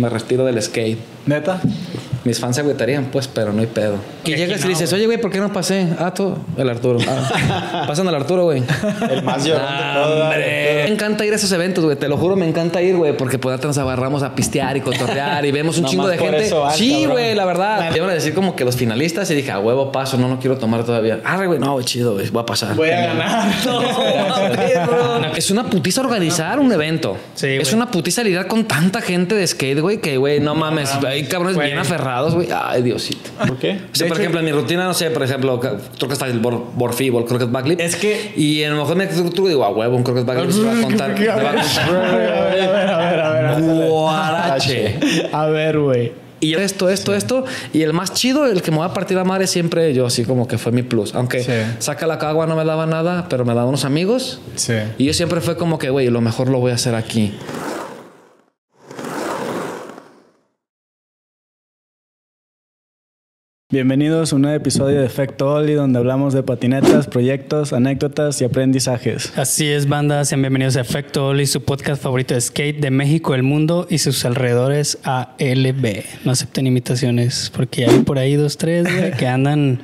me retiro del skate. ¿Neta? Mis fans se agüitarían, pues, pero no hay pedo. Y llegas y le dices, oye, güey, ¿por qué no pasé? Ah, tú, el Arturo. Ah, pasan al Arturo, güey. El más llorón de todo. Hombre. Me encanta ir a esos eventos, güey. Te lo juro, me encanta ir, güey, porque pues nos agarramos a pistear y cotorrear y vemos un chingo de gente. eso sí, güey, la verdad. Me iban a decir como que los finalistas y dije, a huevo paso, no, no quiero tomar todavía. Ah, güey, no, chido, güey, voy a pasar. Voy a ganar. No, es una putiza organizar un evento. Sí, es una putiza lidiar con tanta gente de skate, güey, que, güey, no mames. Hay cabrones Güey. bien aferrados, güey. Ay, Diosito. ¿Por qué? O sea, por ejemplo, en mi rutina, no sé, por ejemplo, creo que está el bor- Borfibol, creo que es backflip. Es que- Y a lo mejor me truco digo, a huevo, un croquet backflip se va a contar. A ver, a ver, a ver, a ver. Guarache. A ver, güey. Y esto, esto, esto. Y el más chido, el que me va a partir la madre siempre yo, así como que fue mi plus. Aunque Sí. saca la cagua no me daba nada, pero me daba unos amigos. Sí. Y yo siempre fue como que, güey, lo mejor lo voy a hacer aquí. Bienvenidos a un nuevo episodio de Efecto Oli, donde hablamos de patinetas, proyectos, anécdotas y aprendizajes. Así es, banda. Sean bienvenidos a Efecto Oli, su podcast favorito de skate de México, el mundo y sus alrededores ALB. No acepten imitaciones, porque hay por ahí dos, tres, güey, que andan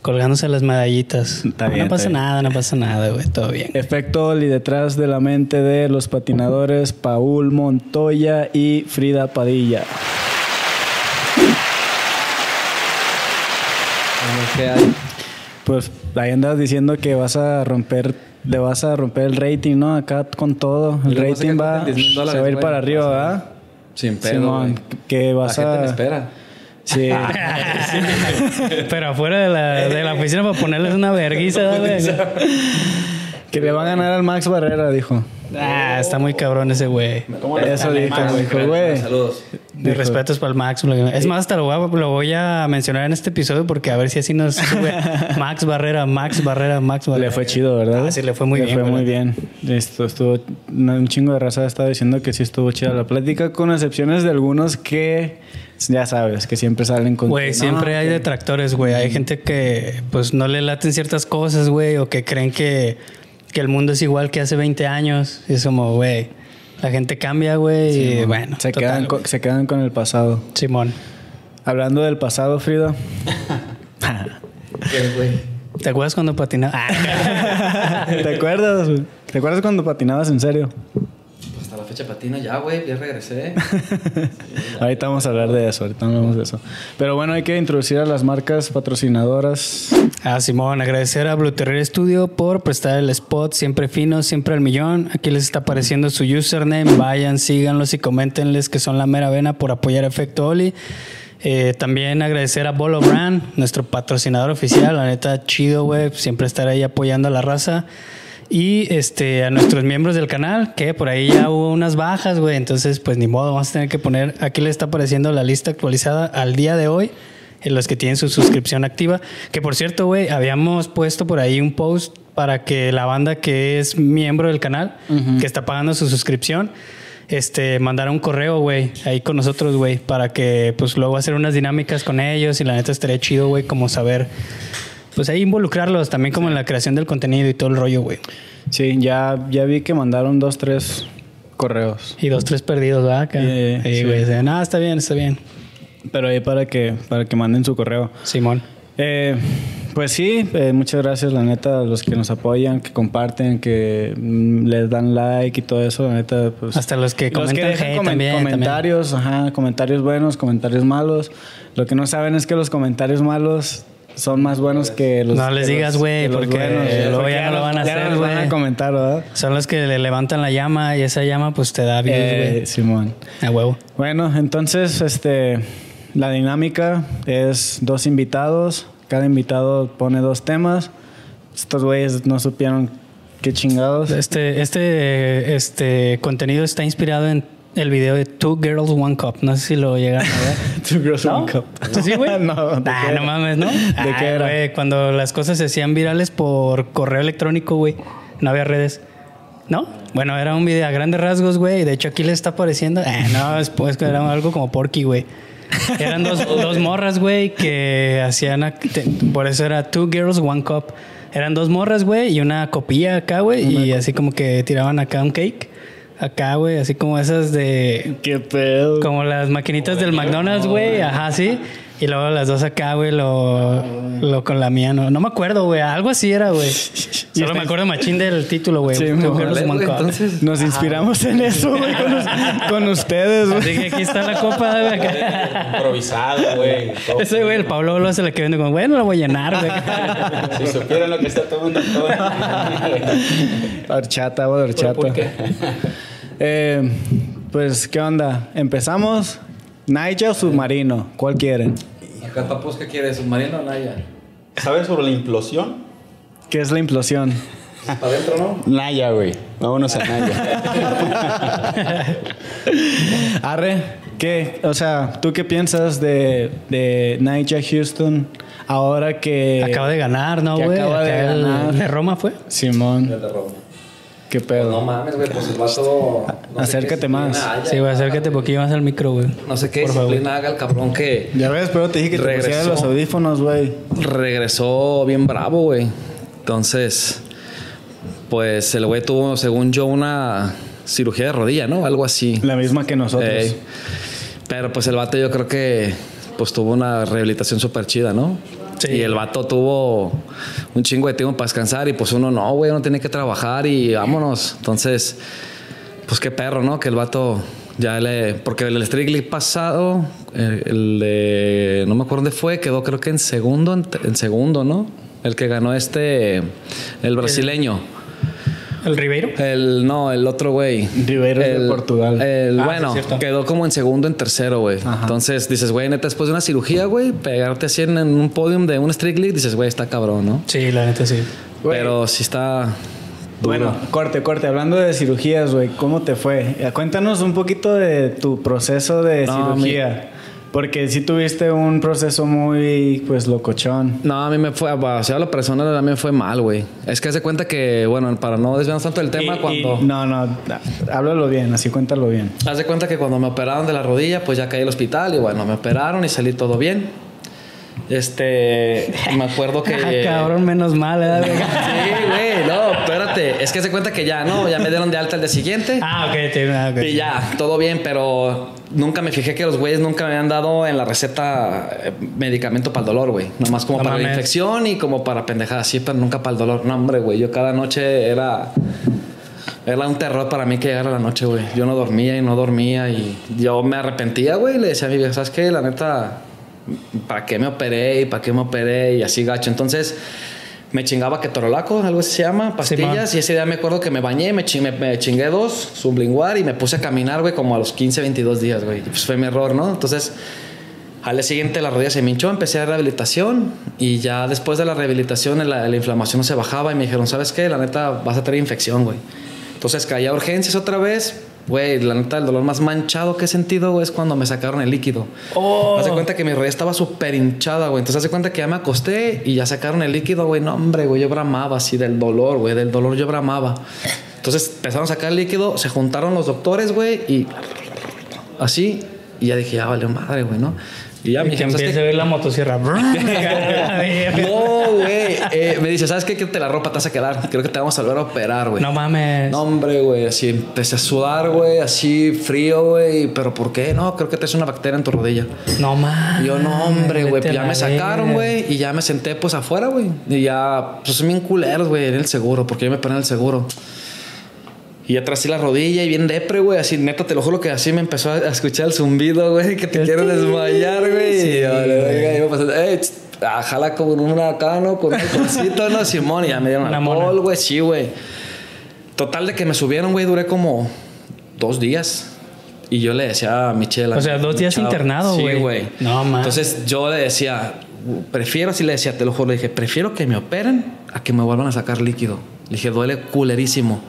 colgándose las medallitas. Está bien, no pasa está bien. nada, no pasa nada, güey. Todo bien. Efecto Oli detrás de la mente de los patinadores Paul Montoya y Frida Padilla. ¿Qué hay? Pues ahí andas diciendo que vas a romper, le vas a romper el rating, ¿no? Acá con todo. El rating va, 10,000 se va a ir para arriba, ¿verdad? Sin pedo, Simón, güey. que La vas gente me a... espera. Sí. Pero afuera de la, de la oficina para ponerles una verguiza, güey. que le va a ganar al Max Barrera, dijo. Ah, está muy cabrón ese güey. Eso dijo, dijo, güey. Saludos. Mis respetos para el Max. Es más, hasta lo voy, a, lo voy a mencionar en este episodio porque a ver si así nos sube Max Barrera, Max Barrera, Max Barrera. Le fue chido, ¿verdad? Ah, sí, le fue muy Le bien, fue güey. muy bien. Esto estuvo... Un chingo de raza estaba diciendo que sí estuvo chida la plática, con excepciones de algunos que... Ya sabes, que siempre salen con... Güey, siempre no, hay que- detractores, güey. Hay gente que pues no le laten ciertas cosas, güey, o que creen que, que el mundo es igual que hace 20 años. Y es como, güey, la gente cambia, güey, y bueno. Se, total, quedan con, se quedan con el pasado. Simón. Hablando del pasado, Frida. ¿Te acuerdas cuando patinaba? Ah, ¿Te acuerdas? güey? ¿Te acuerdas cuando patinabas en serio? Fecha patina ya, güey. Ya regresé. Ahorita vamos a hablar de eso, ahorita hablamos de eso. Pero bueno, hay que introducir a las marcas patrocinadoras. Ah, Simón, agradecer a Blue Terrier Studio por prestar el spot siempre fino, siempre al millón. Aquí les está apareciendo su username. Vayan, síganlos y coméntenles que son la mera vena por apoyar a Efecto Oli. Eh, también agradecer a Bolo Brand, nuestro patrocinador oficial. La neta, chido, güey. Siempre estar ahí apoyando a la raza. Y este, a nuestros miembros del canal, que por ahí ya hubo unas bajas, güey. Entonces, pues ni modo, vamos a tener que poner. Aquí les está apareciendo la lista actualizada al día de hoy en los que tienen su suscripción activa. Que por cierto, güey, habíamos puesto por ahí un post para que la banda que es miembro del canal, que está pagando su suscripción, este, mandara un correo, güey, ahí con nosotros, güey, para que pues luego hacer unas dinámicas con ellos y la neta estaría chido, güey, como saber, pues ahí involucrarlos también como en la creación del contenido y todo el rollo, güey. Sí, ya, ya vi que mandaron dos, tres correos. Y dos, tres perdidos, ¿verdad? Acá. Sí, Sí, sí. güey. No, está bien, está bien. Pero ahí para que, para que manden su correo. Simón. Eh, pues sí, eh, muchas gracias, la neta, a los que nos apoyan, que comparten, que mm, les dan like y todo eso, la neta, pues. Hasta los que los que comentan dejan hate comen- también, comentarios, ajá, comentarios buenos, comentarios malos. Lo que no saben es que los comentarios malos son más buenos que los. No les digas, güey, porque luego ya no lo van a ya hacer, nos van a comentar, ¿verdad? Son los que le levantan la llama y esa llama pues te da views, Eh. Simón. A huevo. Bueno, entonces, este, la dinámica es dos invitados. Cada invitado pone dos temas. Estos güeyes no supieron qué chingados. Este, este, este contenido está inspirado en el video de Two Girls One Cup. No sé si lo llegaron a ver. Two girls, ¿No? one cup. ¿Sí, güey? no, ¿de Ah, no era? mames, ¿no? ¿De qué era? güey, cuando las cosas se hacían virales por correo electrónico, güey. No había redes. ¿No? Bueno, era un video a grandes rasgos, güey. De hecho, aquí les está apareciendo. Ah, no, es, pues, era algo como Porky, güey. Eran dos, dos morras, güey, que hacían. Por eso era Two Girls, One Cup. Eran dos morras, güey, y una copilla acá, güey. Y así como que tiraban acá un cake. Acá, güey, así como esas de. ¿Qué pedo? Como las maquinitas del McDonald's, güey, ajá, sí. Y luego las dos acá, güey, lo, lo con la mía, no, no me acuerdo, güey, algo así era, güey. Solo me acuerdo machín del título, güey. Sí, que entonces, Nos inspiramos en eso, güey, con, us- con ustedes, güey. Así que aquí está la copa, güey, acá. Improvisado, güey. todo. Ese güey, el Pablo lo se le quedó viendo como, bueno, lo voy a llenar, güey. Si supieran lo que está tomando todo. Horchata, güey, horchata. ¿Por qué? Eh, pues, ¿qué onda? ¿Empezamos? ¿Naya o submarino? ¿Cuál quieren? Acá papus, ¿qué quieres? ¿Submarino o Naya? ¿Sabes sobre la implosión? ¿Qué es la implosión? Para adentro, ¿no? Naya, güey. Vámonos a Naya. Arre, ¿qué? O sea, ¿tú qué piensas de, de Nigel Houston ahora que... Acaba de ganar, ¿no, que güey? acaba de Acá el- ganar. ¿De Roma fue? Simón, de Roma. ¿Qué pedo? No mames, güey, pues el vato. no sé Acércate más. haya. Sí, güey, acércate poquillo más al micro, güey. No sé qué Por favor. haga el cabrón que Ya ves, pero te dije que te Regresó. pusieras los audífonos, güey. regresó bien bravo, güey. Entonces, pues el güey tuvo, según yo, una cirugía de rodilla, ¿no? Algo así. La misma que nosotros. Pero pues el vato yo creo que pues tuvo una rehabilitación súper chida, ¿no? Y el vato tuvo un chingo de tiempo para descansar y pues uno no, güey, uno tiene que trabajar y vámonos. Entonces, pues qué perro, ¿no? Que el vato ya le... Porque el League pasado, el, de... No me acuerdo dónde fue, quedó creo que en segundo, en segundo, ¿no? El que ganó este... El brasileño. ¿El Ribeiro? El, no, el otro güey. Ribeiro es de El- Portugal. El, Ah, bueno, sí, quedó como en segundo, en tercero, güey. Entonces dices, güey, neta, después de una cirugía, güey, pegarte así en, en un podium de un Street League, dices, güey, está cabrón, ¿no? Sí, la neta sí. Güey. Pero sí está. duro. Bueno, corte, corte. Hablando de cirugías, güey, ¿cómo te fue? Cuéntanos un poquito de tu proceso de No, cirugía. Porque sí tuviste un proceso muy, pues, locochón. No, a mí me fue, o sea, a la persona a mí me fue mal, güey. Es que hace cuenta que, bueno, para no desviarnos tanto del tema, Y- cuando. y- no, no, háblalo bien, así cuéntalo bien. Haz de cuenta que cuando me operaron de la rodilla, pues ya caí al hospital y bueno, me operaron y salí todo bien. Este, me acuerdo que... Ah, cabrón, menos mal, ¿eh? Sí, güey, no, espérate. Es que se cuenta que ya, ¿no? Ya me dieron de alta el día siguiente. ah, ok, sí, ah, ok. Y ya, todo bien, pero nunca me fijé que los güeyes nunca me habían dado en la receta eh, medicamento para el dolor, güey. Nomás como No para la infección y como para pendejadas, sí, pero nunca para el dolor. No, hombre, güey, yo cada noche era... Era un terror para mí que llegara la noche, güey. Yo no dormía y no dormía y yo me arrepentía, güey. Le decía a mi vieja, ¿sabes qué? La neta, ¿para qué me operé y para qué me operé? Y así gacho. Entonces me chingaba ketorolaco, algo así se llama, pastillas. y ese día me acuerdo que me bañé, me, ching- me, me chingué dos, sublingual y me puse a caminar, güey, como a los 15, 22 días, güey. Pues fue mi error, ¿no? Entonces al día siguiente la rodilla se me hinchó, empecé a rehabilitación y ya después de la rehabilitación la, la inflamación no se bajaba y me dijeron, ¿sabes qué? La neta vas a tener infección, güey. Entonces caí a urgencias otra vez. Güey, la neta, el dolor más manchado que he sentido güey, es cuando me sacaron el líquido. Oh. Haz de cuenta que mi rodilla estaba súper hinchada, güey. Entonces, haz de cuenta que ya me acosté y ya sacaron el líquido, güey. No, hombre, güey, yo bramaba así del dolor, güey. Del dolor yo bramaba. Entonces, empezaron a sacar el líquido, se juntaron los doctores, güey, y así. Y ya dije, ya valió madre, güey, ¿no? Y ya Y me que dijeron, ¿sabes empiece a ver la motosierra. No, güey. Eh, me dice, ¿sabes qué? Quítate la ropa, te vas a quedar. Creo que te vamos a volver a operar, güey. No mames. No, hombre, güey, así empecé a sudar, güey, así frío, güey. Pero ¿por qué? No, creo que te es una bacteria en tu rodilla. No mames. Yo, no, hombre, güey, pues ya me sacaron, güey, y ya me senté pues afuera, güey. Y ya, pues son bien culeros, güey, en el seguro, porque yo me ponen el seguro. Y atrás sí la rodilla y bien depre, güey, así, neta, te lo juro que así me empezó a escuchar el zumbido, güey, que te El quiero desmayar, güey. Sí, y yo, eh, jala con una acá, ¿no? Con un cosito, ¿no? Simón, y ya me dieron Una alcohol, güey, sí, güey. Total de que me subieron, güey, duré como dos días. Y yo le decía a Michelle. O sea, dos días internado, güey. Sí, güey. No, man. Entonces yo le decía, prefiero, así le decía, te lo juro, le dije, prefiero que me operen a que me vuelvan a sacar líquido. Le dije, duele culerísimo.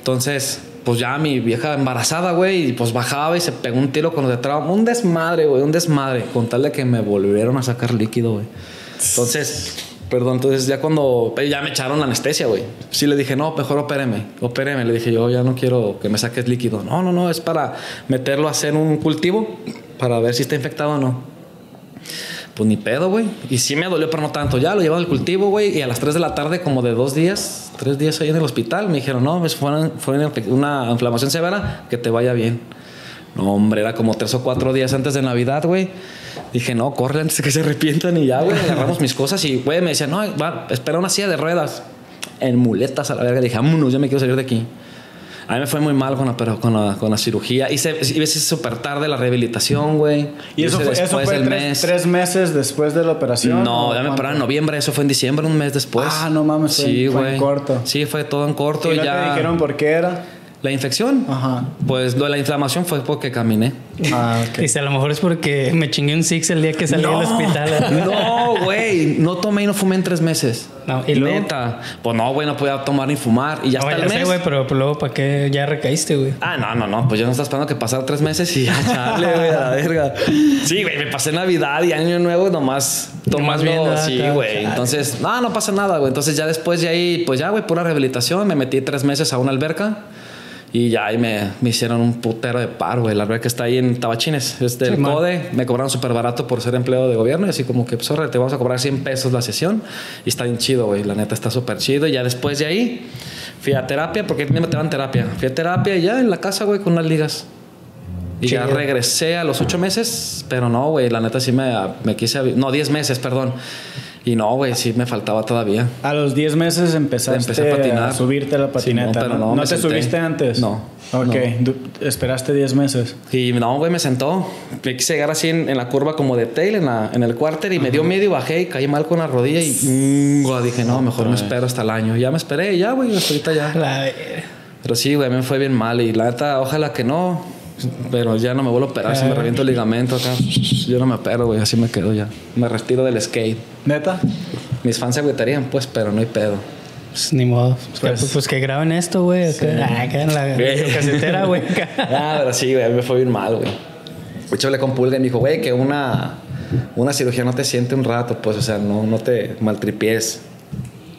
Entonces, pues ya mi vieja embarazada, güey, y pues bajaba y se pegó un tiro con los de trauma. Un desmadre, güey, un desmadre. Con tal de que me volvieron a sacar líquido, güey. Entonces, perdón, entonces ya cuando eh, ya me echaron la anestesia, güey. Sí le dije, no, mejor opéreme, opéreme. Le dije, yo ya no quiero que me saques líquido. No, no, no, es para meterlo a hacer un cultivo para ver si está infectado o no. Pues ni pedo, güey. Y sí me dolió, pero no tanto. Ya lo llevaba al cultivo, güey. Y a las 3 de la tarde, como de dos días, tres días ahí en el hospital, me dijeron, no, pues fue fue una inflamación severa, que te vaya bien. No, hombre, era como tres o cuatro días antes de Navidad, güey. Dije, no, corre antes de que se arrepientan y ya, güey. Agarramos mis cosas y, güey, me decían, no, va, espera una silla de ruedas. En muletas a la verga. Dije, vámonos, ya me quiero salir de aquí. A mí me fue muy mal con la, pero con la, con la cirugía. Hice, hice súper tarde la rehabilitación, güey. ¿Y eso fue, eso después fue del tres, tres meses después de la operación? No, ¿o ya me operaron en noviembre. Eso fue en diciembre, un mes después. Ah, no mames, fue- Sí, fue en güey. corto. Sí, fue todo en corto. ¿Y Y no ya... te dijeron por qué era? La infección. Ajá. Pues lo de la inflamación fue porque caminé. Ah, ok. Dice, a lo mejor es porque me chingué un six el día que salí del hospital. No, güey. No tomé y no fumé en tres meses. No, ¿y luego? Neta. Pues no, güey, no podía tomar ni fumar. Y ya No, hasta ya el sé, mes. güey, pero luego, ¿para qué ya recaíste, güey? Ah, no, no, no. Pues yo no estaba esperando que pasara tres meses y ya, chale, güey, a la verga. Sí, güey, me pasé Navidad y Año Nuevo nomás tomando. viendo, ah, sí, güey. Entonces, no, no pasa nada, güey. Entonces ya después de ahí, pues ya, güey, pura rehabilitación. Me metí tres meses a una alberca. Y ya ahí me, me hicieron un putero de paro, güey. La alberca está ahí en Tabachines, es del Sí, man. CODE. Me cobraron súper barato por ser empleado de gobierno. Y así como que, pues, te vamos a cobrar 100 pesos la sesión. Y está bien chido, güey. La neta está súper chido. Y ya después de ahí, fui a terapia, porque me te dan terapia. Fui a terapia y ya en la casa, güey, con unas ligas. Y ya regresé a los ocho meses, pero no, güey, la neta sí me, me quise... No, 10 meses, perdón. Y no, güey, sí me faltaba todavía. A los 10 meses empezaste Empecé a patinar. subirte a la patineta. Simón, pero ¿no? no, ¿No te senté. subiste antes? No, Ok, no. esperaste 10 meses. Y no, güey, me sentó. Me quise llegar así en, en la curva como de tail, en, la- en el quarter, y me dio miedo y bajé y caí mal con la rodilla y mm, güey, dije, no, mejor me espero hasta el año. Ya me esperé, ya, güey, hasta ahorita ya. La- Pero sí, güey, me fue bien mal y la neta, ojalá que no. Pero ya no me vuelvo a operar, si me reviento el ligamento acá. Yo no me opero, güey, así me quedo ya. Me retiro del skate. ¿Neta? Mis fans se agüitarían, pues, pero no hay pedo. Pues ni modo. Pues, Pues- que, pues que graben esto, güey. acá. Ah, acá en la casetera, güey. Ah, pero sí, güey, me fue bien mal, güey. De hecho, hablé con Pulga y me dijo, güey, que una, una cirugía no te siente un rato, pues, o sea, no, no te maltripies.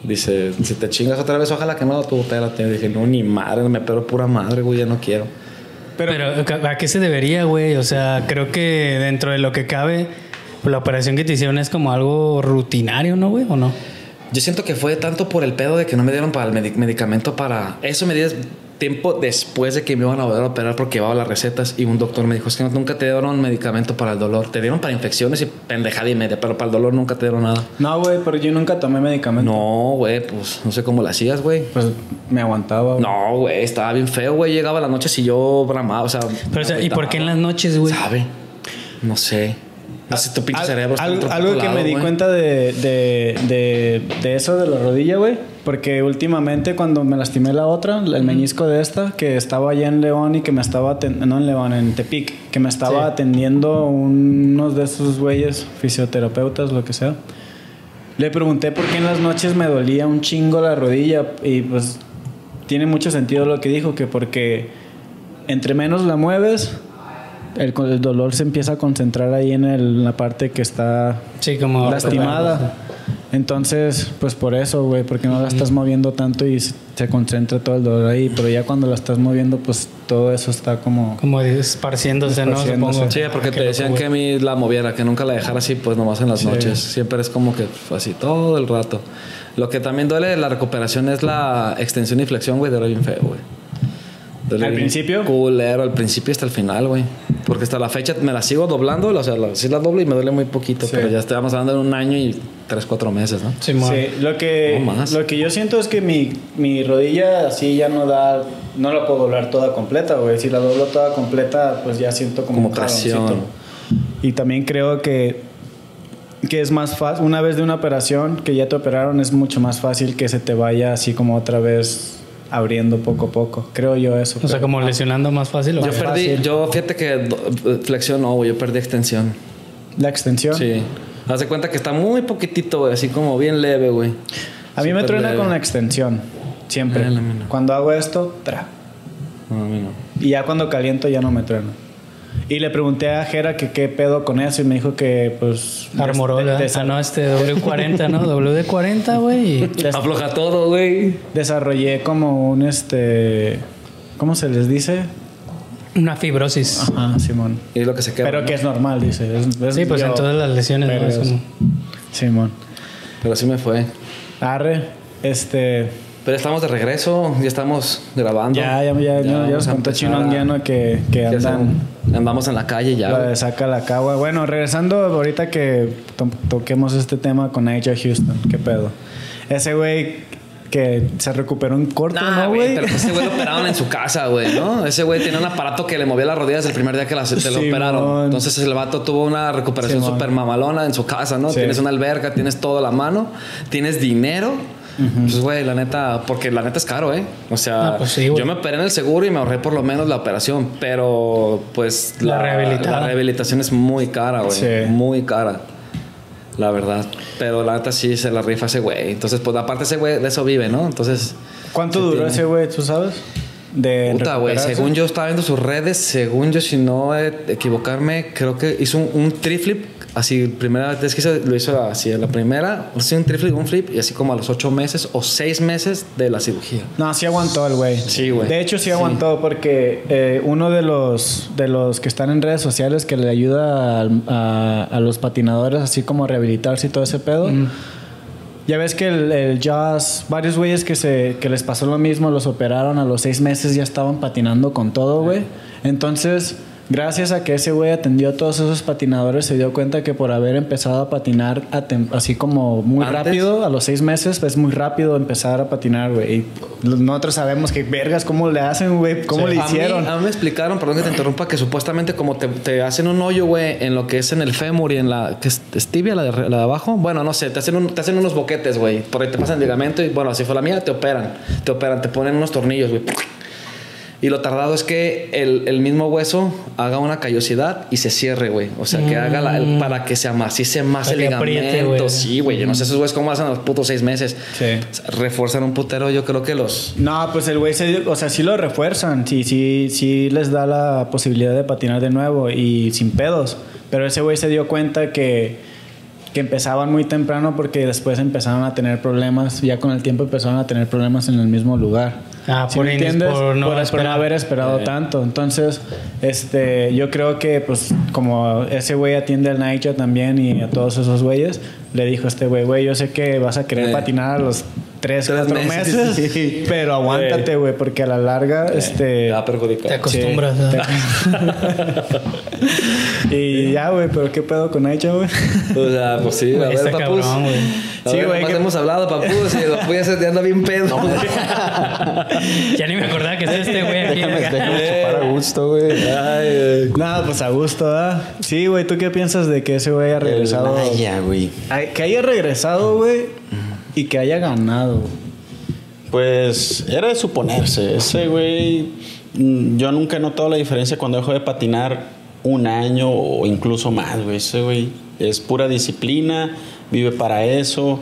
Dice, si te chingas otra vez, ojalá que no, tú opérate. Dije, no, ni madre, me pero pura madre, güey, ya no quiero. Pero, ¿a qué se debería, güey? O sea, creo que dentro de lo que cabe, la operación que te hicieron es como algo rutinario, ¿no, güey? ¿O no? Yo siento que fue tanto por el pedo de que no me dieron para el medi- medicamento para... Eso me dio tiempo después de que me iban a volver a operar porque llevaba las recetas y un doctor me dijo, es que nunca te dieron medicamento para el dolor. Te dieron para infecciones y pendejada y media, pero para el dolor nunca te dieron nada. No, güey, pero yo nunca tomé medicamento. No, güey, pues no sé cómo lo hacías, güey. Pues me aguantaba. No, güey, estaba bien feo, güey. Llegaba la noche si yo bramaba, o sea... Pero, o sea, me ¿y por qué en las noches, güey? ¿Sabe? No sé. No sé, tu pinche Al- cerebro algo, que lado, me di cuenta de, de, de, de eso de la rodilla, güey. Porque últimamente cuando me lastimé la otra, el meñisco de esta, que estaba allá en León y que me estaba atendiendo, no en León, en Tepic, que me estaba Sí. atendiendo unos de esos güeyes, fisioterapeutas, lo que sea. Le pregunté por qué en las noches me dolía un chingo la rodilla y pues tiene mucho sentido lo que dijo, que porque entre menos la mueves, el, el dolor se empieza a concentrar ahí en, el- en la parte que está Sí, como... lastimada. Entonces, pues por eso, güey, porque no la estás moviendo tanto y se concentra todo el dolor ahí, pero ya cuando la estás moviendo, pues todo eso está como... Como esparciéndose, ¿no? Supongo. Sí, porque Qué te decían que a mí la moviera, que nunca la dejara así, pues nomás en las noches. Siempre es como que fue así todo el rato. Lo que también duele de la recuperación es la extensión y flexión, güey, duele bien feo, güey. ¿Al principio? Culero, al principio hasta el final, güey. Porque hasta la fecha me la sigo doblando, o sea, la, sí la doblo y me duele muy poquito, Sí. pero ya estamos hablando de un año y tres, cuatro meses, ¿no? Simón. Sí, lo que, No más. lo que yo siento es que mi, mi rodilla así ya no da, no la puedo doblar toda completa, güey. Si la doblo toda completa, pues ya siento como, Como un presión. Y también creo que, que es más fácil, una vez de una operación que ya te operaron, es mucho más fácil que se te vaya así como otra vez abriendo poco a poco. Creo yo eso. O sea, como lesionando más fácil. ¿o Yo perdí, fácil. yo fíjate que flexión no, güey, yo perdí extensión. La extensión. Sí. Haz de cuenta que está muy poquitito, güey, así como bien leve, güey. A mí me truena leve. con la extensión. Siempre. Ah, no. Cuando hago esto, tra. No, a mí no. Y ya cuando caliento ya no me truena. Y le pregunté a Jera que qué pedo con eso y me dijo que pues... Armorola. Ah, no, este W40, ¿no? WD40, güey. Afloja todo, güey. desarrollé como un este... ¿Cómo se les dice? Una fibrosis. Ajá, Simón. Y es lo que se queda. Pero ¿no? que es normal, dice. Es- es- Sí, pues yo- en todas las lesiones. ¿no? pero Es es- como- Simón. Pero así me fue. Arre, este... Pero estamos de regreso, ya estamos grabando. Ya, ya, ya, ya, nos contó Chino Anguiano que, que andan... andamos en la calle ya. La saca la cagua. Bueno, regresando ahorita que to- toquemos este tema con AJ Houston. ¿Qué pedo? Ese güey que se recuperó en corto, Nah, ¿no, güey, pero ese güey lo operaron en su casa, güey, ¿no? Ese güey tiene un aparato que le movía las rodillas el primer día que la, te lo operaron. Entonces el vato tuvo una recuperación súper mamalona en su casa, ¿no? Sí. Tienes una alberca, tienes todo a la mano, tienes dinero. Pues, güey, la neta, porque la neta es caro, ¿eh? O sea, Ah, pues sí, yo me operé en el seguro y me ahorré por lo menos la operación, pero pues La rehabilitación es muy cara, güey. Sí. Muy cara. La verdad. Pero la neta sí se la rifa ese güey. Entonces, pues aparte ese güey de eso vive, ¿no? Entonces. ¿Cuánto duró tiene. ese güey, tú sabes? De Puta, güey. Según yo estaba viendo sus redes, según yo, si no equivocarme, creo que hizo un, un triflip. Así, primera vez que lo hizo así, la primera, hizo un triflip, un flip, y así como a los ocho meses o seis meses de la cirugía. No, sí aguantó el güey. Sí, güey. De hecho, sí, Sí. aguantó porque eh, uno de los, de los que están en redes sociales que le ayuda a, a los patinadores, así como a rehabilitarse y todo ese pedo. Ya ves que el, el Jaws, varios güeyes que, se, que les pasó lo mismo, los operaron a los seis meses, ya estaban patinando con todo, güey. Entonces, gracias a que ese güey atendió a todos esos patinadores, se dio cuenta que por haber empezado a patinar a así como muy Antes. rápido, a los seis meses, es muy rápido empezar a patinar, güey. Y nosotros sabemos que vergas, ¿cómo le hacen, güey? ¿Cómo le A mí- hicieron? A mí, me explicaron, perdón que te interrumpa, que supuestamente como te, te hacen un hoyo, güey, en lo que es en el fémur y en la... que es, es tibia la de, la de abajo? Bueno, no sé, te hacen, un- te hacen unos boquetes, güey. Por ahí te pasan el ligamento y, bueno, así fue la mía, te operan. Te operan, te ponen unos tornillos, güey. Y lo tardado es que el, el mismo hueso haga una callosidad y se cierre, güey. O sea, que haga la, el- para que se amacice más Para el apriete, ligamento. sí, güey. Yo no sé esos güeyes cómo hacen a los putos seis meses. Sí. O sea, Refuerzan un putero, yo creo que los... No, pues el güey se dio- o sea, sí lo refuerzan, sí, sí, sí les da la posibilidad de patinar de nuevo y sin pedos. Pero ese güey se dio cuenta que, que empezaban muy temprano porque después empezaron a tener problemas, ya con el tiempo empezaron a tener problemas en el mismo lugar. Ah, ¿Sí por me entiendes? por no por, por esperar. haber esperado tanto. Entonces, este, yo creo que, pues, como ese güey atiende al Nightshot también y a todos esos güeyes, le dijo a este güey, güey, yo sé que vas a querer Eh. patinar a los tres, Tres cuatro meses, meses, sí. pero aguántate, güey, porque a la larga, este... Te va a perjudicar. Te acostumbras. Y ya, güey, pero qué pedo con Nightshot, güey. O sea, pues sí, a Güey, ver, papus. cabrón, güey. A Sí, ver, güey, que- hemos hablado, papus, y el papus ya anda bien pedo. Ya ni me acordaba que es este güey aquí. Déjame, déjame chupar a gusto, güey. Ay, güey. Nada, pues a gusto, ¿verdad? Sí, güey, ¿tú qué piensas de que ese güey haya regresado? El Naya, güey. Que haya regresado, güey, y que haya ganado. Pues era de suponerse. Ese güey, mm, yo nunca he notado la diferencia cuando dejó de patinar un año o incluso más, güey. Ese güey es pura disciplina, vive para eso.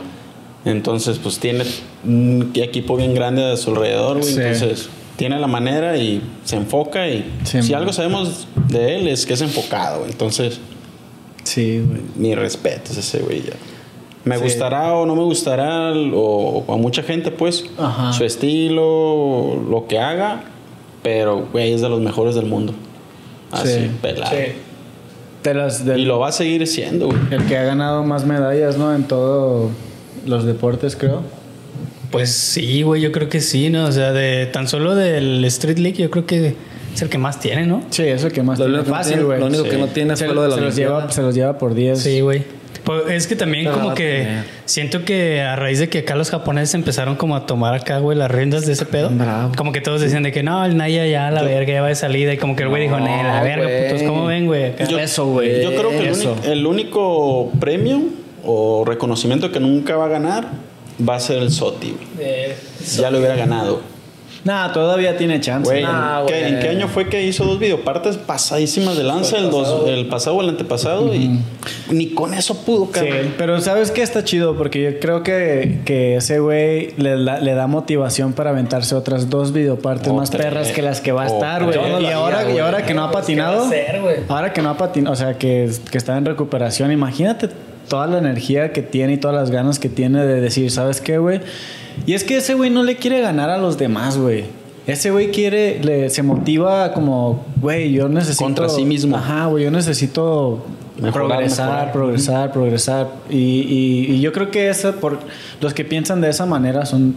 Entonces, pues tiene un equipo bien grande a su alrededor, güey. Sí. Entonces, tiene la manera y se enfoca. Y Sí, si algo sabemos de él es que es enfocado. Entonces, Sí, güey. mi respeto es ese güey ya. Me Sí. gustará o no me gustará, o, o a mucha gente, pues, Ajá. su estilo, lo que haga, pero, güey, es de los mejores del mundo. Así, Sí. pelado. Sí. De las, del- Y lo va a seguir siendo, güey. El que ha ganado más medallas, ¿no? En todos los deportes, creo. Pues sí, güey, yo creo que sí, ¿no? O sea, de tan solo del Street League, yo creo que es el que más tiene, ¿no? Sí, es el que más Lo tiene. único que no fácil, tiene- güey. lo único Sí. que no tiene se, fue lo de la se los lleva, se los lleva por 10. Sí, güey. Pues es que también Pero como que tener. siento que a raíz de que acá los japoneses empezaron como a tomar acá, güey, las riendas de ese pedo. Bravo. Como que todos decían de que no, el Naya ya la verga ya va de salida. Y como que el güey dijo, No, no, la verga, güey. putos, ¿cómo ven, güey? Yo- Eso, güey. Yo creo que el, único, el único premio o reconocimiento que nunca va a ganar va a ser el SOTI. güey. Eh, Ya lo hubiera ganado. Nah, todavía tiene chance. Güey, Nah, ¿en, qué, güey. en qué año fue que hizo dos videopartes pasadísimas de lanza? El, dos- el pasado o el antepasado. Y ni con eso pudo, Sí, cabrón. pero ¿sabes qué está chido? Porque yo creo que, que ese güey le, da- le da motivación para aventarse otras dos videopartes O más perras que las que va a estar, güey. no y, ahora, y que no ha Pues, ¿qué patinado, hacer, ahora que no ha patinado, o sea, que, que está en recuperación, imagínate toda la energía que tiene y todas las ganas que tiene de decir, ¿sabes qué, güey? Y es que ese güey no le quiere ganar a los demás, güey. Ese güey quiere, le, se motiva como, güey, yo necesito. Contra sí mismo. Ajá, güey, yo necesito Mejorar, progresar, mejorar. progresar, progresar. Y, y- y yo creo que esa, por los que piensan de esa manera son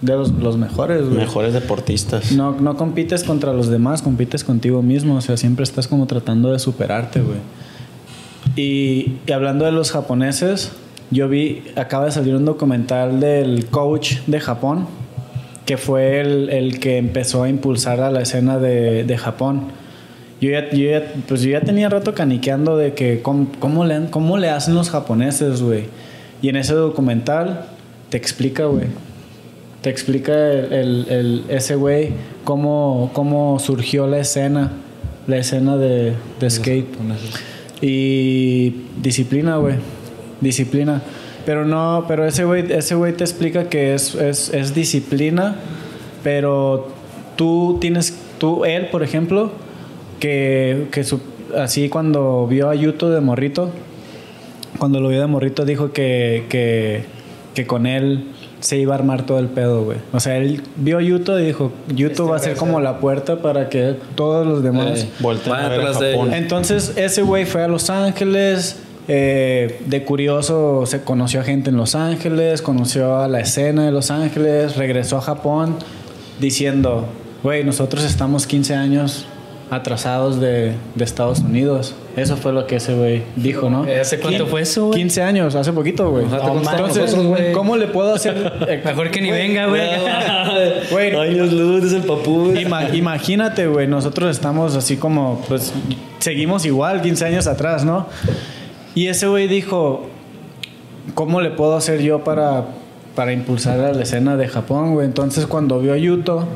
de los, los mejores, güey. Mejores deportistas. No, no compites contra los demás, compites contigo mismo. O sea, siempre estás como tratando de superarte, güey. Y, y hablando de los japoneses, yo vi, acaba de salir un documental del coach de Japón, que fue el, el que empezó a impulsar a la escena de, de Japón. Yo ya, yo ya- pues yo ya tenía rato caniqueando de que cómo, cómo le, cómo le hacen los japoneses, güey. Y en ese documental te explica, güey. Te explica el, el- el- ese güey cómo, cómo surgió la escena, la escena de, de skate. Y disciplina, güey. Disciplina. Pero no, pero ese güey, ese güey te explica que es, es, es disciplina, pero tú tienes, tú, él, por ejemplo, que, que su- así cuando vio a Yuto de morrito, cuando lo vio de morrito dijo que, que, que con él se iba a armar todo el pedo, güey. O sea, él vio a Yuto y dijo, Yuto va a ser como la puerta para que todos los demás... Eh, Volteen a ver a atrás de Japón. él. Entonces ese güey fue a Los Ángeles, eh, de curioso se conoció a gente en Los Ángeles, conoció a la escena de Los Ángeles, regresó a Japón diciendo, güey, nosotros estamos 15 años atrasados de, de Estados Unidos. Eso fue lo que ese güey dijo, ¿no? ¿Hace cuánto fue eso, güey? 15 años, hace poquito, güey. No, güey. ¿Cómo le puedo hacer? eh, Mejor que ni venga, güey. Años luz, el papú. Ima- imagínate, güey, nosotros estamos así como, pues, seguimos igual 15 años atrás, ¿no? Y ese güey dijo, ¿cómo le puedo hacer yo para, para impulsar la escena de Japón, güey? Entonces cuando vio a Yuto,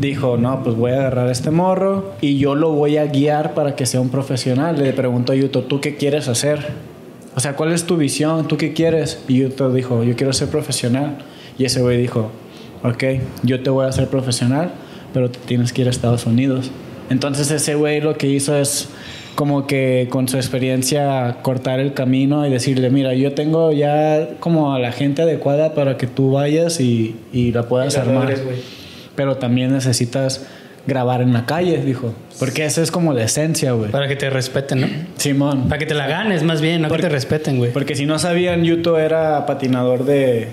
dijo, no, pues voy a agarrar este morro y yo lo voy a guiar para que sea un profesional. Le preguntó a Yuto, ¿tú qué quieres hacer? O sea, ¿cuál es tu visión? ¿Tú qué quieres? Y Yuto dijo, yo quiero ser profesional. Y ese güey dijo, ok, yo te voy a hacer profesional, pero te tienes que ir a Estados Unidos. Entonces ese güey lo que hizo es como que con su experiencia cortar el camino y decirle, mira, yo tengo ya como a la gente adecuada para que tú vayas y, y la puedas Y la armar. Pero también necesitas grabar en la calle, dijo. Porque esa es como la esencia, güey. Para que te respeten, ¿no? Simón. Para que te la ganes, más bien, no que te respeten, güey. Porque si no sabían, Yuto era patinador de...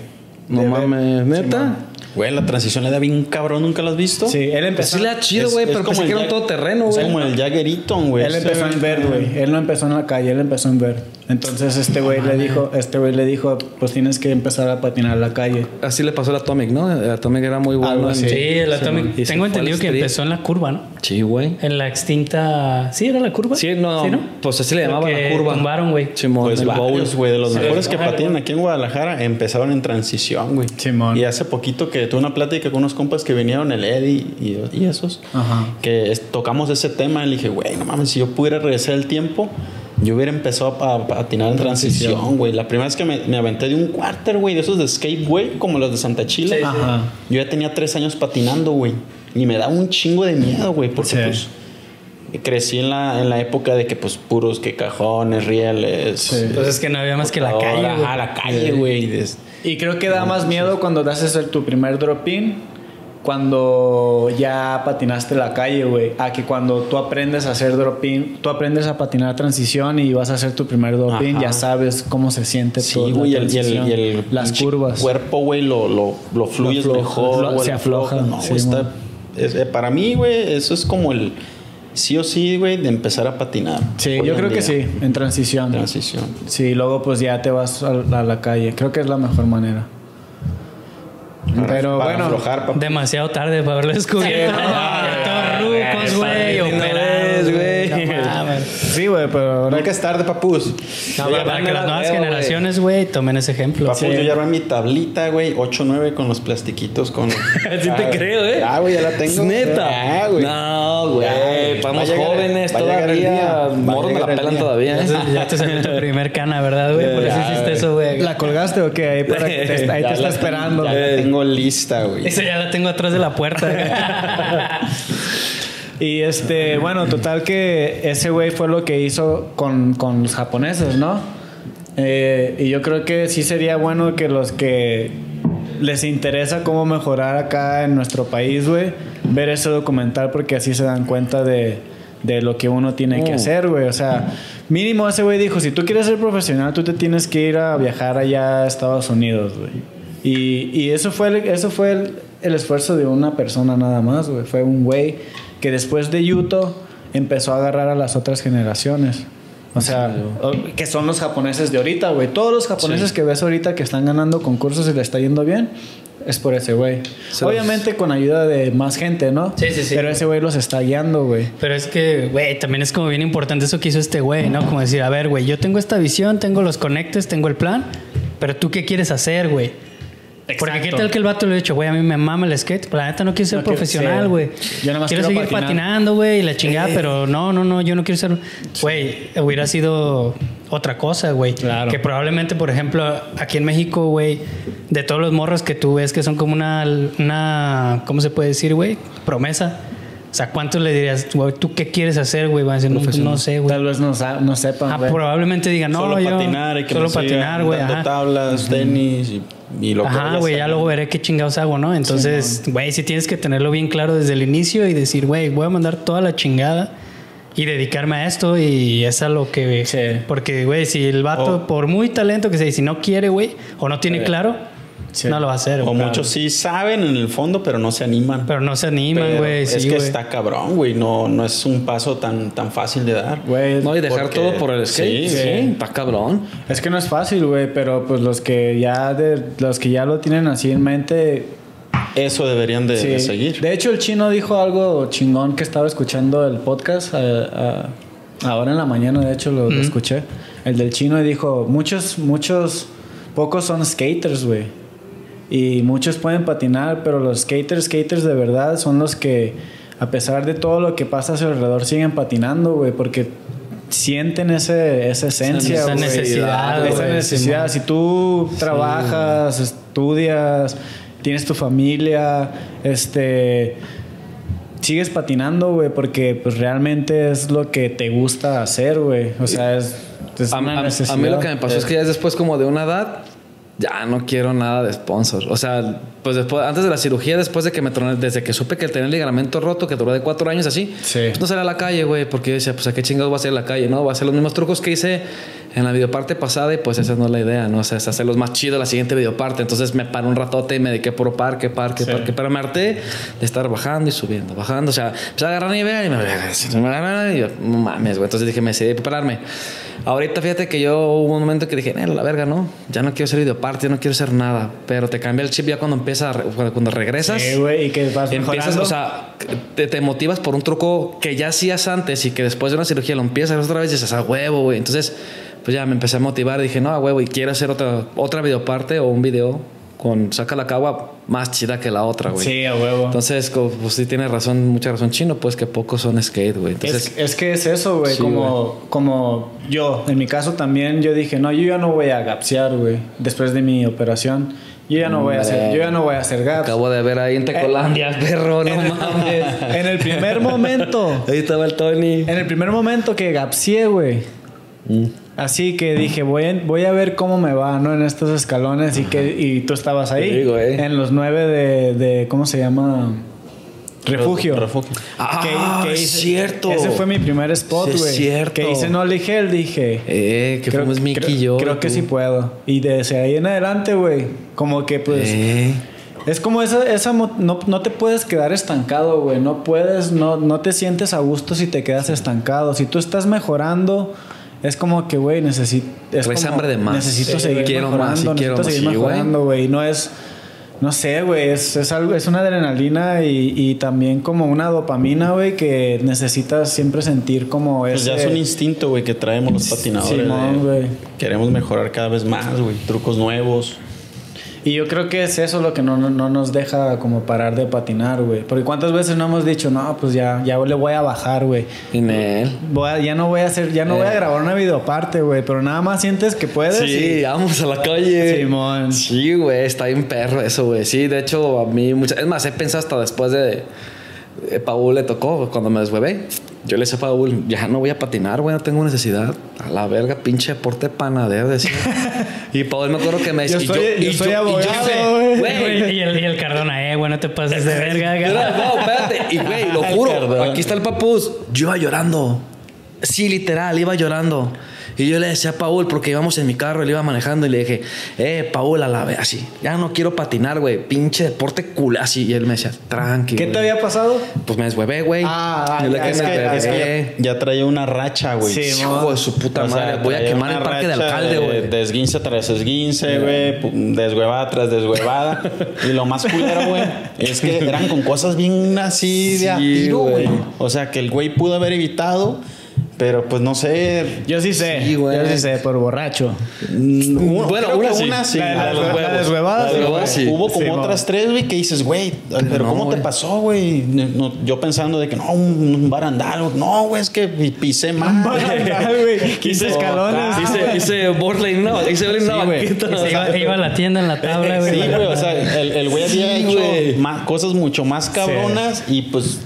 No de- mames, ¿neta? Simón. Güey, la transición le da bien cabrón, ¿nunca la has visto? Sí, él Pues empezó... sí le da chido, güey, pero como pensé que era un Jack- todoterreno, Es güey. como el Jagger Eaton, güey. Él empezó en Verde, güey. Él no empezó en la calle, él empezó en Verde. Entonces este güey le dijo, este güey le dijo, pues tienes que empezar a patinar la calle. Así le pasó al Atomic, ¿no? El Atomic era muy bueno. En-. Sí, el Atomic. Tengo entendido que empezó en la curva, ¿no? Sí, güey. En la extinta. ¿Sí era la curva? Sí, no, pues así le llamaban la curva. tumbaron, güey. Simón, Pues el bowl. varios, güey, de los Sí. mejores que patinan aquí en Guadalajara empezaron en transición, güey. Simón. Y hace poquito que tuve una plática con unos compas que vinieron, el Eddie y, y esos, Ajá. que es- tocamos ese tema y le dije, güey, no mames, si yo pudiera regresar el tiempo, yo hubiera empezado a, a patinar en transición, güey. La primera vez que me, me aventé de un quarter, güey, de esos de skate, güey, como los de Santa Chile. Ajá. Yo ya tenía tres años patinando, güey. Y me daba un chingo de miedo, güey, porque Sí. pues crecí en la, en la época de que pues puros que cajones, rieles. Sí. Pues es que no había más que la calle, ajá, la calle, güey. Des- Y creo que da más miedo cuando das ese- tu primer drop-in, cuando ya patinaste la calle, güey, a que cuando tú aprendes a hacer drop-in, tú aprendes a patinar transición y vas a hacer tu primer drop-in, ya sabes cómo se siente Sí, güey, y el, y y el las curvas. cuerpo, güey, lo, lo, lo fluyes afloja, mejor, lo- se lo afloja, No, sí, güey, está-. Es- eh, para mí, güey, eso es como el sí o sí, güey, de empezar a patinar. Sí, yo creo que sí, en transición. Transición. Sí, luego pues ya te vas a, a la calle. Creo que es la mejor manera. Pero Para bueno, aflojar, papá. Demasiado tarde para haberlo descubierto. Sí, sí, güey, pero ahora Nunca es tarde, papus. No, para van que las la nuevas veo, güey. generaciones, güey, tomen ese ejemplo. Papus, Sí. yo ya mi tablita, güey, 8-9 con los plastiquitos. Con... Sí te creo, ¿eh? Ah, güey, ya la tengo. ¿Es neta? Ah, güey. No, güey. Estamos va jóvenes va todavía. Morros me la pelan todavía, Ya ¿eh? te, ya te salió tu primer cana, ¿verdad, güey? Por eso hiciste eso, güey. ¿la colgaste o qué? Ahí, para que te- ahí te está esperando. Ya la tengo lista, güey. Esa ya la tengo atrás de la puerta. Y este, bueno, total que ese güey fue lo que hizo con, con los japoneses, ¿no? Eh, y yo creo que sí sería bueno que los que les interesa cómo mejorar acá en nuestro país, güey, ver ese documental porque así se dan cuenta de, de lo que uno tiene que Mm. hacer, güey. O sea, mínimo ese güey dijo, si tú quieres ser profesional, tú te tienes que ir a viajar allá a Estados Unidos, güey. Y, y eso fue, el, eso fue el, el esfuerzo de una persona nada más, güey. Fue un güey que después de Yuto empezó a agarrar a las otras generaciones. O sea, que son los japoneses de ahorita, güey. Todos los japoneses que ves ahorita que están ganando concursos y le está yendo bien, es por ese güey. Obviamente con ayuda de más gente, ¿no? Sí, sí, sí. Pero ese güey los está guiando, güey. Pero es que, güey, también es como bien importante eso que hizo este güey, ¿no? Como decir, a ver, güey, yo tengo esta visión, tengo los conectes, tengo el plan, pero tú qué quieres hacer, güey. Porque qué Exacto. tal que el vato le ha dicho, güey, a mí me mama el skate, pero la neta no quiero ser No profesional, güey. Yo nada más quiero, quiero seguir patinar. patinando, güey, y la chingada, pero no, no, no, yo no quiero ser, güey, hubiera sido otra cosa, güey. Claro. Que probablemente, por ejemplo, aquí en México, güey, de todos los morros que tú ves que son como una, una ¿cómo se puede decir, güey? Promesa. O sea, ¿cuántos le dirías, güey, tú qué quieres hacer, güey? Van a decir, no, pues, no sé, güey. Tal vez no, no sepan, Ah, probablemente digan, no, solo yo patinar, hay que solo patinar, güey. tablas, tenis y, y lo Ajá, güey, ya luego veré qué chingados hago, ¿no? Entonces, güey, sí tienes que tenerlo bien claro desde el inicio y decir, güey, voy a mandar toda la chingada y dedicarme a esto y es a lo que... Sí. Porque, güey, si el vato, por muy talento que sea, y si no quiere, güey, o no tiene claro, Sí. no lo va a hacer, O muchos sí saben en el fondo, pero no se animan. Pero no se animan, güey. es Sí, que está cabrón, güey. No, no es un paso tan, tan fácil de dar. Güey, No, y dejar Porque- todo por el skate. sí, Sí, está cabrón. Es que no es fácil, güey, pero pues los que ya de, los que ya lo tienen así en mente Eso deberían de, sí. de seguir. De hecho, el chino dijo algo chingón que estaba escuchando el podcast eh, ah, ahora en la mañana, de hecho lo, lo escuché. El del chino y dijo, muchos muchos pocos son skaters, güey. Y muchos pueden patinar, pero los skaters, skaters de verdad son los que a pesar de todo lo que pasa a su alrededor siguen patinando, güey, porque sienten ese, esa esencia, esa güey. necesidad, Esa güey, necesidad. Si tú trabajas, estudias, tienes tu familia, este sigues patinando, güey, porque pues realmente es lo que te gusta hacer, güey. O sea, es, es A, una a- necesidad. a mí lo que me pasó es que ya después como de una edad ya no quiero nada de sponsor. O sea, pues después, antes de la cirugía, después de que me troné, desde que supe que tenía el ligamento roto, que duró de cuatro años así, Sí. pues no salía a la calle, güey, porque yo decía, pues a qué chingados voy a hacer en la calle, ¿no? Voy a hacer los mismos trucos que hice en la videoparte pasada y pues esa no es la idea, ¿no? O sea, es hacerlos más chidos la siguiente videoparte. Entonces me paré un ratote y me dediqué puro parque, parque, Sí. parque, pero me harté de estar bajando y subiendo, bajando. O sea, empecé a agarrar nivel y me... Y yo, no mames, güey. Entonces dije, me decidí prepararme. Ahorita fíjate que yo hubo un momento que dije, "Nel, la verga, no, ya no quiero ser videoparte, ya no quiero hacer nada. Pero te cambia el chip ya cuando empieza, a re- cuando- cuando regresas. Sí, güey, y que vas Empiezas, mejorando. o sea, te, te motivas por un truco que ya hacías antes y que después de una cirugía lo empiezas otra vez y dices, a huevo, güey. Entonces, pues ya me empecé a motivar dije, no, huevo, y quiero hacer otra, otra videoparte o un video con saca la cagua más chida que la otra, güey. Sí, a huevo. Entonces, pues sí tiene razón, mucha razón chino, pues que pocos son skate, güey. Entonces, es, es que es eso, güey. Sí, como, como yo, en mi caso también, yo dije, no, yo ya no voy a gapsear, güey. Después de mi operación, yo ya no voy a hacer, yo ya no voy a hacer gaps. acabo de ver ahí en Tecolandia, perro, no mames. En el primer momento, Ahí estaba el Tony. en el primer momento que gapseé, güey. Así que dije, voy a, voy a ver cómo me va, ¿no? En estos escalones y que y tú estabas ahí. Digo, eh. En los nueve de, de ¿cómo se llama? Refugio. Refugio. Ah, es hice- cierto. Ese fue mi primer spot, Sí, es güey. cierto. Que hice no Hell, dije. Eh, que fuimos Mickey creo, y yo. Creo que sí puedo. Y desde ahí en adelante, güey. Como que pues. Eh. Es como esa, esa mo- no, no te puedes quedar estancado, güey. No puedes, no, no te sientes a gusto si te quedas estancado. Si tú estás mejorando, es como que, güey, necesito. Traes hambre de más. Necesito Sí, seguir quiero mejorando. más, sí, quiero necesito más. seguir Sí, güey. mejorando, güey. No es. No sé, güey, es, es algo, es una adrenalina y, y también como una dopamina, güey, que necesitas siempre sentir como Pues ese... ya es un instinto, güey, que traemos los patinadores. De- güey. Queremos mejorar cada vez más, güey. Trucos nuevos. Y yo creo que es eso lo que no, no, no nos deja como parar de patinar, güey. Porque cuántas veces no hemos dicho, no, pues ya, ya le voy a bajar, güey. Y Nel. Voy a- ya no voy a hacer, ya no voy a grabar una videoparte, güey. Pero nada más sientes que puedes. Sí, y- vamos a la calle. Simón. Sí, güey, está bien perro eso, güey. Sí, de hecho, a mí muchas... Es más, he pensado hasta después de, eh, Paul le tocó cuando me deshuevé. Yo le decía a Paul, ya no voy a patinar, güey, no tengo necesidad. A la verga, pinche deporte panadero, decía. y Paul me acuerdo que me Yo decía... y soy- y yo soy y abogado, güey, Güey, y, el, y el Cardona, eh, güey, no te pases de verga. Era- no, espérate. Y, güey, lo juro. Aquí está el papus. Yo iba llorando. Sí, literal, iba llorando. Y yo le decía a Paul, porque íbamos en mi carro, él iba manejando y le dije, eh, Paul, a la vez, así, ya no quiero patinar, güey, pinche deporte cool, así. Y él me decía, tranqui. ¿Qué güey". te había pasado? Pues me deshuevé, güey. Ah, Yo le ya, que es me que- deshuevé. es que Ya traía una racha, güey. Sí, Hijo de su puta O sea, madre. Voy a quemar el parque racha alcalde, de- güey. De esguince tras esguince, güey. Deshuevada tras deshuevada. y lo más culero, güey, es que eran con cosas bien así de a tiro, güey. O sea, que el güey pudo haber evitado, pero pues no sé. Yo sí sé. Sí, güey. yo sí sé, por borracho. Uno- Bueno, una sí. una sí. La la huevos. la deshuevada, La de huevos. Sí. Hubo como Sí, otras tres, güey, que dices, güey, pero no, ¿cómo te pasó, güey? No, yo pensando de que no, un, un barandal. No, güey, es que pi- pisé mal. güey. 15 escalones. Hice, hice Borley, no, hice Borley una Sí, güey. banqueta. Iba, iba a la tienda en la tabla, güey. Sí, güey, o sea, el, el güey había Sí, hecho güey. más- cosas mucho más cabronas y pues,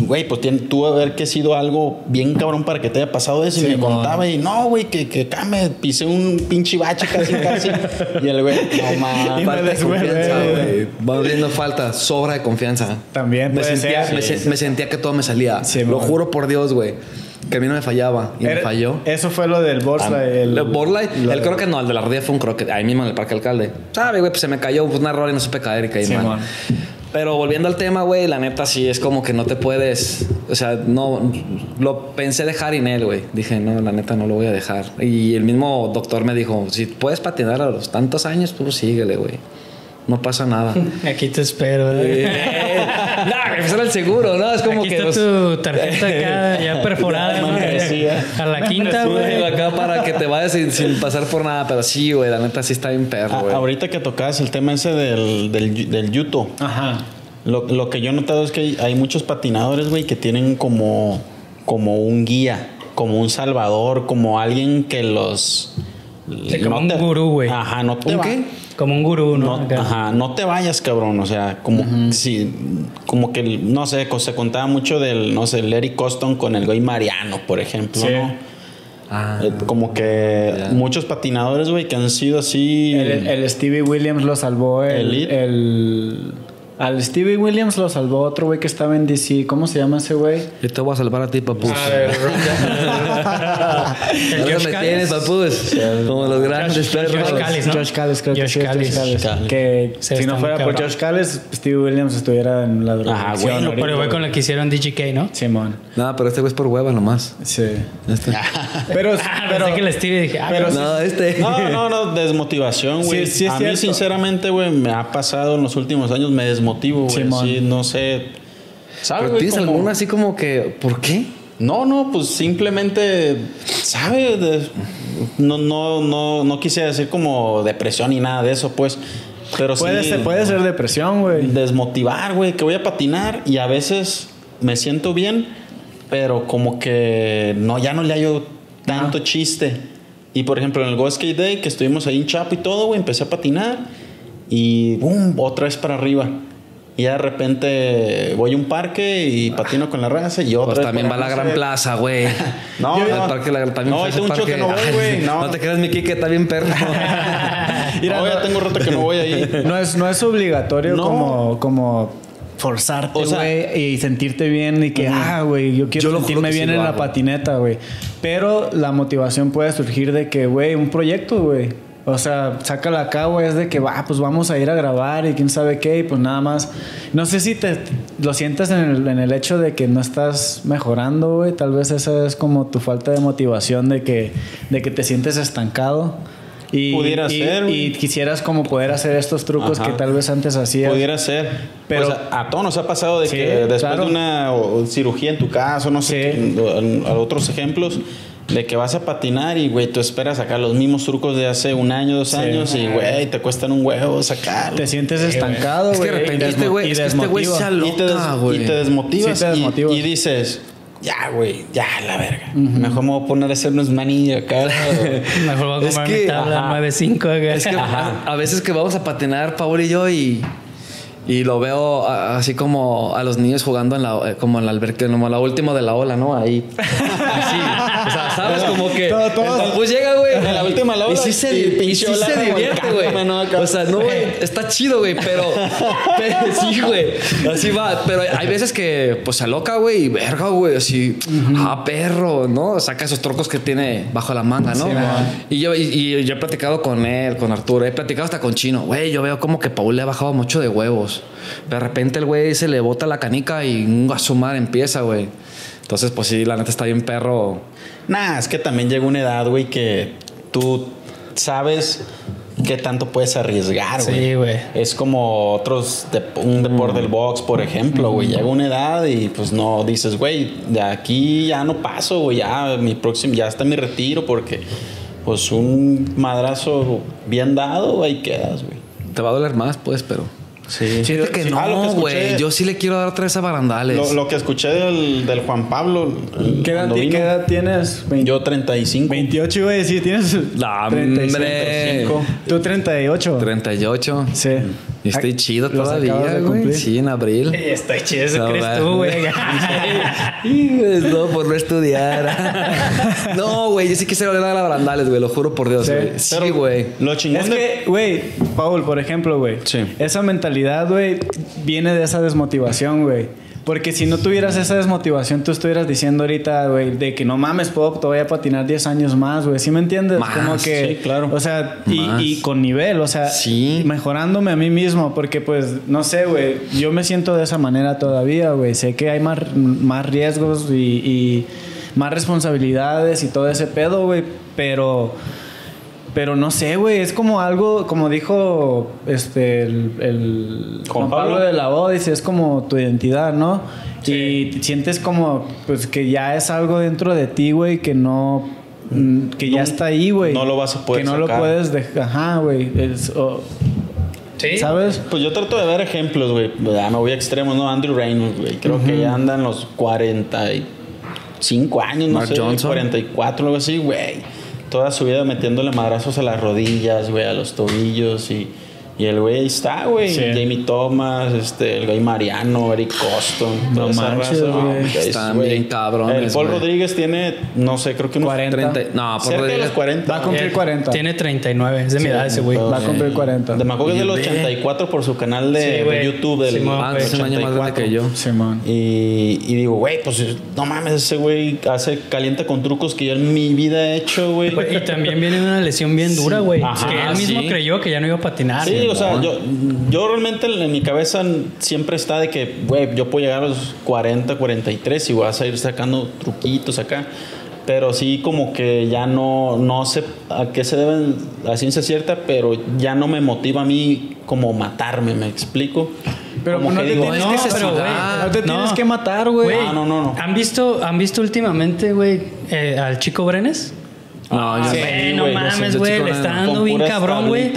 güey, pues tiene, tuvo que haber que sido algo bien cabrón para que te haya pasado eso. Sí, y me contaba y no, güey, que, que acá me pisé un pinche bache casi, casi. y el güey, no mames. me Falta de confianza, güey. Va viendo falta, sobra de confianza. También me sentía, ser. me, Sí, se- sí. me sentía que todo me salía. Sí, Lo juro por Dios, güey. Que a mí no me fallaba. Y me falló. Eso fue lo del Borsa. el, El Borley, lo- el croquet no, el de la rodilla fue un croquet. Ahí mismo en el parque alcalde. ¿Sabe, güey? Pues se me cayó pues, un error y no supe caer y caí Sí, mal. mon. Pero volviendo al tema, güey, la neta sí es como que no te puedes. O sea, no. Lo pensé dejar en él, güey. Dije, no, la neta no lo voy a dejar. Y el mismo doctor me dijo: si puedes patinar a los tantos años, tú síguele, güey. No pasa nada. Aquí te espero. ¿eh? no, güey, pues era el seguro, ¿no? Es como Aquí que. está pues, tu tarjeta acá ya perforada. ¿no? A la quinta, güey, acá para que te vayas sin, sin pasar por nada. Pero sí, güey, la neta sí está bien perro, güey. ahorita que tocabas el tema ese del, del, del yuto, Ajá. lo, lo que yo he notado es que hay, hay muchos patinadores, güey, que tienen como, como un guía, como un salvador, como alguien que los... Sí, como un gurú, güey. Ajá, no te ¿Un va- qué? Como un gurú, ¿no? Ajá, no te vayas, cabrón. O sea, como si, como que, no sé, se contaba mucho del, no sé, el Eric Coston con el güey Mariano, por ejemplo, Sí. ¿no? Ah, Eh, como que Ya. muchos patinadores, güey, que han sido así. El, el Stevie Williams lo salvó. El- al Stevie Williams lo salvó otro güey que estaba en DC. ¿Cómo se llama ese güey? Yo te voy a salvar a ti, papus. El ¿Dónde me tienes, papus? Como los grandes perros. Josh Callis, ¿no? Josh Callis, creo que sí, Callis. Josh Callis. Que si no fuera por. Josh Callis, Stevie Williams estuviera en la drogación. Ajá, bueno, ahorita, Pero güey, con lo que hicieron DGK, ¿no? Simón. No, pero este güey es por hueva nomás. Sí. Este. Pero, Ah, pero que el Stevie dije, ah, pero- No, este. No, no, no, desmotivación, güey. Sí, sí a mí, sinceramente, güey, me ha pasado en los últimos años, me desmotivo, güey. Sí, no sé. ¿Sabes, ¿Pero güey? tienes Como- alguna así como que. ¿Por qué? No, no, pues simplemente, ¿sabes? De- No, no, no, no quise decir como depresión ni nada de eso, pues. Pero puede, sí. ser, puede ser depresión, güey. desmotivar, güey, que voy a patinar y a veces me siento bien, pero como que no, ya no le hallo tanto chiste. Y por ejemplo, en el Go Skate Day, que estuvimos ahí en Chapo y todo, güey, empecé a patinar y ¡bum! otra vez para arriba. Y ya de repente voy a un parque y patino con la raza y otra Pues también va a la gran plaza, güey. No, El no. parque, la, también No, ese un parque. choque no voy, güey, no. no te creas, mi Kike, está bien perro. Mira, No, ya no- tengo rato que no voy ahí. No es, no es obligatorio No. como, como forzarte, O sea- güey, y sentirte bien y que, ah, güey, yo quiero Yo sentirme sí bien lo en la patineta, güey. Pero la motivación puede surgir de que, güey, un proyecto, güey. O sea, sácala acá, güey, es de que, va, pues vamos a ir a grabar y quién sabe qué, y pues nada más. No sé si te lo sientes en el, en el hecho de que no estás mejorando, güey. Tal vez esa es como tu falta de motivación de que, de que te sientes estancado. Y, Pudiera y- ser. Y quisieras como poder hacer estos trucos Ajá. que tal vez antes hacías. Pudiera ser. Pero- Pero a todos nos ha pasado de Sí, que después claro. de una o- cirugía en tu caso, no sé, Sí. a- a otros ejemplos, de que vas a patinar y, güey, tú esperas sacar los mismos trucos de hace un año, dos Sí. años y, güey, te cuestan un huevo sacarlo. Te sientes estancado, Es que güey. de repente y este desmo- güey, y es que este güey se y te, des- y te desmotivas, Sí, te y- desmotivas. Y, dices, ya, güey, ya, la verga. Mejor me voy a poner a hacer unos maní acá. Mejor voy a Es comprar que- mi tabla ajá. 9.5 acá. Es que a, a veces que vamos a patinar, Paul y yo, y, Y lo veo así como a los niños jugando en la, eh, como en la alberca, como la última de la ola, ¿no? Ahí. Así. O sea, ¿sabes? Como que. Todo- todo- Pues llega, güey. En la última la Y sí se, y sí se divierte, güey. O sea, no, güey. Está chido, güey, pero, pero sí, güey. Así va. Pero hay veces que, pues, se aloca, güey, y verga, güey, así, ah, perro, ¿no? Saca esos trocos que tiene bajo la manga, ¿no? Sí, y yo, y, y yo he platicado con él, con Arturo, he platicado hasta con Chino, güey, yo veo como que Paul le ha bajado mucho de huevos. De repente el güey se le bota la canica y mm, a su madre empieza, güey. Entonces, pues sí, la neta está bien perro. Nah, es que también llega una edad, güey, que tú sabes qué tanto puedes arriesgar, güey. Sí, güey. Es como otros, dep- un deporte del box, por ejemplo, güey. Llega una edad y pues no dices, güey, de aquí ya no paso, güey, ya mi próximo, ya está mi retiro porque pues un madrazo bien dado, ahí quedas, güey. Te va a doler más, pues, pero. Sí. Fíjate que Ah, lo que no, escuché- güey. Yo sí le quiero dar tres a barandales. Lo, lo que escuché del, del Juan Pablo. ¿Qué edad, vino, qué edad tienes? Yo 35. 28, güey, sí, tienes No, 35. hombre. Tú 38. 38. Sí. Y estoy chido todavía, güey. Sí, en abril. Estoy chido, eso No, crees va. tú, güey. No, por no estudiar. no, güey, yo sí quisiera volver a la barandales, güey. Lo juro por Dios, Sí. güey. Sí. Lo chingón Es de- que, güey, Paul, por ejemplo, güey. Sí. Esa mentalidad, güey, viene de esa desmotivación, güey. Porque si no tuvieras esa desmotivación, tú estuvieras diciendo ahorita, güey, de que no mames, puedo todavía patinar 10 años más, güey. ¿Sí me entiendes? Más, Como que, sí, claro. O sea, y, con nivel, o sea, Sí. mejorándome a mí mismo. Porque, pues, no sé, güey, yo me siento de esa manera todavía, güey. Sé que hay más, más riesgos y, y más responsabilidades y todo ese pedo, güey. Pero... Pero no sé, güey, es como algo, como dijo este el, el Juan Pablo Pablo. de la voz, dice, es como tu identidad, ¿no? Y sientes como, pues que ya es algo dentro de ti, güey, que no, mm, que ya No- está ahí, güey. no lo vas a poder Que no lo puedes dejar, ajá, güey. Sí. ¿Sabes? Pues yo trato de ver ejemplos, güey. Ya me voy a extremos, ¿no? Andrew Reynolds, güey. Creo que ya andan los 45 años, no Mark sé, Johnson. 44, algo así, güey. Toda su vida metiéndole madrazos a las rodillas, güey, a los tobillos y... Y el güey ahí está, güey. Sí. Jamie Thomas, este, el güey Mariano, Eric Coston. No manches, güey. es, Están güey. bien cabrones, El Paul güey. Rodríguez tiene, no sé, creo que unos 40. 30, no, por cerca de los Rodríguez. 40. Va a cumplir 40. Tiene 39, es de mi edad ese güey. Va a cumplir 40. De me acuerdo del Y ve. 84 por su canal de, Sí, de. YouTube del Simón, Ah, es un año más grande que yo. Simón. Y, y digo, güey, pues no mames, ese güey hace calienta con trucos que yo en mi vida he hecho, güey. Y también viene de una lesión bien dura, güey. Que él mismo sí. creyó que ya no iba a patinar. Sí. O sea, yo, yo realmente en mi cabeza siempre está de que, güey, yo puedo llegar a los 40, 43 y voy a seguir sacando truquitos acá. Pero sí, como que ya no, no sé a qué se deben a ciencia cierta, pero ya no me motiva a mí como matarme, ¿me explico? Pero como no que te digo, tienes no, que pero, güey, No te no. tienes que matar, güey. Güey, No, no, no, no. ¿Han visto, ¿Han visto últimamente, güey, eh, al chico Brenes? No, yo Sí, Güey, no mames, güey, le está dando bien cabrón, güey.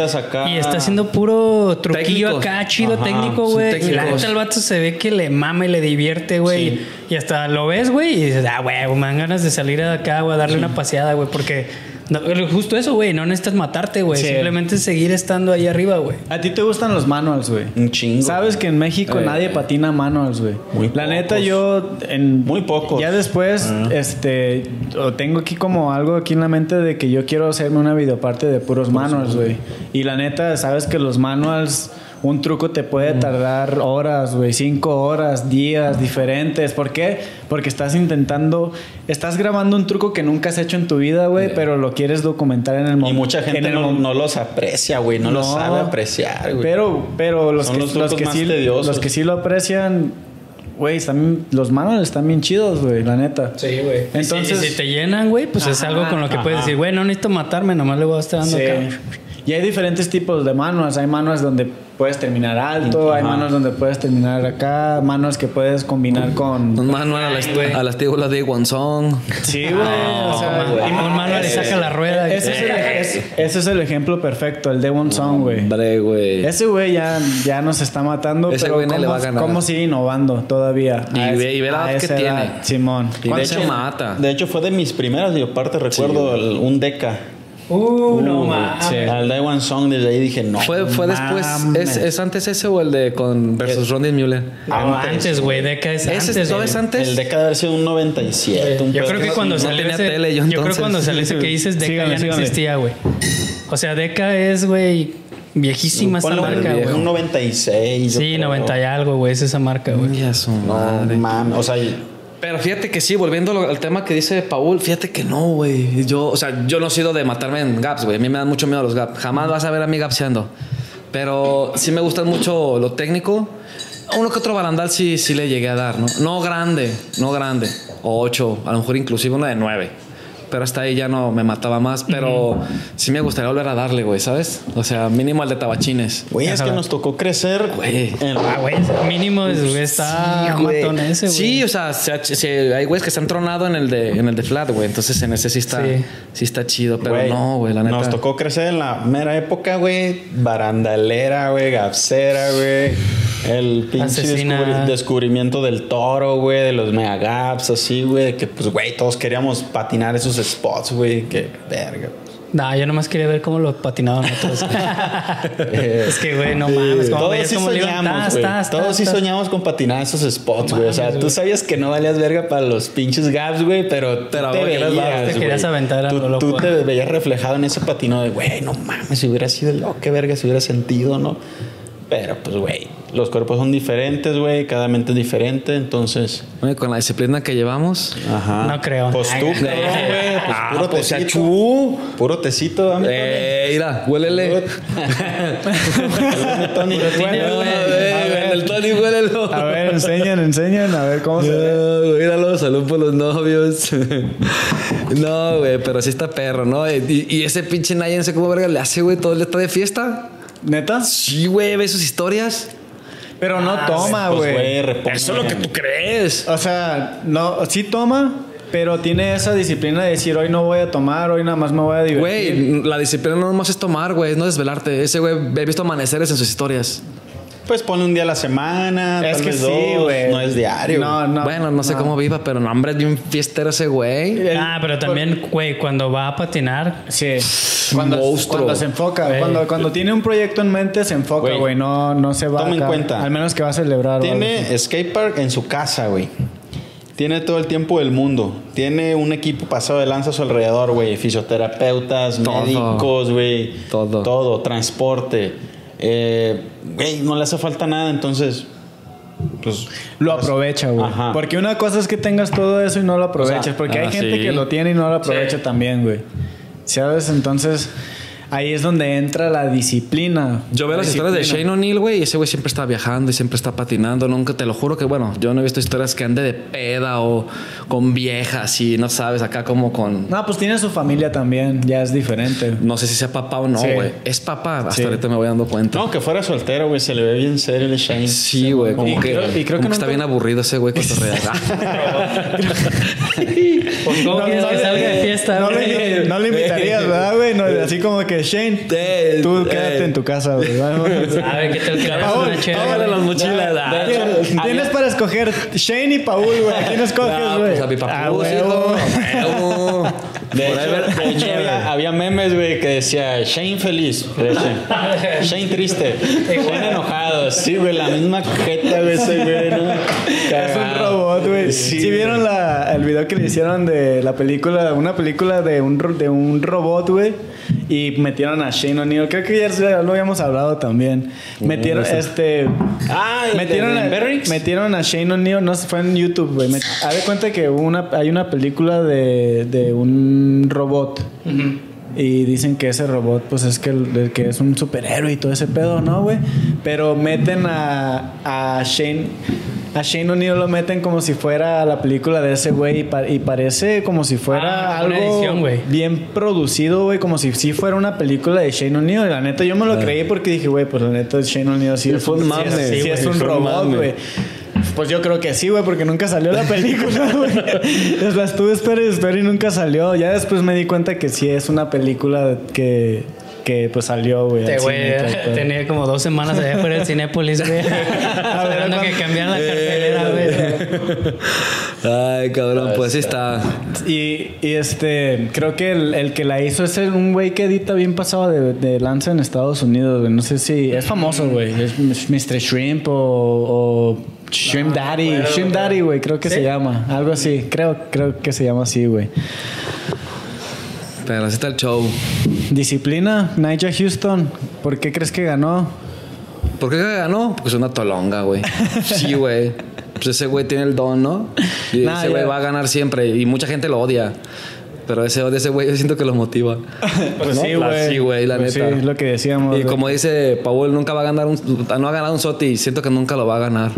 Y está haciendo puro truquillo Técnicos. acá, chido Ajá, técnico, güey. Y la neta el vato se ve que le mama y le divierte, güey. Sí. Y hasta lo ves, güey, y dices, ah, güey, me dan ganas de salir acá, güey, a darle una paseada, güey, porque no, justo eso, güey, no necesitas matarte, güey. Sí. Simplemente seguir estando ahí arriba, güey. A ti te gustan los manuals, güey. Un chingo. Sabes que en México Eh. nadie patina manuals, güey. Muy La pocos. neta yo en Muy pocos. Ya después este o tengo aquí como algo aquí en la mente de que yo quiero hacerme una videoparte de puros manuals, güey. Y la neta, sabes que los manuals un truco te puede tardar horas, güey, cinco horas, días diferentes. ¿Por qué? Porque estás intentando, estás grabando un truco que nunca has hecho en tu vida, güey, pero lo quieres documentar en el Y momento. mucha gente no, no los aprecia, güey. No, los No. sabe apreciar, güey. Pero, pero los Son que, los los, trucos que más sí, tediosos. los que sí lo aprecian, güey, están, los manuals están bien chidos, güey, la neta. Sí, güey. Entonces- si, te llenan, güey, pues es algo con lo que ajá. puedes decir, güey, no necesito matarme, nomás le voy a estar dando Sí. Y hay diferentes tipos de manuals. Hay manuals donde puedes terminar alto, hay manuals donde puedes terminar acá, manuals que puedes combinar con. Un manual a la, est- a la estíbula de Guanzón. Sí, güey. o sea, y- un manual le saca la rueda. Ese es, el, es- ese es el ejemplo perfecto, el de One Song, güey. Hombre, güey. Ese güey ya, ya nos está matando, Ese pero güey no ¿cómo, le va a ganar. cómo sigue innovando todavía? Y A ve- y ve la edad que tiene. edad, Simón. Y de ¿Cuánto hecho mata. De hecho, fue de mis primeras, y aparte recuerdo el- un Deca. Uh, no mames. sí. Al Die One Song, desde ahí dije, no. Fue, fue después. ¿Es, es antes ese o el de con versus Ronnie Mueller? No, Antes, antes, güey. Deca es Ese antes. es- todo güey. es antes. El década de haber sido un 97. un Yo creo que cuando no salió ese, tele yo yo creo que cuando salió ese que dices Deca ya no existía, güey. O sea, Deca es, güey, viejísima esa un- marca, un güey. 96. yo Sí, creo. 90 y algo, güey, es esa marca, güey. No madre. mames. O sea, Pero fíjate que sí, volviendo al tema que dice Paul, fíjate que no, güey. Yo, o sea, yo no he sido de matarme en gaps, güey. A mí me dan mucho miedo los gaps. Jamás vas a ver a mí gapseando. Pero sí me gusta mucho lo técnico. Uno que otro barandal sí, sí le llegué a dar, ¿no? No grande, no grande. Ocho, a lo mejor inclusive uno de nueve. Pero hasta ahí ya no me mataba más. Pero sí me gustaría volver a darle, güey, ¿sabes? O sea, mínimo al de tabachines. güey, es que nos tocó crecer. Güey. en- Ah, güey, mínimo es- güey, está Sí, güey. matón ese, güey. Sí, o sea, se ha- se- hay güeyes que se han tronado en el de, en el de flat, güey. Entonces en ese sí está, sí. Sí. está chido. Pero Güey, no, güey, la neta. Nos tocó crecer en la mera época, güey. Barandalera, güey. Gapsera, güey. El pinche descubri- descubrimiento del toro, güey. De los mega gaps, así, güey. Que pues, güey, todos queríamos patinar esos spots, güey. Que verga. No, yo nomás quería ver cómo lo patinaban otros. es que, güey, no mames. Como Todos veías sí soñamos, güey. Todos sí soñamos con patinar esos spots, güey. O sea, tú sabías que no valías verga para los pinches gaps, güey, pero, Pero te veías, vago, te querías aventar a tú, lo tú loco. te veías reflejado en ese patino de, güey, no mames, si hubiera sido lo que verga, si hubiera sentido, ¿no? Pero, pues, güey, los cuerpos son diferentes, güey, cada mente es diferente, entonces... Oye, con la disciplina que llevamos. Ajá. No creo. Pues tú, güey, pues Ah, puro pues, tecito. achú. Puro tecito, dame, Eh, mira, huélele. Tony. El Tony, huélelo. A ver, enseñan, enseñan, a ver cómo se ve. Míralo, salud por los novios. no, güey, pero sí está perro, ¿no? Y, y ese pinche Naya, no sé cómo verga le hace, güey, todo el día está de fiesta. ¿Neta? Sí, güey, ve sus historias. Pero no toma, Pues, güey. Eso es lo que tú crees. o sea, no, sí toma, pero tiene esa disciplina de decir, hoy no voy a tomar, hoy nada más me voy a divertir. Güey, la disciplina no nomás es tomar, güey, es no desvelarte. Ese güey, he visto amaneceres en sus historias. Pues pone un día a la semana, es tal que vez sí, dos, güey. No es diario. No, no. bueno, no sé cómo viva, pero no, hombre, es bien fiestero ese güey. El- Ah, pero también, güey, cuando va a patinar, Sí. Cuando, monstruo. cuando se enfoca, Güey. cuando, cuando tiene un proyecto en mente, se enfoca, Güey. güey. No, no se va Toma en cuenta. Al menos que va a celebrar. Tiene skatepark en su casa, güey. Tiene todo el tiempo del mundo. Tiene un equipo pasado de lanza a su alrededor, güey. Fisioterapeutas, Todo. médicos, güey. Todo. Todo. Transporte. Eh, Güey, no le hace falta nada, entonces. Pues. Lo aprovecha, güey. Porque una cosa es que tengas todo eso y no lo. O sea, porque hay ah, gente sí. que lo tiene y no lo aprovecha Sí. también, güey. ¿Sabes? Entonces, ahí es donde entra la disciplina. Yo veo La las historias de. Shane O'Neill, güey, y ese güey siempre está viajando y siempre está patinando. Nunca te lo juro que, bueno, yo no he visto historias que ande de peda o con viejas y no sabes, acá como con. No, pues tiene su familia también. Ya es diferente. No sé si sea papá o no, Sí. güey. Es papá, hasta Sí. ahorita me voy dando cuenta. No, que fuera soltero, güey. Se le ve bien serio el Shane. Sí, güey, como Y que, creo- y creo como que que está bien aburrido ese güey cotorrear. pues, ¿cómo quieres que salga de fiesta, no, le, no le invitarías, ¿verdad, güey? No, así como que Shane, tú quédate en tu casa, güey. Vamos. A ver, ¿qué tal que le das Paul, una chévere? Las mochilas. ah. Tienes- para escoger Shane y Paul, güey. ¿A quién escoges, Ah, güey? pues a mi Ah, papá, huevo. De hecho, de hecho, había, había memes, güey, que decía Shane feliz, Shane, Shane triste, Shane enojado. Sí, güey, la misma jeta, güey, ese güey, ¿no? Es un robot, güey. Sí, Sí, vieron la, el video que le hicieron de la película, una película de un, de un robot, güey. Y metieron a Shane O'Neill. Creo que ya lo habíamos hablado también. Metieron, este. Ah, Metieron, de a, metieron a Shane O'Neill, no sé, fue en YouTube, güey. Haz de cuenta que hubo una, hay una película de, de un robot. Y dicen que ese robot, pues es que, el- que es un superhéroe y todo ese pedo, ¿no, güey? Pero meten a, a Shane. A Shane O'Neill lo meten como si fuera la película de ese güey y, pa- y parece como si fuera Ah, algo edición, bien producido, güey, como si sí fuera una película de Shane O'Neill. La neta, yo me lo creí porque dije, güey, pues la neta Shane O'Neill sí, es un sí es- sí Sí, es güey, un robot, güey. Pues yo creo que sí, güey, porque nunca salió la película, güey. La estuve espera y espera y nunca salió. Ya después me di cuenta que sí es una película que, que pues salió, güey. Este güey tenía como dos semanas allá fuera del Cinépolis, güey. Esperando que cambiaran la cartelera, güey. Ay, cabrón, pues sí está. Y, y este, creo que el, el que la hizo es un güey que edita bien pasado de, de lanza en Estados Unidos, güey. No sé si es famoso, güey. Es Mr. Shrimp o, o Shrimp Daddy. Shrimp Daddy, güey, creo que se llama. Algo así. Creo, creo que se llama así, güey. Pero así está el show. Disciplina, Nigel Houston. ¿Por qué crees que ganó? ¿Por qué ganó? Porque es una tolonga, güey. Sí, güey. Pues ese güey tiene el don, ¿no? Y Nah, ese güey va a ganar siempre. Y mucha gente lo odia. Pero ese odio, ese güey, yo siento que lo motiva. Pues ¿No? sí, güey. Sí, güey, la Pues neta. Sí, es lo que decíamos. Y como dice Paul, nunca va a ganar un. No ha ganado un Soti y siento que nunca lo va a ganar.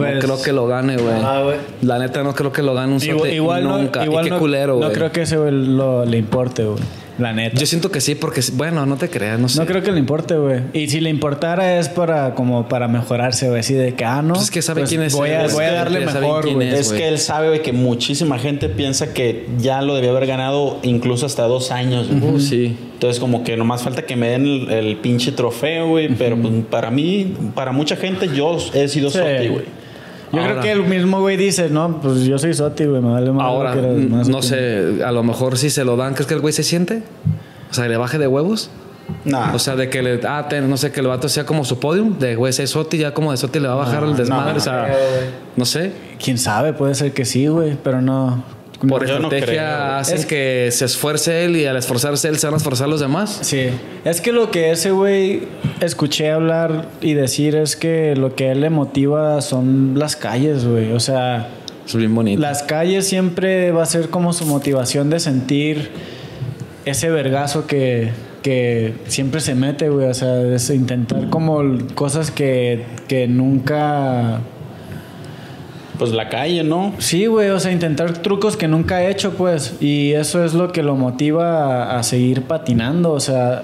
Pues- no creo que lo gane, güey. Ah, güey. La neta, no creo que lo gane un. Igual, igual no, nunca. igual y qué no, culero, güey. no creo que ese güey lo, le importe, güey. La neta. Yo siento que sí, porque, bueno, no te creas, no sé. No creo que le importe, güey. Y si le importara es para como para mejorarse, güey. Así de que, ah, no. Pues es que sabe quién es Voy a, él, voy a darle mejor, güey. es. Es que él sabe güey, que muchísima gente piensa que ya lo debió haber ganado incluso hasta dos años. güey. Uh, sí. Entonces como que nomás falta que me den el, el pinche trofeo, güey. Pero pues, para mí, para mucha gente, yo he sido Sí. Soti, güey. Yo Ahora- creo que el mismo güey dice, no, pues yo soy Soti, güey. Me vale más. Ahora, que demás no opinen". sé, a lo mejor si se lo dan, ¿crees que el güey se siente? O sea, que le baje de huevos. Nah. O sea, de que le, ah, ten- no sé, que el vato sea como su podium, de güey, ese Soti, ya como de Soti le va a bajar el desmadre, no, o sea, no sé. Quién sabe, puede ser que sí, güey. Pero no. Por yo no estrategia creo, güey. hacen Es- que se esfuerce él y al esforzarse él se van a esforzar los demás. Sí. Es que lo que ese güey escuché hablar y decir es que lo que a él le motiva son las calles, güey. O sea. Es bien bonito. Las calles siempre va a ser como su motivación de sentir ese vergazo que, que siempre se mete, güey. O sea, es intentar como cosas que, que nunca... Pues la calle, ¿no? Sí, güey, o sea, intentar trucos que nunca ha hecho, pues. Y eso es lo que lo motiva a, a seguir patinando, o sea,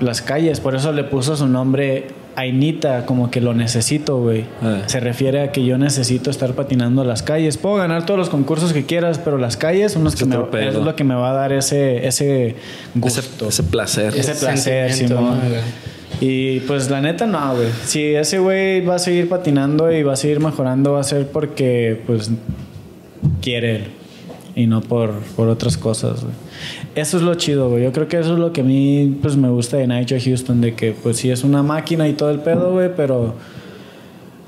las calles. Por eso le puso su nombre Ainita, como que lo necesito, güey. Eh. Se refiere a que yo necesito estar patinando las calles. Puedo ganar todos los concursos que quieras, pero las calles son los Es que me, pedo. es lo que me va a dar ese, ese ese, gusto. ese placer. Ese placer, Simón. Y pues la neta no, güey. Si ese güey va a seguir patinando y va a seguir mejorando, va a ser porque pues quiere él. Y no por, por otras cosas, güey. Eso es lo chido, güey. Yo creo que eso es lo que a mí pues me gusta de Nigel Houston. De que pues sí es una máquina y todo el pedo, güey. Pero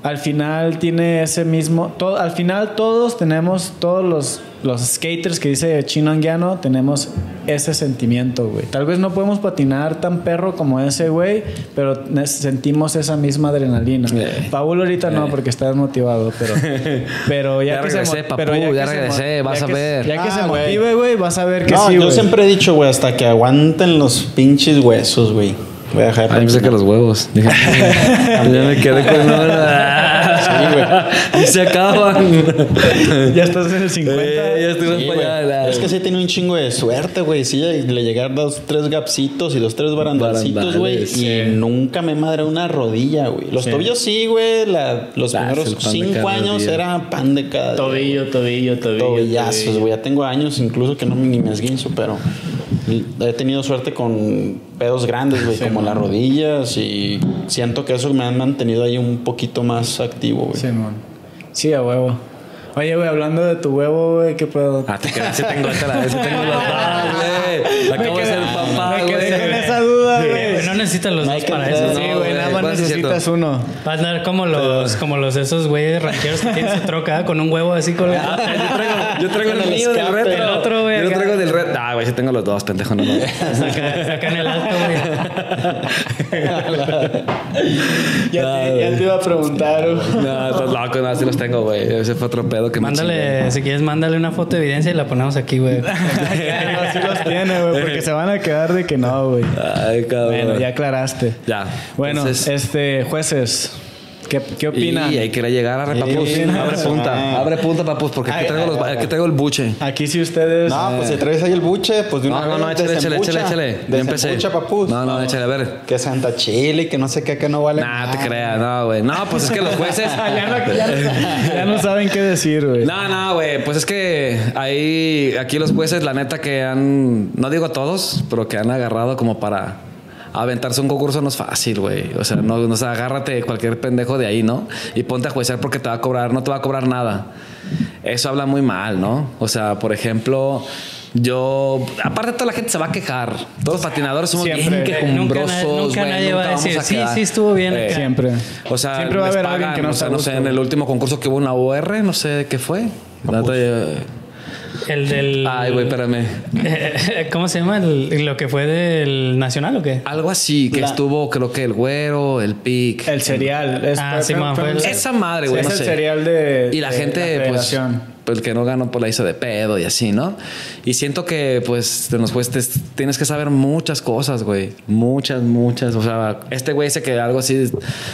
al final tiene ese mismo... todo- al final todos tenemos, todos los, los skaters que dice Chino Anguiano, tenemos ese sentimiento, güey. Tal vez no podemos patinar tan perro como ese, güey, pero sentimos esa misma adrenalina. Eh. Paul ahorita no, porque está desmotivado, pero, pero ya, Ya que se regresé, mo- papu, pero ya que se regresé, vas ya a que- ver. Ya que Ah, se güey. motive, güey, vas a ver que no, sí, yo siempre he dicho, güey, hasta que aguanten los pinches huesos, güey. Voy a dejar de Ay, pensé que patinar. los huevos. Dije, ya me quedé con Y se acaban. Ya estás en el 50. Eh, ya estoy Sí, allá, Es que sí tiene un chingo de suerte, güey. Sí, le llegar dos, tres gapsitos y dos, tres barandalcitos, güey. Y nunca me madre una rodilla, güey. Los Sí. tobillos sí, güey. Los Ah, primeros cinco años día. era pan de cada. Tobillo, tobillo, tobillo. Tobillazos, güey. Ya tengo años incluso que no me, ni me esguinzo, pero he tenido suerte con pedos grandes, güey, como las rodillas y siento que eso me han mantenido ahí un poquito más activo, güey. Simón. Sí, a huevo. Oye, güey, hablando de tu huevo, güey, ¿qué pedo? Ah, te sí tengo esta la vez, sí tengo los dos, güey. Acabo de ser papá, me quedé con güey. esa duda, Güey, güey. no necesitas los dos para entrar, eso. Sí, no, güey, nada más necesitas uno. Va a andar como los, como los esos güeyes rancheros que tienen su troca con un huevo así con Ah, yo traigo, yo el el mío del retro. El otro, güey, Yo traigo del retro. Ah, güey, sí tengo los dos, pendejo, no. no. saca, saca en el alto, güey. Ya te, ya te iba a preguntar, güey. No, estás loco, no, sí los tengo, güey. Ese fue otro pedo que. Mándale, si quieres, mándale una foto de evidencia y la ponemos aquí, güey. Así los tiene, güey, porque se van a quedar de que no, güey. Ay, cabrón. Bueno, ya aclaraste. Ya. Bueno, Entonces, este, jueces, ¿qué, qué opinan? Y hay que llegar a papus. Sí. Abre punta. Ah. Abre punta, papus, porque aquí Ay, traigo, los, ay, aquí traigo el buche. Aquí si ustedes... No, pues si traes ahí el buche, pues de una No, no, no, vez échale, échale, échale, desembucha. échale. Ya empecé. Desembucha, papus. No, no, échale, a ver. Que Santa Chile, que no sé qué, que no vale. Nah, te creas, no, güey. No, pues es que los jueces. ya, no, ya no- ya no saben qué decir, güey. No, no, güey. Pues es que ahí, aquí los jueces, la neta que han, no digo todos, pero que han agarrado como para aventarse un concurso no es fácil, güey. O sea, no, no o sea, agárrate cualquier pendejo de ahí, ¿no? Y ponte a juiciar porque te va a cobrar, no te va a cobrar nada. Eso habla muy mal, ¿no? O sea, por ejemplo, yo, aparte toda la gente se va a quejar. Todos los patinadores somos Siempre. bien quejumbrosos, nunca güey, nadie va a nunca sí, quedar". sí, estuvo bien. Eh, acá". Siempre. O sea, Siempre va a haber alguien pagan, que no o sea, no sé, en el último concurso que hubo en la UR, no sé qué fue. El del. Ay, güey, espérame. ¿Cómo se llama? El- ¿Lo que fue del Nacional o qué? Algo así, que La- estuvo, creo que el güero, el pic. El cereal. Es, Ah, sí, man, fue el- Esa madre, güey, Es no el sé. cereal de. Y la de gente, la pues, pues, el que no ganó, pues la hizo de pedo y así, ¿no? Y siento que, pues, de los jueces tienes que saber muchas cosas, güey. Muchas, muchas. O sea, este güey dice que algo así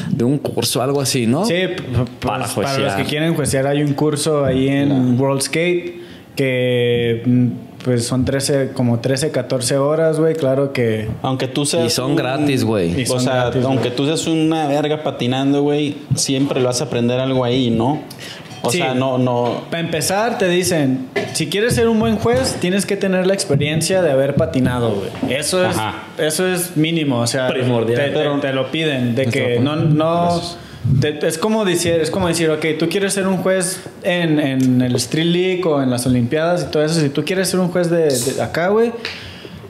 de un curso, algo así, ¿no? Sí, p- p- Para pues, para, los que quieren juecear hay un curso ahí en World Skate que mm, pues son 13, como 13, 14 horas, güey. Claro que... Aunque tú seas. Y son un- gratis, güey. O sea, gratis, aunque tú seas una verga patinando, güey, siempre lo vas a aprender algo ahí, ¿no? O Sí. sea, no, no. Para empezar, te dicen, si quieres ser un buen juez, tienes que tener la experiencia de haber patinado, güey. Eso es, eso es mínimo, o sea, Primordial. Te, te- Pero- te lo piden, de que no, no, es como decir, es como decir, ok, tú quieres ser un juez en, en el Street League o en las Olimpiadas y todo eso. Si tú quieres ser un juez de, de acá, güey,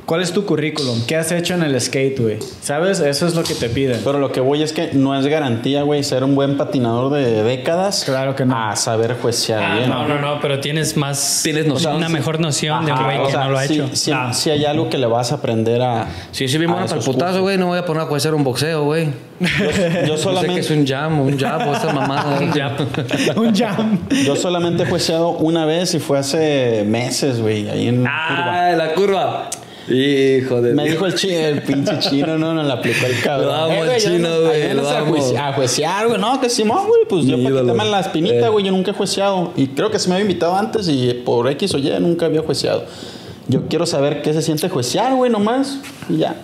¿cuál es tu currículum? ¿Qué has hecho en el skate, güey? ¿Sabes? Eso es lo que te piden. Pero lo que voy es que no es garantía, güey, ser un buen patinador de décadas. Claro que no. A saber juecear Ah, bien. no, no, no, pero tienes más. Tienes noción. Una mejor noción de un Ajá, güey o que sea, no lo ha sí- hecho. sí- Ah. sí hay algo que le vas a aprender a. Si yo soy bien a bueno para el esos putazo, güey, no voy a poner a jugar un boxeo, güey. Yo Yo sé que solamente, es un jam, un jab, o esa mamada. Ya. un jam. yo solamente he jueceado una vez y fue hace meses, güey, ahí en curva. ah, la curva. Hijo de Me Dios. dijo el, chi- el pinche chino, no, no la aplicó el cabrón. Lo amo, Eh, güey, chino, no- güey, yo no lo sé a amo. juici- A juecear, güey. No, que Simón, güey. Pues yo para quitarme la espinita, Eh. güey. Yo nunca he jueceado. Y creo que se me había invitado antes y por X o Y nunca había jueceado. Yo quiero saber qué se siente juecear, güey, nomás. Y ya.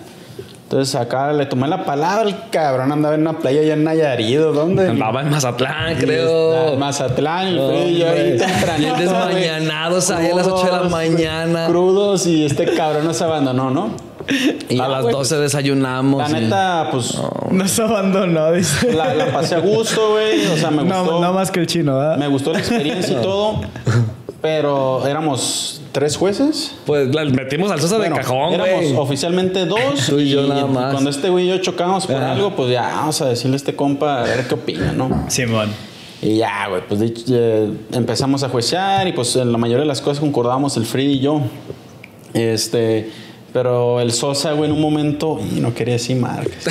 Entonces acá le tomé la palabra. El cabrón andaba en una playa allá en Nayarit. ¿o ¿Dónde? Andaba en Mazatlán, creo. Mazatlán, el yo ahí tempranito, desmañanados ahí a las ocho de la mañana. Crudos y este cabrón nos abandonó, ¿no? Y a ya, las güey, 12 desayunamos. La y- neta, pues Nos abandonó, dice. la, la pasé a gusto, güey. O sea, me gustó. No, no más que el chino, ¿verdad? Me gustó la experiencia y todo. Pero éramos tres jueces. Pues la metimos al Sosa Bueno, de cajón, éramos oficialmente dos. Tú y yo nada más. Cuando este güey y yo chocamos por Ajá. algo, pues ya vamos a decirle a este compa a ver qué opina, ¿no? Simón. Y ya, güey, pues de- eh, empezamos a juecear y pues en la mayoría de las cosas concordábamos el Freddy y yo. Este, pero el Sosa, güey, en un momento, y no quería decir marcas.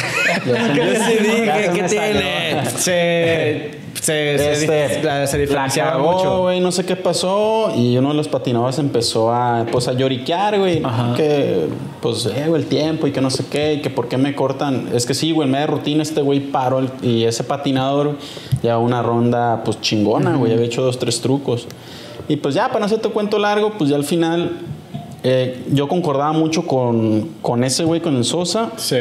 Yo sí dije, Ya se ¿qué tiene? Se, se, se, Este, se la diferenciaba cagó, mucho. güey, no sé qué pasó y uno de los patinadores empezó a pues a lloriquear, güey, Ajá. que pues eh, güey, el tiempo y que no sé qué y que por qué me cortan, es que sí, güey, en media rutina este güey paró el- y ese patinador lleva una ronda pues chingona, güey, había hecho dos tres trucos. Y pues ya, para no hacerte cuento largo, pues ya al final eh, yo concordaba mucho con, con ese güey, con el Sosa. Sí.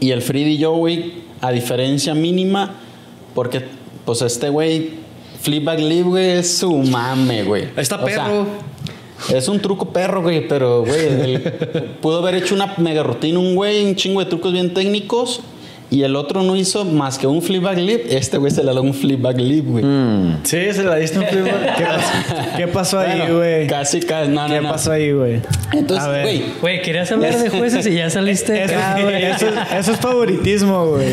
Y el Freddy y yo, güey, a diferencia mínima, porque, pues, este güey, Flipback Leap, güey, es su mame, güey. Está O sea, perro. es un truco perro, güey, pero, güey, pudo haber hecho una mega rutina, un güey, un chingo de trucos bien técnicos, y el otro no hizo más que un Flipback Leap. Este güey se le da un Flipback Leap, güey. Sí, se la diste un primo. ¿Qué pasó, ¿Qué pasó ahí, Bueno, güey? Casi, casi, no, no, ¿Qué no. pasó ahí, güey? Entonces, güey, Güey, querías hablar de jueces y ya saliste. Eso, acá, eso, eso es favoritismo, güey.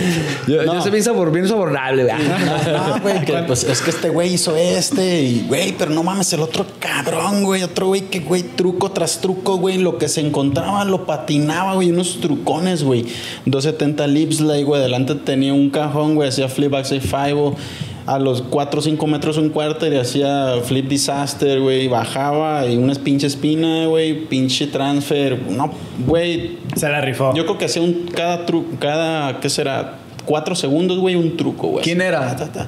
Yo, No. yo soy bien, sabor, bien sobornable, güey. No, güey, pues es que este güey hizo este y, güey, pero no mames, el otro cabrón, güey, otro güey que, güey, truco tras truco, güey, lo que se encontraba lo patinaba, güey, unos trucones, güey. 270 lipslay, güey, adelante tenía un cajón, güey, hacía flip backside five, a los 4 o 5 metros un cuarto y hacía flip disaster, güey, bajaba y una pinche espina, güey, pinche transfer, no, güey, Se la rifó. yo creo que hacía un cada truco, cada, ¿qué será? Cuatro segundos, güey, un truco, güey. ¿Quién era? Ta, ta, ta.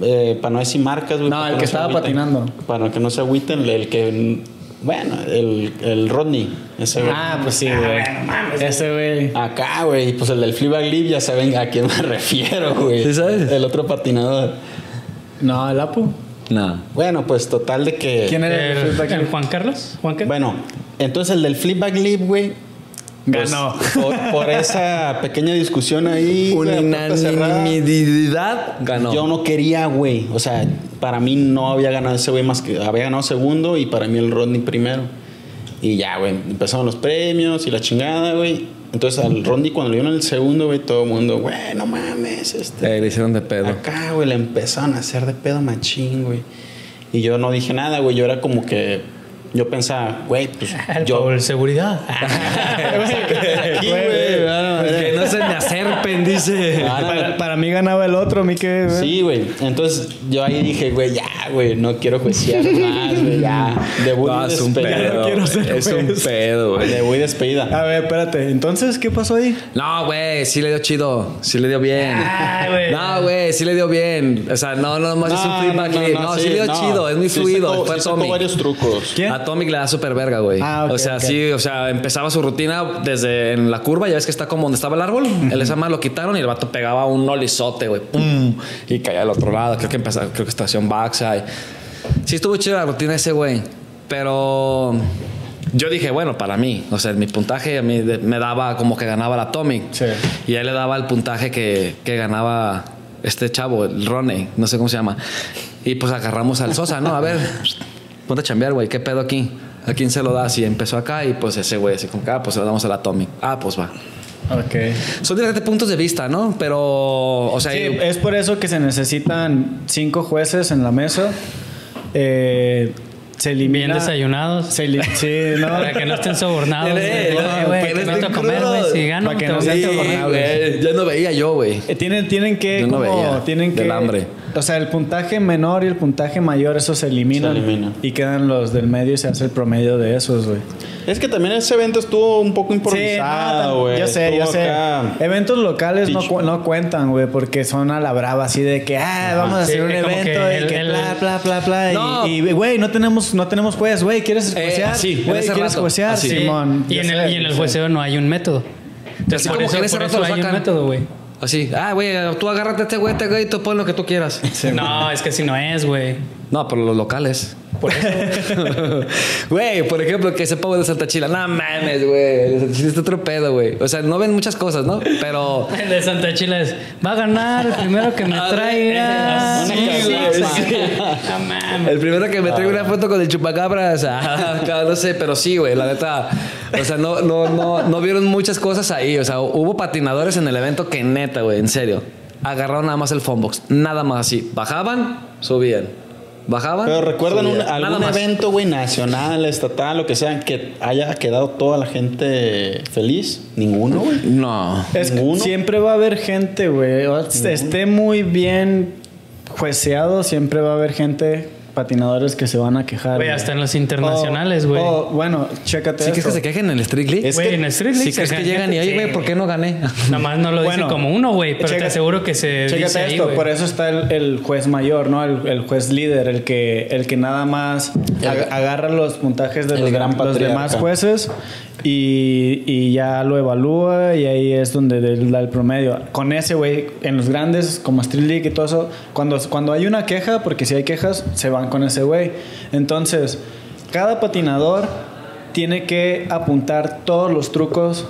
Eh, para no decir marcas, güey. No, el que estaba agüiten. patinando. Para que no se agüiten, el que. Bueno, el, el Rodney. Ese güey. Ah, pues sí, güey. Ese güey. Acá, güey. Pues el del Fleabag Leap, ya saben a quién me refiero, güey. ¿Sí sabes? El otro patinador. No, el Apu. No. Bueno, pues total de que. ¿Quién era el, El, el Juan Carlos. Juan Carlos. Bueno, entonces el del Flipback Leap, güey. Pues, Ganó. por, por esa pequeña discusión ahí. Unanimidad ganó. Yo no quería, güey. O sea, para mí no había ganado ese güey más que. Había ganado segundo y para mí el Rodney primero. Y ya, güey. Empezaron los premios y la chingada, güey. Entonces al Rodney cuando le dieron el segundo, güey, todo el mundo, güey, no mames, este. Eh, le hicieron de pedo. Acá, güey, le empezaron a hacer de pedo machín, güey. Y yo no dije nada, güey. Yo era como que. Yo pensaba, güey, pues. El yo. por seguridad. Aquí, güey. Que no se me acerpen, dice. Para, para mí ganaba el otro, a mí que. Sí, güey. Entonces yo ahí dije, güey, ya, güey, no quiero juiciar más, güey, ya. Debut No, es un pedo. quiero ser güey. es un pedo, güey. Debut y despedida. A ver, espérate. Entonces, ¿qué pasó ahí? No, güey, sí le dio chido. Sí le dio bien. Ay, güey. No, güey, sí le dio bien. O sea, no, no, más es un feedback. No, no, sí, le dio no. chido. Es muy Sí fluido. sacó- Fue sí Atomic. varios trucos. ¿Quién? Atomic le da súper verga, güey. Ah, ok, o sea, sí, o sea, empezaba su rutina desde en la curva, ya ves que está como donde estaba el árbol. El esa más lo quitaron y el vato pegaba un olizote, güey. ¡Pum! Y caía al otro lado. Creo que empezaba, creo que estación backside. Sí, estuvo chido la rutina ese, güey. Pero yo dije, bueno, para mí, o sea, mi puntaje a mí me daba como que ganaba el Atomic. Sí. Y él le daba el puntaje que, que ganaba este chavo, el Rone, no sé cómo se llama. Y pues agarramos al Sosa, ¿no? A ver, ponte a chambear, güey, ¿qué pedo aquí? ¿A quién se lo das? Y empezó acá y pues ese güey, así como que, ah, pues lo damos al Atomic. Ah, pues va. Ok. Son diferentes puntos de vista, ¿no? Pero, o sea, Sí, es por eso que se necesitan cinco jueces en la mesa. Eh, se elimina. Bien desayunados. Se sí, no. Para que no estén sobornados. Eh, Para que no sean sobornables. güey, ya no veía yo, güey. Eh, Tienen, tienen que. Yo no como- veía, tienen que. del hambre. O sea, el puntaje menor y el puntaje mayor, esos se eliminan. Se eliminan. Y quedan los del medio y se hace el promedio de esos, güey. Es que también ese evento estuvo un poco Sí, improvisado, no, güey. yo sé, yo Estuvo sé. acá. Eventos locales no, cu- no cuentan, güey, porque son a la brava, así de que, ah, vamos a Sí, hacer un evento que y el- que el- bla, bla, bla, bla. y- No. Y, güey, no tenemos, no tenemos juez, güey, ¿quieres Eh, juecear? así, en güey, ¿quieres rato, juecear, así. Simón? Y Yo en, sé, el, y en yo el sé. jueceo no hay un método. Entonces, Así por como eso, que en ese por rato eso lo hay un método, güey. Así, ah, güey, tú agárrate a este güey, este güey, tú pon lo que tú quieras. No, es que así no es, güey. No, pero los locales. Por eso. Güey, por ejemplo, que ese pavo de Santa Chila. No mames, güey. De Santa Chila está otro pedo, güey. O sea, no ven muchas cosas, ¿no? Pero. El de Santa Chila es, va a ganar el primero que me traiga. sí, Sí, sí. sí. No mames. El primero que me traiga una foto con el chupacabras. ah, no sé, pero sí, güey. La neta. O sea, no, no, no, no vieron muchas cosas ahí. O sea, hubo patinadores en el evento que neta, güey, en serio. Agarraron nada más el phonebox. Nada más así. Bajaban, subían. Bajaban. Pero recuerdan un- algún evento, güey, nacional, estatal, lo que sea, que haya quedado toda la gente feliz. Ninguno, güey. No. Es Ninguno. siempre va a haber gente, güey. Esté muy bien jueceado, siempre va a haber gente, patinadores que se van a quejar. Güey, hasta en los internacionales, güey. o, bueno, chécate ¿Sí crees que se quejen en el Strictly? Es Güey, que- en Street League ¿Sí se crees que llegan y, oye, sí, güey, ¿por qué no gané? Nomás no lo dicen Bueno, como uno, güey, pero te aseguro que se dice Chécate ahí, esto, por eso está el, el juez mayor, ¿no? El, el juez líder, el que, el que nada más ag- agarra los puntajes de el los, gran los demás jueces y, y ya lo evalúa y ahí es donde da el promedio. Con ese, güey, en los grandes, como Street League y todo eso, cuando, cuando hay una queja, porque si hay quejas, se van con ese güey. Entonces, cada patinador tiene que apuntar todos los trucos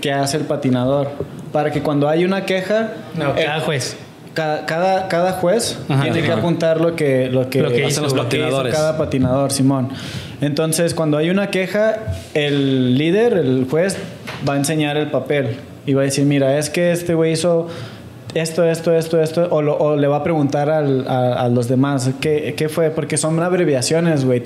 que hace el patinador para que cuando hay una queja No, eh, cada juez. cada, cada, cada juez Ajá. tiene que apuntar lo que, lo que, Lo que hacen hizo, los lo que hizo patinadores. cada patinador, Simón. Entonces, cuando hay una queja, el líder, el juez, va a enseñar el papel y va a decir, mira, es que este güey hizo esto, esto, esto, esto, o, lo- o le va a preguntar al- a, a los demás, ¿qué, qué fue? Porque son abreviaciones, güey.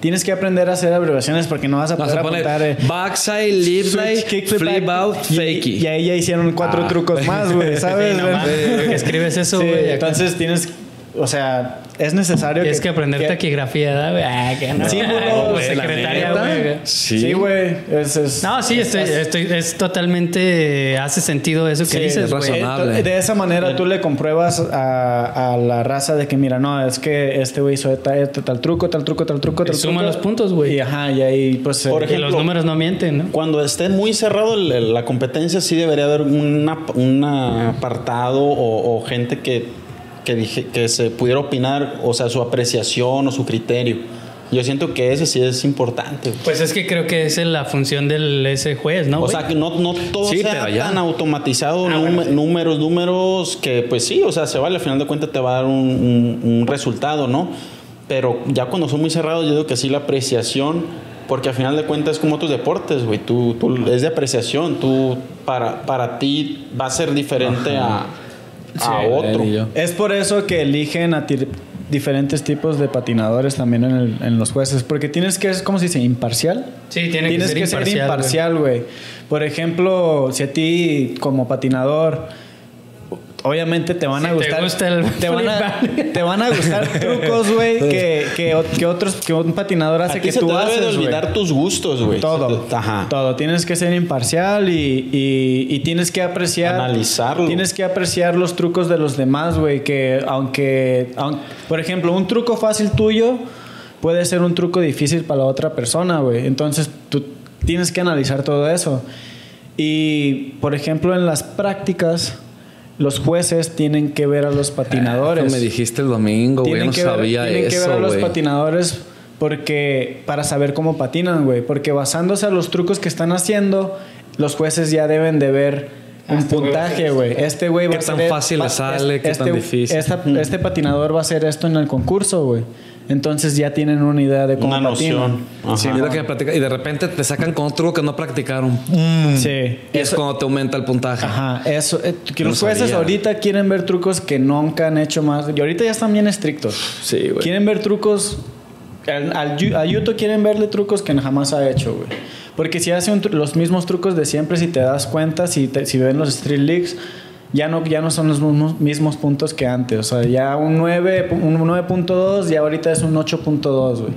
Tienes que aprender a hacer abreviaciones porque no vas a No, poder apuntar... eh, backside, lip switch, slide, kickflip, flip back. out, Y- fakey. Y, ahí ya hicieron cuatro Ah. trucos más, güey, ¿sabes? Sí, no escribes eso, Sí, güey. acá. entonces tienes, o sea, es necesario Tienes que aprender que- taquigrafía, ¿verdad? Ah, que no. Sí, güey, secretaria, güey. Sí. Sí, güey. Es, es- No, sí, estoy, estoy, es totalmente, hace sentido eso que Sí, dices, es güey. razonable. Entonces, de esa manera tú le compruebas a, a la raza de que, mira, no, es que este güey hizo tal, tal truco, tal truco, tal truco, Te tal suman truco. los puntos, güey. Y ajá, y ahí pues... Por Y los ejemplo, números no mienten, ¿no? Cuando esté muy cerrado el- el- la competencia, sí debería haber una- un apartado o, o gente que, que, dije, que se pudiera opinar, o sea, su apreciación o su criterio. Yo siento que ese sí es importante. güey. Pues es que creo que esa es la función del ese juez, ¿no? o güey? sea, que no, no todo Sí, sea tan automatizado, Ah, num- bueno, sí. números, números, que pues sí, o sea, se vale, al final de cuentas te va a dar un, un- un resultado, ¿no? Pero ya cuando son muy cerrados, yo digo que sí la apreciación, porque al final de cuentas es como otros deportes, güey, tú, tú- es de apreciación, tú, para, para ti va a ser diferente a, a otro. Es por eso que eligen a diferentes tipos de patinadores también en, el- en los jueces. Porque tienes que ser, ¿cómo se dice? Imparcial. Sí, tiene que tienes ser que ser imparcial, imparcial, güey. Por ejemplo, si a ti como patinador, obviamente te van a Si te gustar. gusta el te, van a, te van a gustar trucos, güey, que, que, otros, que un patinador hace A ti que se tú te debe haces. de güey. olvidar tus gustos, güey. Todo, te- Ajá. todo. Tienes que ser imparcial y, y- y tienes que apreciar. Analizarlo. Tienes que apreciar los trucos de los demás, güey. Que aunque, aun- por ejemplo, un truco fácil tuyo puede ser un truco difícil para la otra persona, güey. Entonces tú tienes que analizar todo eso. Y, por ejemplo, en las prácticas, los jueces tienen que ver a los patinadores. Eso me dijiste el domingo, güey. No Tienen que ver- sabía tienen que ver a eso, los patinadores porque para saber cómo patinan, güey, porque basándose a los trucos que están haciendo, los jueces ya deben de ver un puntaje, güey. Este güey va Qué a tan hacer- fácil va- le sale, qué tan difícil. esta- este patinador va a hacer esto en el concurso, güey. Entonces ya tienen una idea de cómo Una patinan. noción. Sí, que y de repente te sacan con otro que no practicaron. sí. Y es Eso- cuando te aumenta el puntaje. Ajá, eso. eh, que No los jueces sabía. ahorita quieren ver trucos que nunca han hecho más. Y ahorita ya están bien estrictos. Sí, güey. Quieren ver trucos. Al, al a Yuto quieren verle trucos que jamás ha hecho, güey. Porque si hace un los mismos trucos de siempre, si te das cuenta, si, te- si ven los Street Leagues, ya no, ya no son los mismos, puntos que antes. O sea, ya un 9, pu- un 9.2 y ahorita es un 8.2, güey.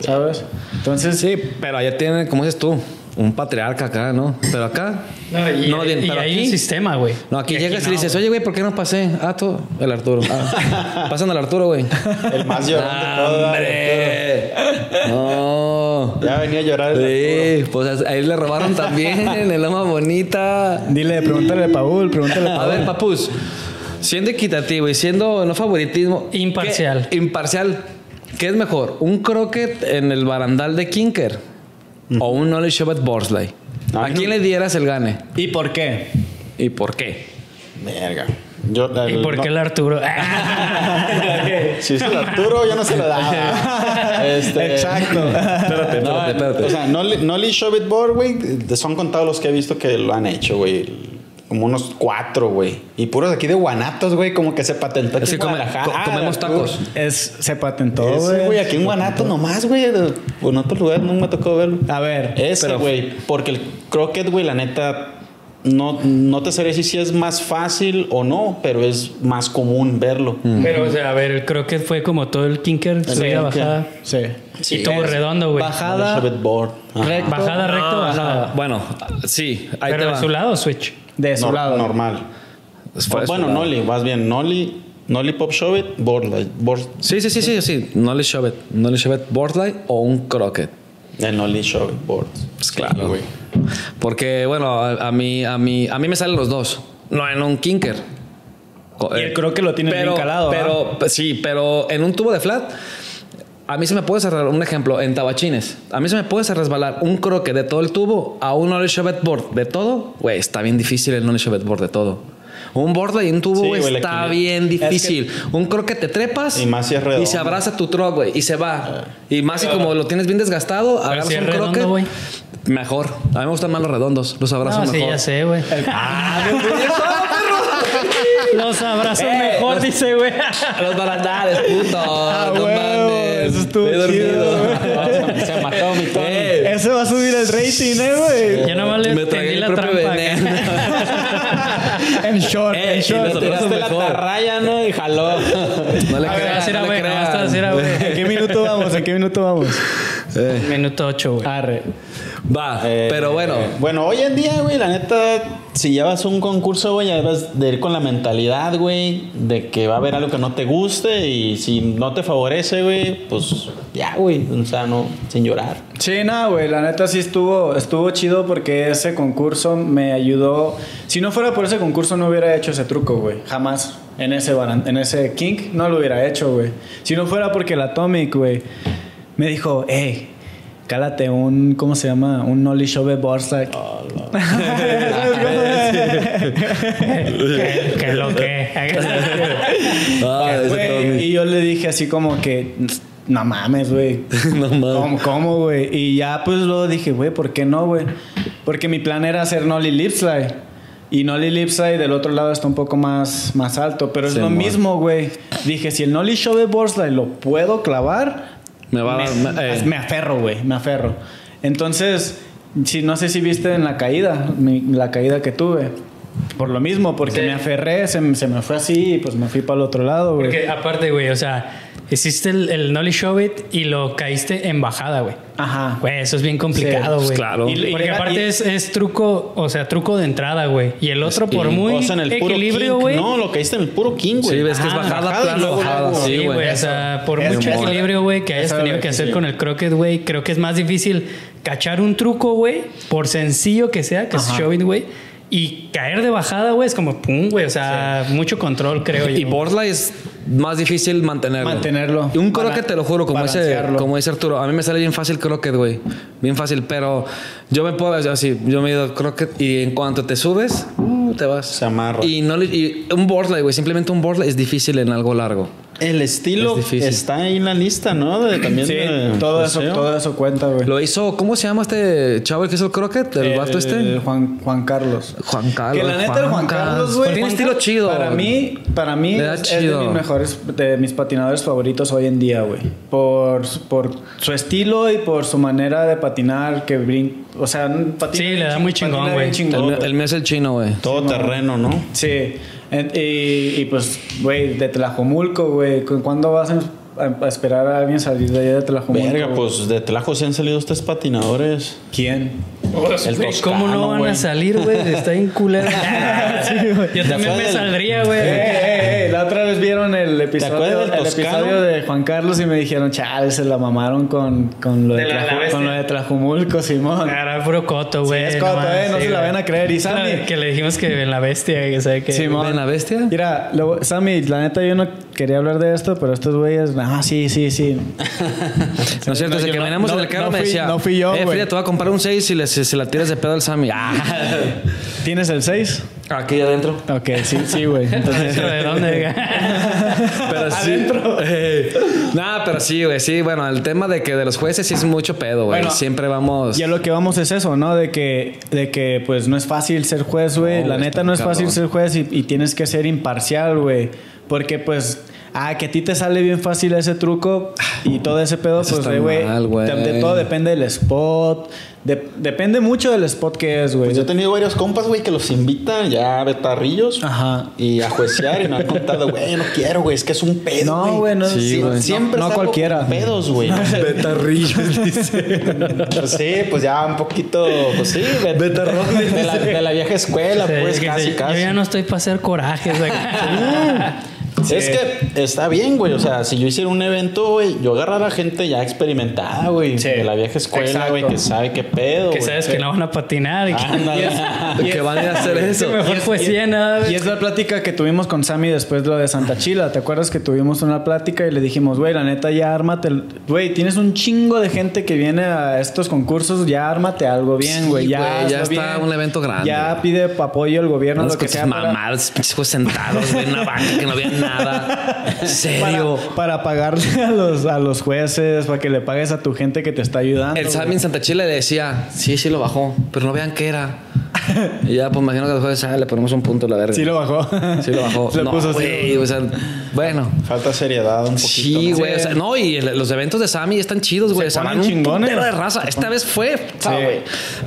¿Sabes? Entonces, Sí, pero allá tienen, como dices tú, un patriarca acá, ¿no? Pero acá. No, y, no, bien, y pero hay aquí- un sistema, güey. No, aquí llegas y dices, oye, güey, ¿por qué no pasé? Ah, tú, el Arturo. Ah, pasan al Arturo, güey. El más llorón de Ah. ¡Hombre! No. Ya venía a llorar el Sí, pues ahí le robaron también el alma bonita. dile, pregúntale a Paul, pregúntale a A Paul. ver, papus, siendo equitativo y siendo no favoritismo. Imparcial. ¿qué- imparcial. ¿Qué es mejor? ¿Un croquet en el barandal de Kinker? ¿O un at Borsley? Ah, ¿A quién le dieras el gane? ¿Y por qué? ¿Y por qué? Verga. Yo, ¿Y por qué el Arturo? Si es el Arturo, yo no se lo daba. Este, Exacto. Espérate, No, espérate, espérate. O sea, Nolly, Nolly Shove It Board, güey, de- son contados los que he visto que lo han hecho, güey. Como unos cuatro, güey. Y puros aquí de Guanatos, güey, como que se patentó aquí Es que en come- Guadalajara. co- comemos Ah, tacos. Es, se patentó, güey. güey, aquí en Guanatos nomás, güey. En otros lugares no me tocó verlo. A ver, Ese, pero- güey. Porque el croquet, güey, la neta, no, no te decir si es más fácil o no, pero es más común verlo. Pero, o sea, a ver, creo que fue como todo el kinker, subida, bajada. sí. y todo redondo, güey. Bajada, recto, Bajada, recto, No, bajada. no, Bueno, sí, ahí Pero te su lado, switch. De su Nor- lado. Normal. Fue bueno, lado. Nolly, más bien. Nolly, Nolly Pop Shove It, Board. like, board Sí, sí, sí, sí, sí. Knowledge Shove it. Knowledge Shove it Borsley o un croquet. el Nolly Shove It, Board. Pues claro. güey. Porque, bueno, a, a mí, a mí, a mí me salen los dos. No en un kinker. Y el croquet lo tienes pero, bien calado, Pero, p- sí, pero en un tubo de flat, a mí se me puede cerrar, un ejemplo, en tabachines. A mí se me puede resbalar un croque de todo el tubo a un knowledge board de todo. Güey, está bien difícil el knowledge board de todo. Un borde y un tubo Sí, güey, está bien difícil. un croque te trepas Y más si es redondo. y se abraza tu truck, güey, y se va. Y más si como lo tienes bien desgastado, agarras si un redondo, croque. güey. Mejor. A mí me gustan más los redondos. Los abrazo No, sí, mejor. ya sé, güey. Ah, Los abrazos Eh, mejor, los- dice, güey. Los barandales, puto. no mames. eso estuvo Estoy chido, dormido. Se mató mi Tony. Eh, Eso va a subir el rating, eh, güey. Yo nomás le me tragué el la propio trampa. veneno. en short, Eh, en y short. los- Tiraste la mejor. tarraya, ¿no? Y jaló. No le A ver, creas, así era, no le güey. nomás creas. así era, güey. ¿En qué minuto vamos? ¿En qué minuto vamos? Eh, Minuto 8, güey. Arre. Va, Eh, pero bueno. Bueno, hoy en día, güey, la neta, si llevas un concurso, güey, ya debes de ir con la mentalidad, güey, de que va a haber algo que no te guste y si no te favorece, güey, pues ya, güey, o sea, no, sin llorar. Sí, no, güey, la neta sí estuvo, estuvo chido porque ese concurso me ayudó. Si no fuera por ese concurso no hubiera hecho ese truco, güey, jamás. en ese, en ese kink, no lo hubiera hecho, güey. Si no fuera porque el Atomic, güey, me dijo, hey, cálate un, ¿cómo se llama? Un Nolly Shove Borslak. que, que lo que. Ah, y yo le dije así como que, no mames, güey. no mames. ¿Cómo, güey? Y ya pues luego dije, güey, ¿por qué no, güey? Porque mi plan era hacer Nolly Lip Slide. Y Nolly Lip Slide del otro lado está un poco más, más alto. Pero es Sí, lo mon. mismo, güey. Dije, si el Nolly Shove Board Slide lo puedo clavar, Me va a me, dar. eh, me aferro, güey. Me aferro. Entonces, si, no sé si viste en la caída, mi- la caída que tuve. Por lo mismo, porque Sí. me aferré, se, se me fue así y pues me fui para el otro lado, güey. Porque aparte, güey, o sea, hiciste el, el Nolly Show It y lo caíste en bajada, güey. Ajá. Güey, eso es bien complicado, pues güey. claro. Y- y Porque aparte y- es, es truco, o sea, truco de entrada, güey. Y el otro, por muy o sea, en el puro equilibrio, güey. No, lo caíste en el puro king, güey. Sí, ves que es Ajá, bajada, bajada luego. Sí, güey. O sea, por mucho eso. equilibrio, güey, que hayas tenido que hacer sí. con el croquet, güey. Creo que es más difícil cachar un truco, güey, por sencillo que sea, que es Ajá. showing, güey. Y caer de bajada, güey, es como pum, güey. O sea, mucho control, creo yo. Y Borla es más difícil mantenerlo. Mantenerlo. Y un croquet, te lo juro, como dice, balancearlo. como dice Arturo, a mí me sale bien fácil croquet, güey. Bien fácil, pero yo me puedo así, yo me he ido croquet y en cuanto te subes, uh, te vas. Se amarra. Y, no le- y un boardlay, güey, simplemente un boardlay es difícil en algo largo. El estilo Es está ahí en la lista, ¿no? De, también Sí, de todo eso, todo eso cuenta, güey. Lo hizo, ¿cómo se llama este chavo el que hizo el croquet? ¿El vato este? Juan, Juan Carlos. Juan Carlos. Que la neta, el Juan Carlos, güey. Tiene Juan estilo chido. Para mí, para mí es, es de chido. mis mejores, de mis patinadores favoritos hoy en día, güey. Por, por su estilo y por su manera de patinar, que brin... O sea, patina Sí, le da muy chingón, güey. El, el mío es el chino, güey. Todo terreno, ¿no? Sí. Y, y pues, güey, de Tlajomulco, güey. ¿cu- ¿Cuándo vas a, esperar a alguien salir de allá de Tlajomulco? Verga, güey? pues de Telajo se han salido ustedes patinadores. ¿Quién? El toscano, ¿Cómo no van a salir, güey? Está en culero. Yo también me del- saldría, Eh, güey. eh, eh, la otra vez vieron el episodio, del el episodio de Juan Carlos y me dijeron, chale, se la mamaron con, con, lo, de De la- Tlaju- la bestia. con lo de Tlajumulco, Simón. Era puro coto, güey. es coto, más, eh, no se la van a creer. Y Claro, Sammy- Que le dijimos que en la bestia, que sabe que. Simón. ¿Ven la bestia? Mira, lo- Sammy, la neta yo no quería hablar de esto, pero estos güeyes, ah, sí, sí, sí. No es cierto, No, desde yo que no- veníamos no- en el carro no me fui- decía... no fui yo, Eh. Frida, te voy a comprar un 6 y le, se, se la tiras de pedo al Sammy. Ah. ¿Tienes el 6? Aquí adentro. Ok, sí, sí, güey. Entonces, ¿Dentro de dónde? Pero sí. Eh, Nah, pero sí, güey. Sí, bueno, el tema de que de los jueces sí es mucho pedo, güey. Bueno, Siempre vamos. Y a lo que vamos es eso, ¿no? De que, de que pues no es fácil ser juez, güey. No, la neta no es cabrón. fácil ser juez y, y tienes que ser imparcial, güey. Porque pues, ah, que a ti te sale bien fácil ese truco y todo ese pedo, Eso pues, güey. De, de todo depende del spot. de- depende mucho del spot que es, güey. Pues yo he tenido varios compas, güey, que los invitan ya a betarrillos Ajá. y a juecer y me han contado, güey, no quiero, güey, es que es un pedo. No, güey, no, Sí, sí, güey. Siempre no, cualquiera. con pedos, güey. Betarrillos, dice. Pues sí, pues ya un poquito, pues sí, de, de, de la, de la vieja escuela, Sí, pues casi, casi. Yo ya no estoy para hacer corajes. Es que está bien, güey. O sea, si yo hiciera un evento, güey, yo agarrara gente ya experimentada, güey. Sí. De la vieja escuela, Exacto. güey, que sabe qué pedo. que güey. sabes que no van a patinar. Y que, Ándale. que van a ir a hacer eso. mejor poesía, nada. Y es la plática que tuvimos con Sammy después de lo de Santa Chila. ¿Te acuerdas que tuvimos una plática y le dijimos, güey, la neta, ya ármate. el- Güey, tienes un chingo de gente que viene a estos concursos, ya ármate algo bien, Sí, güey. ya, güey, ya está bien. un evento grande. Ya pide apoyo al gobierno, Unos lo que con sea. para- mamadas, pinches jueces sentados, güey, en una banca que no vean nada. Serio. Para, para pagarle a los, a los jueces, para que le pagues a tu gente que te está ayudando. El. Sammy en Santa Chile le decía, sí, sí lo bajó, pero no vean qué era. Y ya, pues imagino que los jueces, ah, le ponemos un punto a la verga. Sí lo bajó. Sí lo bajó. Le no, puso así. güey, o sea, bueno. Falta seriedad un poquito. Sí, ¿no? güey. O sea, no, y el- los eventos de Sammy están chidos, güey. O sea, ponen un chingones. de raza. Esta vez fue, Sí. güey.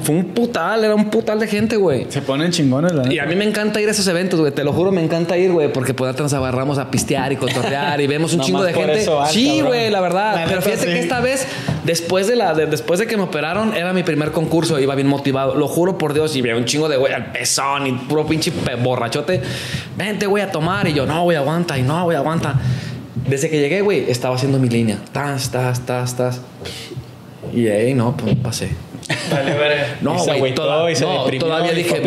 Fue un putal, era un putal de gente, güey. Se ponen chingones, la neta. Y a mí me encanta ir a esos eventos, güey. Te lo juro, me encanta ir, güey, porque pues nos agarramos a pistear y cotorrear y vemos un chingo de gente. eso vas, sí, güey, la verdad. La Pero fíjate sí. que esta vez, después de la, de- después de que me operaron, era mi primer concurso. Iba bien motivado. Lo juro por Dios. Y veía un chingo de güey al pezón y puro pinche borrachote. Vente, güey, a tomar. Y yo, no, güey, aguanta. Y no, güey, aguanta. Desde que llegué, güey, estaba haciendo mi línea. Tas, tas, tas, tas. Y ahí, no, pues pasé. Vale, verga. No, güey, toda- y se no, todavía y dije,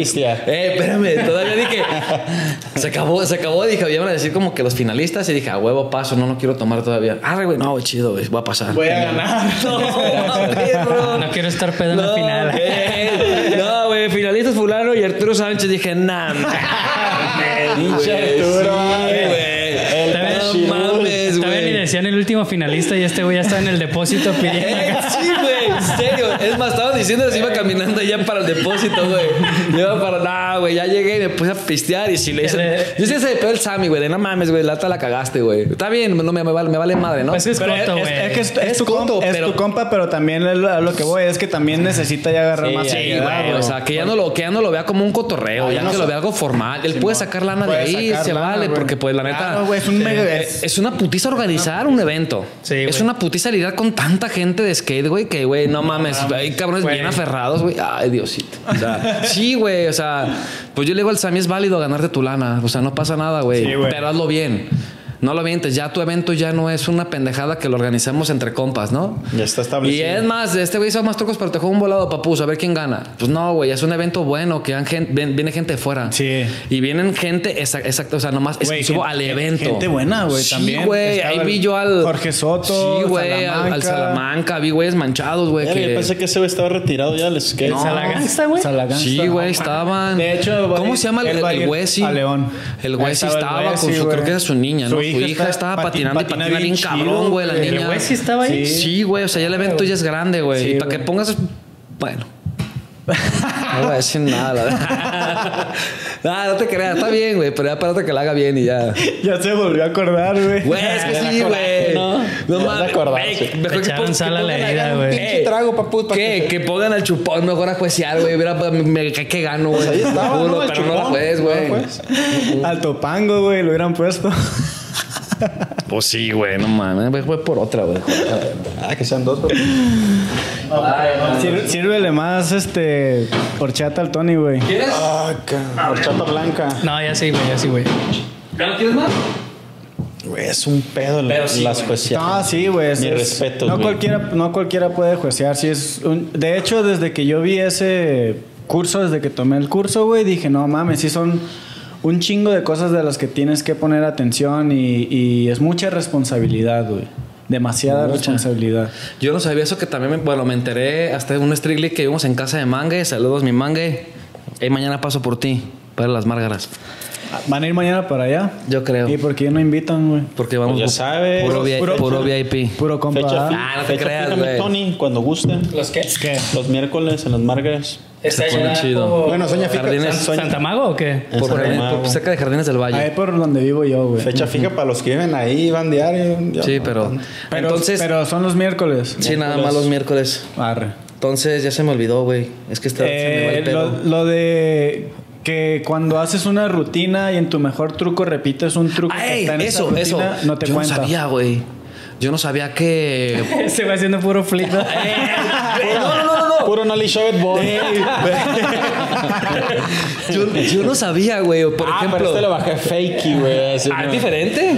eh, espérame, todavía dije, se acabó, se acabó, dije, iban a decir como que los finalistas y dije, a huevo paso, no, no quiero tomar todavía. Ah, güey, no, güey, chido, güey, voy a pasar. Voy a ganar. No, bro. No quiero estar pedo en la No, final. eh, No, güey, finalistas fulano y Arturo Sánchez. Dije, nah, mames, Pinche güey, Arturo, güey. No mames, Todavía ni güey. decían el último finalista y este güey ya está en el depósito pidiendo. Eh, Sí, güey, en serio. Es más, estaba diciendo que iba caminando ya para el depósito, güey. Iba para, nah, güey, ya llegué y me puse a pistear y si le hice. Yo sí se pegó el Sammy, güey, de no mames, güey, la la cagaste, güey. Está bien, no me, me vale, me vale madre, ¿no? Pues es Pero coto, es, güey. es que es, es Es tu, coto, compa, es pero- tu compa, pero también lo- a lo que voy es que también necesita ya agarrar Sí, más sí, güey, o sea, que ya no lo, que ya no lo vea como un cotorreo, Ah, ya no que so- lo vea algo formal. Él puede sacar lana de ahí, sacar se lana, vale, porque pues la neta. Claro, güey, es un mega- eh, es- es una putiza organizar un evento. Sí, es una putiza lidiar con tanta gente de skate, güey, que güey, no mames, hay cabrones güey. bien aferrados, güey. Ay, Diosito. O sea, sí, güey, o sea, pues yo le digo al Sammy es válido ganarte tu lana, o sea, no pasa nada, güey, Sí, güey. pero hazlo bien. No lo vientes, ya tu evento ya no es una pendejada que lo organizamos entre compas, ¿no? Ya está Y establecido. es más, este güey hizo más trucos, pero te juega un volado papuso, a ver quién gana. Pues no, güey, es un evento bueno, que viene gente de fuera. Sí. Y vienen gente, exa- exacto, o sea, nomás Güey, gente- al evento. gente buena, güey, Sí, también. güey, ahí el vi yo al. Jorge Soto, Sí, güey, al, al Salamanca. Vi güeyes manchados, güey. Que... Yo pensé que ese güey estaba retirado ya del skate. No. Salagasta, güey. Salagasta. Sí, güey, estaban. De hecho, ¿cómo se llama el, el, Wessi? a León. El Ahí Wessi estaba el estaba con su, creo que era su niña, ¿no? Su hija, estaba pati- patinando y patina patina bien chido, cabrón, güey, la güey. niña. ¿El güey sí estaba ahí? Sí, güey, o sea, ya el evento ya es grande, güey. Sí, y para que pongas. Bueno. No voy a decir nada, la verdad. No, no te creas, está bien, güey, pero ya párate que la haga bien y ya. Ya se volvió a acordar, güey. Güey, es que sí, güey. ¿no? No mames. mejor que Echaron pon- sal a que la pongan herida, güey. pinche Eh, trago, papu, pa' ¿Qué? Que pongan al chupón mejor a juecear, güey. Mira, me, cae que gano, güey. Pues ahí estaba, Juro, pero no la juez, güey. No la juez. Al topango, güey, lo hubieran puesto. Pues sí, güey, no mames. Güey, Fue por otra, güey. Ah, que sean dos. Sir- Sírvele más, este, horchata al Tony, güey. ¿Quieres? Ah, ca- horchata blanca. No, ya sí, güey, ya sí, güey. ¿Ya no quieres más? Güey, es un pedo la- Pero sí, las güey. juecias. No, sí, güey. es- Mi es- respeto, No güey. cualquiera, no cualquiera puede juecear. Sí es un- de hecho, desde que yo vi ese curso, desde que tomé el curso, güey, dije, no mames, sí son un chingo de cosas de las que tienes que poner atención y, y es mucha responsabilidad, güey. Demasiada Mucha. responsabilidad. Yo no sabía eso que también, me, bueno, me enteré hasta un Strictly que vimos en casa de Mangue. Saludos, mi Mangue. Y mañana paso por ti para las márgaras. ¿Van a ir mañana para allá? Yo creo. ¿Y por qué no invitan, güey? Porque vamos. Pues ya sabes. Puro, vi- Puro- puro puro- VIP. Puro compa. Fecha, ¿ah? Ah, no te fecha creas, güey. Tony, cuando gusten. ¿Los qué? ¿Qué? Los miércoles en las Margas. ¿Está Se pone chido. Bueno, Soña Fija. Jardines. Soña- ¿Santa Mago o qué? Por, San por cerca de Jardines del Valle. Ahí por donde vivo yo, güey. Fecha fija para los que viven ahí, van diario. Sí, no pero. Pero, entonces. pero son los miércoles. sí, nada más los miércoles. Arre. Entonces ya se me olvidó, güey. Es que está, se me va Eh, el pedo. lo, lo de que cuando haces una rutina y en tu mejor truco repites un truco que Ay, está en esa eso, rutina, eso. no te Yo cuenta. no sabía, güey. Yo no sabía que. Se va haciendo puro flip. no, no, no, no. Puro Nolly Show it, boy. Yo, yo no sabía, güey. Por ah, ejemplo. pero este lo bajé fakey, güey. Ah, ¿es no. diferente?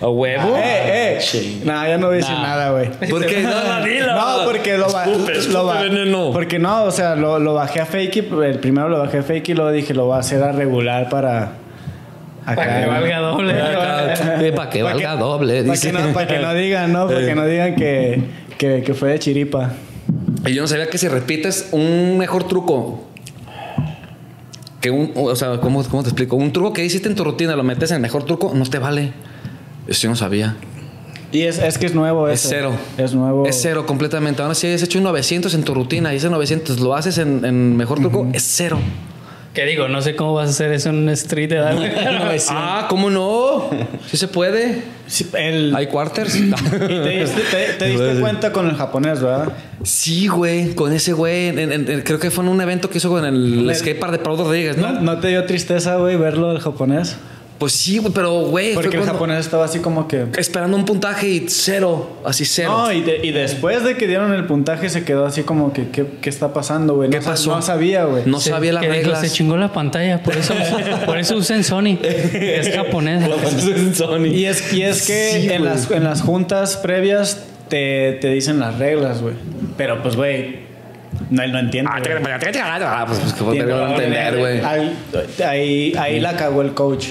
¿A huevo? Eh, eh. Sí. Nah, ya no voy a decir Nah. nada, güey. Porque no, no, dilo. No, porque lo, ba- Escupe, escupe lo ba- veneno. Porque no, o sea, lo, lo bajé a fake el primero lo bajé a fake y luego dije lo voy a hacer a regular para Para que valga doble. Para que valga doble, Para dice. que, no, pa' que no digan, ¿no? Para que no digan que, que, que fue de chiripa. Y yo no sabía que si repites un mejor truco que un, o sea, ¿cómo, cómo te explico? Un truco que hiciste en tu rutina, lo metes en el mejor truco, no te vale. Eso yo no sabía. Y es, es que es nuevo Es cero. Es nuevo. Es cero completamente. Ahora si has hecho un 900 en tu rutina y ese 900 lo haces en, en mejor truco, es cero. Que digo, no sé cómo vas a hacer eso en un street, ¿verdad, güey? Ah, ¿cómo no? Sí se puede. Sí, el- Hay quarters. y te diste, te- te diste cuenta con el japonés, ¿verdad? Sí, güey, con ese güey. en- en- en- creo que fue en un evento que hizo con el skatepark de Pau Rodríguez, ¿No, ¿no? ¿No te dio tristeza, güey, verlo del japonés? Pues sí, güey, pero güey, fue Porque el japonés estaba así como que... esperando un puntaje y cero, así cero. No, y, de- y después de que dieron el puntaje se quedó así como que, ¿qué, qué está pasando, güey? No ¿Qué pasó? No sabía, güey. No sabía las reglas. se chingó la pantalla, por eso, por eso usan Sony. Es japonés. Y es, y es que Sí, en, las, en las juntas previas te, te dicen las reglas, güey. Pero pues, güey, No, él no entiende. Ah, pues, pues ¿cómo te Tiene- voy a entender, güey? Ahí, ahí, ahí la cagó el coach,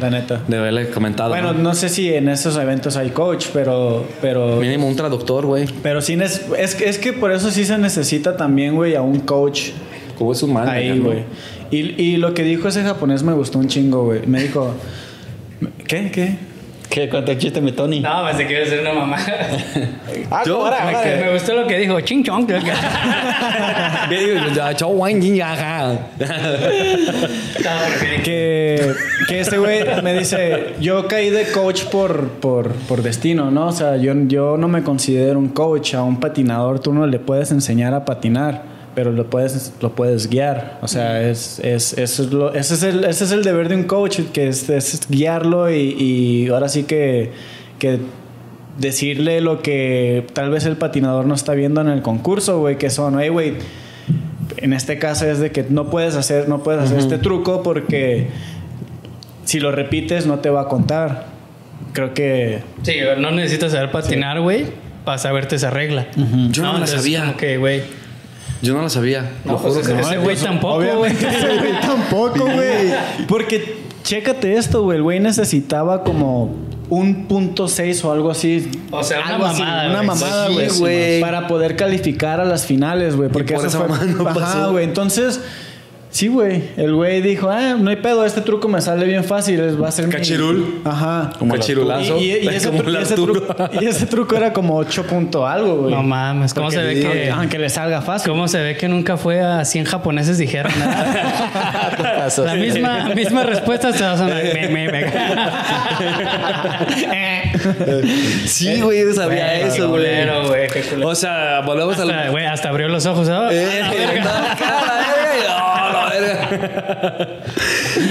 la neta. De haberle comentado. Bueno, ¿no? no sé si en estos eventos hay coach, pero. pero Mínimo un traductor, güey. pero sí, es, que- es que por eso sí se necesita también, güey, a un coach Como es humano. ahí, güey. Y, y lo que dijo ese japonés me gustó un chingo, güey. Me dijo. ¿Qué? ¿Qué? ¿Qué? Cuenta el chiste, mi Tony. No, pensé que iba a ser una mamá. Ah, Yo- ahora, me, ahora. me gustó lo que dijo. Ching chong. Chao, Wang Yin Ya, ja. que, que ese güey me dice, yo caí de coach por, por, por destino, ¿no? O sea, yo, yo no me considero un coach, a un patinador tú no le puedes enseñar a patinar, pero lo puedes, lo puedes guiar. O sea, es, es, eso es lo- ese, es el, ese es el deber de un coach, que es, es guiarlo y, y ahora sí que, que decirle lo que tal vez el patinador no está viendo en el concurso, güey, que son, hey, güey, en este caso es de que no puedes hacer, no puedes hacer este truco porque si lo repites no te va a contar. Creo que Sí, no necesitas saber patinar, güey, para saberte esa regla. Yo no la entonces, sabía. que, güey. Yo no lo sabía. No, Lo juro pues que ese- no. ese güey tampoco, güey. ese güey tampoco, güey. Porque chécate esto, güey, el güey necesitaba como un punto seis o algo así. O sea, una Algo así, mamada, una mamada, Sí, güey, para poder calificar a las finales, güey, porque por eso esa fue mamada no Ajá, güey. Entonces, sí, güey, el güey dijo, "Ah, no hay pedo, este truco me sale bien fácil, es- va a ser mi-". Cachirul. Ajá. Como Cachirulazo. Y, y- y ese, tru- truco, y ese truco era como 8 punto algo, güey. No mames, ¿cómo se ve que- Aunque le salga fácil. ¿Cómo se ve que nunca fue a 100 japoneses dijeron nada? La misma, misma respuesta se va a sonar. Me, me, me. Sí, güey, yo sabía eso, güey. O sea, volvemos Hasta, al. güey, hasta abrió los ojos, ¿sabes? Eh, no, la verga.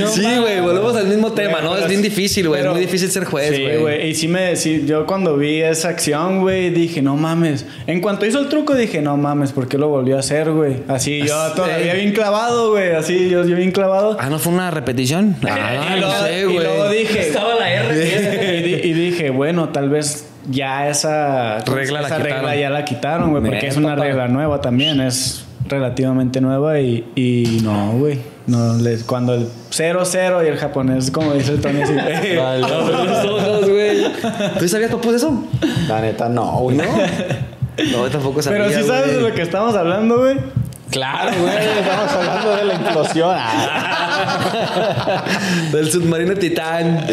Sí, güey, volvemos al mismo tema, ¿no? Es bien difícil, güey. Es muy difícil ser juez, Sí, güey. güey. Y sí me, sí, yo cuando vi esa acción, güey, dije, no mames. En cuanto hizo el truco, dije, no mames, ¿por qué lo volvió a hacer, güey? Así, yo Sí. todavía bien clavado, güey. Así, yo, yo bien clavado. Ah, ¿no fue una repetición? Ah, y, no luego, sé, y luego güey. dije, Estaba la R. y, di- y dije, bueno, tal vez ya esa Regla la esa regla quitaron. ya la quitaron, güey, porque es una regla nueva también, es relativamente nueva y, y no, güey. No, les, cuando el 0-0 y el japonés, como dice el Tony, así, Abre los ojos, güey. ¿Tú sabías, papú, de eso? La neta, no, güey. ¿No? No, tampoco sabía. Pero sí sabes de güey. lo que estamos hablando, güey. Claro, güey. Estamos hablando de la implosión. Ah. Del submarino Titán.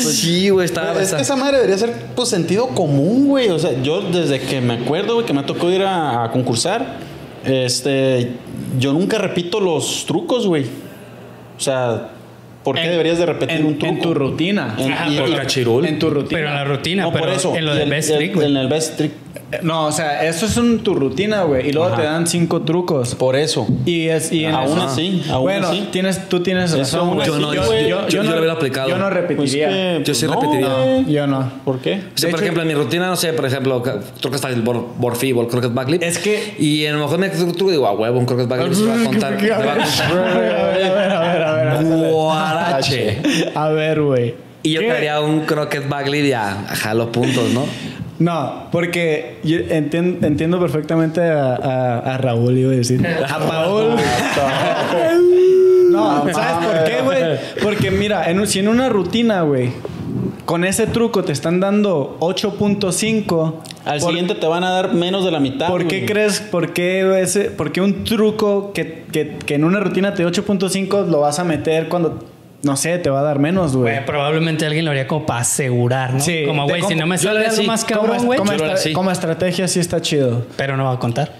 Sí, güey, estaba. Es que esa madre debería ser pues sentido común, güey. O sea, yo desde que me acuerdo, güey, que me tocó ir a, a concursar, este, yo nunca repito los trucos, güey. O sea, ¿por qué En- deberías de repetir en, un truco? en tu rutina. En- Ajá, y- por y- cachirul. En tu rutina. Pero en la rutina, no, pero por eso. en lo Y de el- Best el- Trick, güey. En el best trick, No, o sea, eso es en tu rutina, güey. Y luego Ajá. te dan cinco trucos. por eso. Y es y en Aún eso- así, aún bueno, así. tienes, tú tienes Eso razón. Yo no, yo, yo, yo, lo hubiera aplicado. Yo no Pues repetiría. que, Yo sí pues, no, repetiría. güey. yo no. ¿Por qué? O sea, De por hecho- ejemplo, en mi rutina, no sé, por ejemplo, ca- croquet fácil, bor, borfibol, croquet backflip. Es que- Y a lo mejor me truco digo, a huevo, un croquet backflip se va a contar. A ver, a ver, a ver, a ver, a ver, a ver. Guarache. A ver, güey. Y yo ¿Qué? quedaría un croquet backflip y a, a jalo puntos, ¿no? No, porque yo entien- entiendo perfectamente a, a- a Raúl, iba a decir. A Paul. no, ¿sabes por qué, güey? Porque mira, en si en una rutina, güey, con ese truco te están dando 8.5. Al por- siguiente te van a dar menos de la mitad. ¿Por qué crees, por qué, ese, por qué un truco que, que- que en una rutina te da 8.5 lo vas a meter cuando, no sé, te va a dar menos, güey? Güey, probablemente alguien lo haría como para asegurar, ¿no? Sí, como, güey, si no me sale le algo sí, más cabrón, güey, como estra- como estrategia sí está chido. pero no va a contar.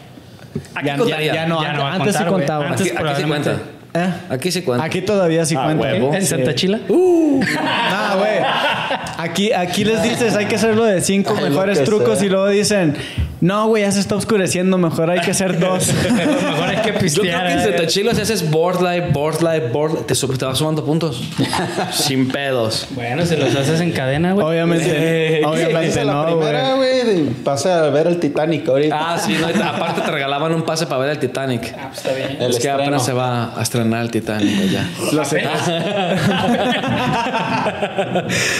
Aquí Ya, ya, contaría. ya no, Ya antes, no va a antes sí contar, güey. contaba. Antes Aquí, aquí sí probablemente. cuenta. ¿Eh? Aquí sí cuenta. Aquí todavía sí Ah, cuenta. huevo. ¿En Sí. Santa Chila? No, güey. Aquí, aquí les dices, hay que hacerlo de cinco Ay, mejores trucos sea. y luego dicen, no, güey, ya se está oscureciendo, mejor hay que hacer dos. mejor hay que Yo creo pistear. que en eh. Zetachilo si haces board life, board life, board life, te, sub- te vas sumando puntos. Sin pedos. Bueno, si los haces en cadena, güey. obviamente, obviamente no, güey. primera, güey, de- pasa a ver el Titanic ahorita. Ah, sí, no, aparte te regalaban un pase para ver el Titanic. Ah, pues está bien. El es que estreno. apenas se va a estrenar el Titanic güey, ya. Lo sé.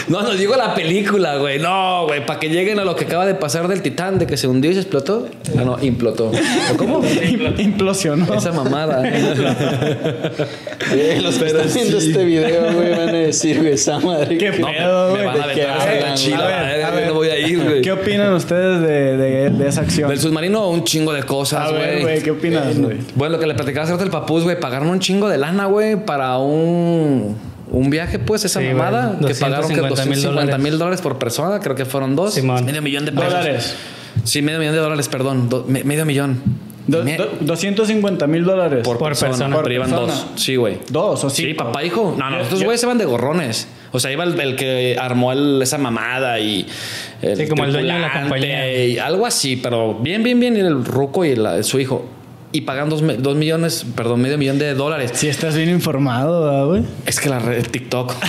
No, no digo la película, güey. No, güey, para que lleguen a lo que acaba de pasar del Titán, de que se hundió ¿Qué dices? ¿Explotó? Ah, no, implotó. ¿O ¿Cómo? Implosionó. Esa mamada. Eh, los que están viendo este video, güey, van a decir, güey, esa madre. ¿Qué pedo, Me güey? van a chila. A ver, a ver. No voy a ir, güey. ¿Qué opinan ustedes de, de, de esa acción? Del submarino, un chingo de cosas, A ver, güey. güey, ¿qué opinas, güey? Bueno, lo que le platicaba hace rato el papús, güey, pagaron un chingo de lana, güey, para un, un viaje, pues, esa Sí, güey, mamada. Que pagaron que 250 mil 250 mil dólares por persona, creo que fueron dos. Simón. Medio millón de pesos. Dólares. Sí, medio millón de dólares, perdón. Do- me- medio millón. Do- Me- do- 250 mil dólares. por, por persona, persona. Pero iban Por dos. persona. Sí, güey. Dos o Sí, cinco. papá, hijo. No, no, Yo- estos güeyes se van de gorrones. O sea, iba el, el que armó el- esa mamada y. El Sí, como el dueño de la compañía. y algo así, pero bien, bien, bien. Y el ruco y la- su hijo. Y pagan dos, dos millones, perdón, medio millón de dólares. Si estás bien informado, ¿verdad, güey. Es que la red, el TikTok.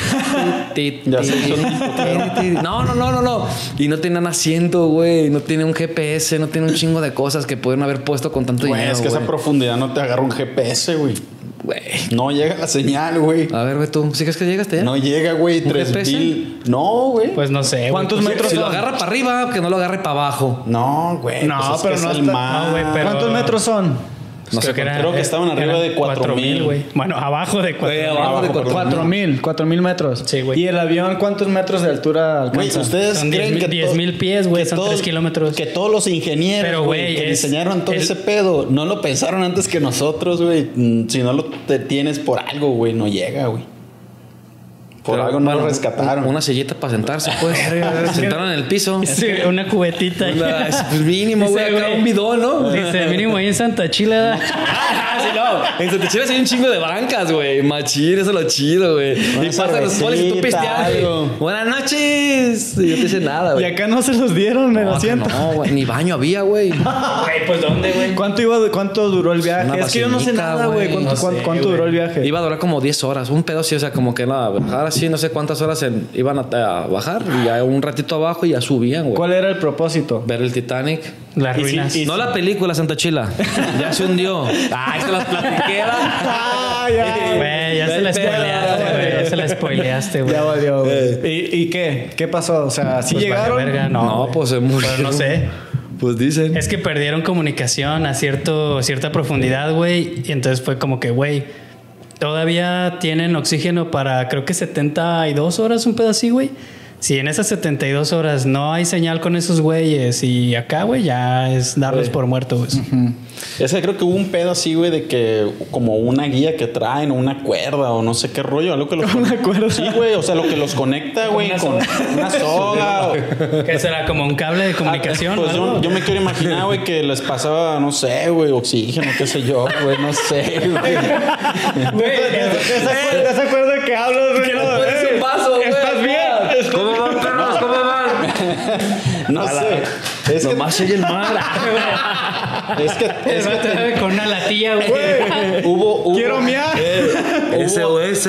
No, no, no, no, no. Y no tienen asiento, güey. No tiene un GPS, no tiene un chingo de cosas que pudieron haber puesto con tanto Güey, dinero. es que esa profundidad no te agarra un GPS, güey. Güey. No llega la señal, güey. A ver, güey, tú. ¿Sí crees que llegaste ya? No llega, güey. ¿Un Tres mil. No, güey. Pues no sé. güey. ¿Cuántos Pues, metros Si lo son? agarra para arriba, que no lo agarre para abajo. No, güey. No, pues es pero que no es el está- mar. no, güey, pero- ¿Cuántos metros son? No sé que creo que estaban arriba de 4,000. güey. Bueno, abajo de 4 Güey, abajo de Abajo, cuatro- Cuatro mil, cuatro mil metros. Sí, güey. ¿Y el avión cuántos metros de altura Güey, alcanza? ustedes Son creen 10,000 que to- 10,000 pies, güey, son todos- tres kilómetros. Que todos los ingenieros, Pero, güey, güey, que es- diseñaron todo el- ese pedo, no lo pensaron antes que nosotros, güey. Mm, Si no lo te tienes por algo, güey, no llega, güey. Por Pero, algo no bueno, lo rescataron. Una sillita para sentarse, pues. Se sentaron en el piso. Sí, una cubetita. Una- es, pues, mínimo, güey, acá un bidón, ¿no? Dice, mínimo ahí en Santa Chila. Sí, no. En Santa Chile hay un chingo de bancas, güey. Machín, eso es lo chido, güey. Y pasan los polis y tú güey. Buenas noches. Y yo te dice nada, Y güey. acá no se los dieron el No, asiento. no, güey. Ni baño había, güey. Güey, pues ¿dónde, güey? ¿Cuánto, iba, ¿Cuánto duró el viaje? Una es que yo no sé nada, güey. ¿Cuánto, No sé, cuánto, cuánto güey. duró el viaje? Iba a durar como 10 horas. Un pedo así, o sea, como que nada. Ahora sí, no sé cuántas horas en- iban a, a bajar. Y ya un ratito abajo y ya subían, güey. ¿Cuál era el propósito? Ver el Titanic. Las Y ruinas. y- No la película Santa Chila. Ya se hundió. Ay, te las platiqué. Ah, ya. Güey, ya se la spoileaste, güey. Ya se la spoileaste, güey. Ya valió, güey. ¿Y, ¿Y qué? ¿Qué pasó? O sea, ¿sí Pues vale llegaron? verga, no, No, pues se murió. Pero no sé. Pues dicen. Es que perdieron comunicación a cierto, cierta profundidad, güey. Y entonces fue como que, güey, todavía tienen oxígeno para creo que 72 horas, un pedo así, güey. Si en esas 72 horas no hay señal con esos güeyes y acá, güey, ya es darlos por muertos, güey. Es que creo que hubo un pedo así, güey, de que como una guía que traen o una cuerda o no sé qué rollo, algo que los Una cuerda. Sí, güey, o sea, lo que los conecta, güey, Una con una soga. o- Que será como un cable de comunicación. Pues ¿no? yo, yo me quiero imaginar, güey, que les pasaba, no sé, güey, oxígeno, qué sé yo, güey, no sé, güey. ¿Te acuerdas que hablas, güey? No, eh, vaso, güey. ¿Estás bien? ¿Cómo van, perros? ¿Cómo van? No sé. Es que, Nomás oye el mar. es que, es que vato con una latilla, güey. hubo, hubo- Quiero miar. SOS.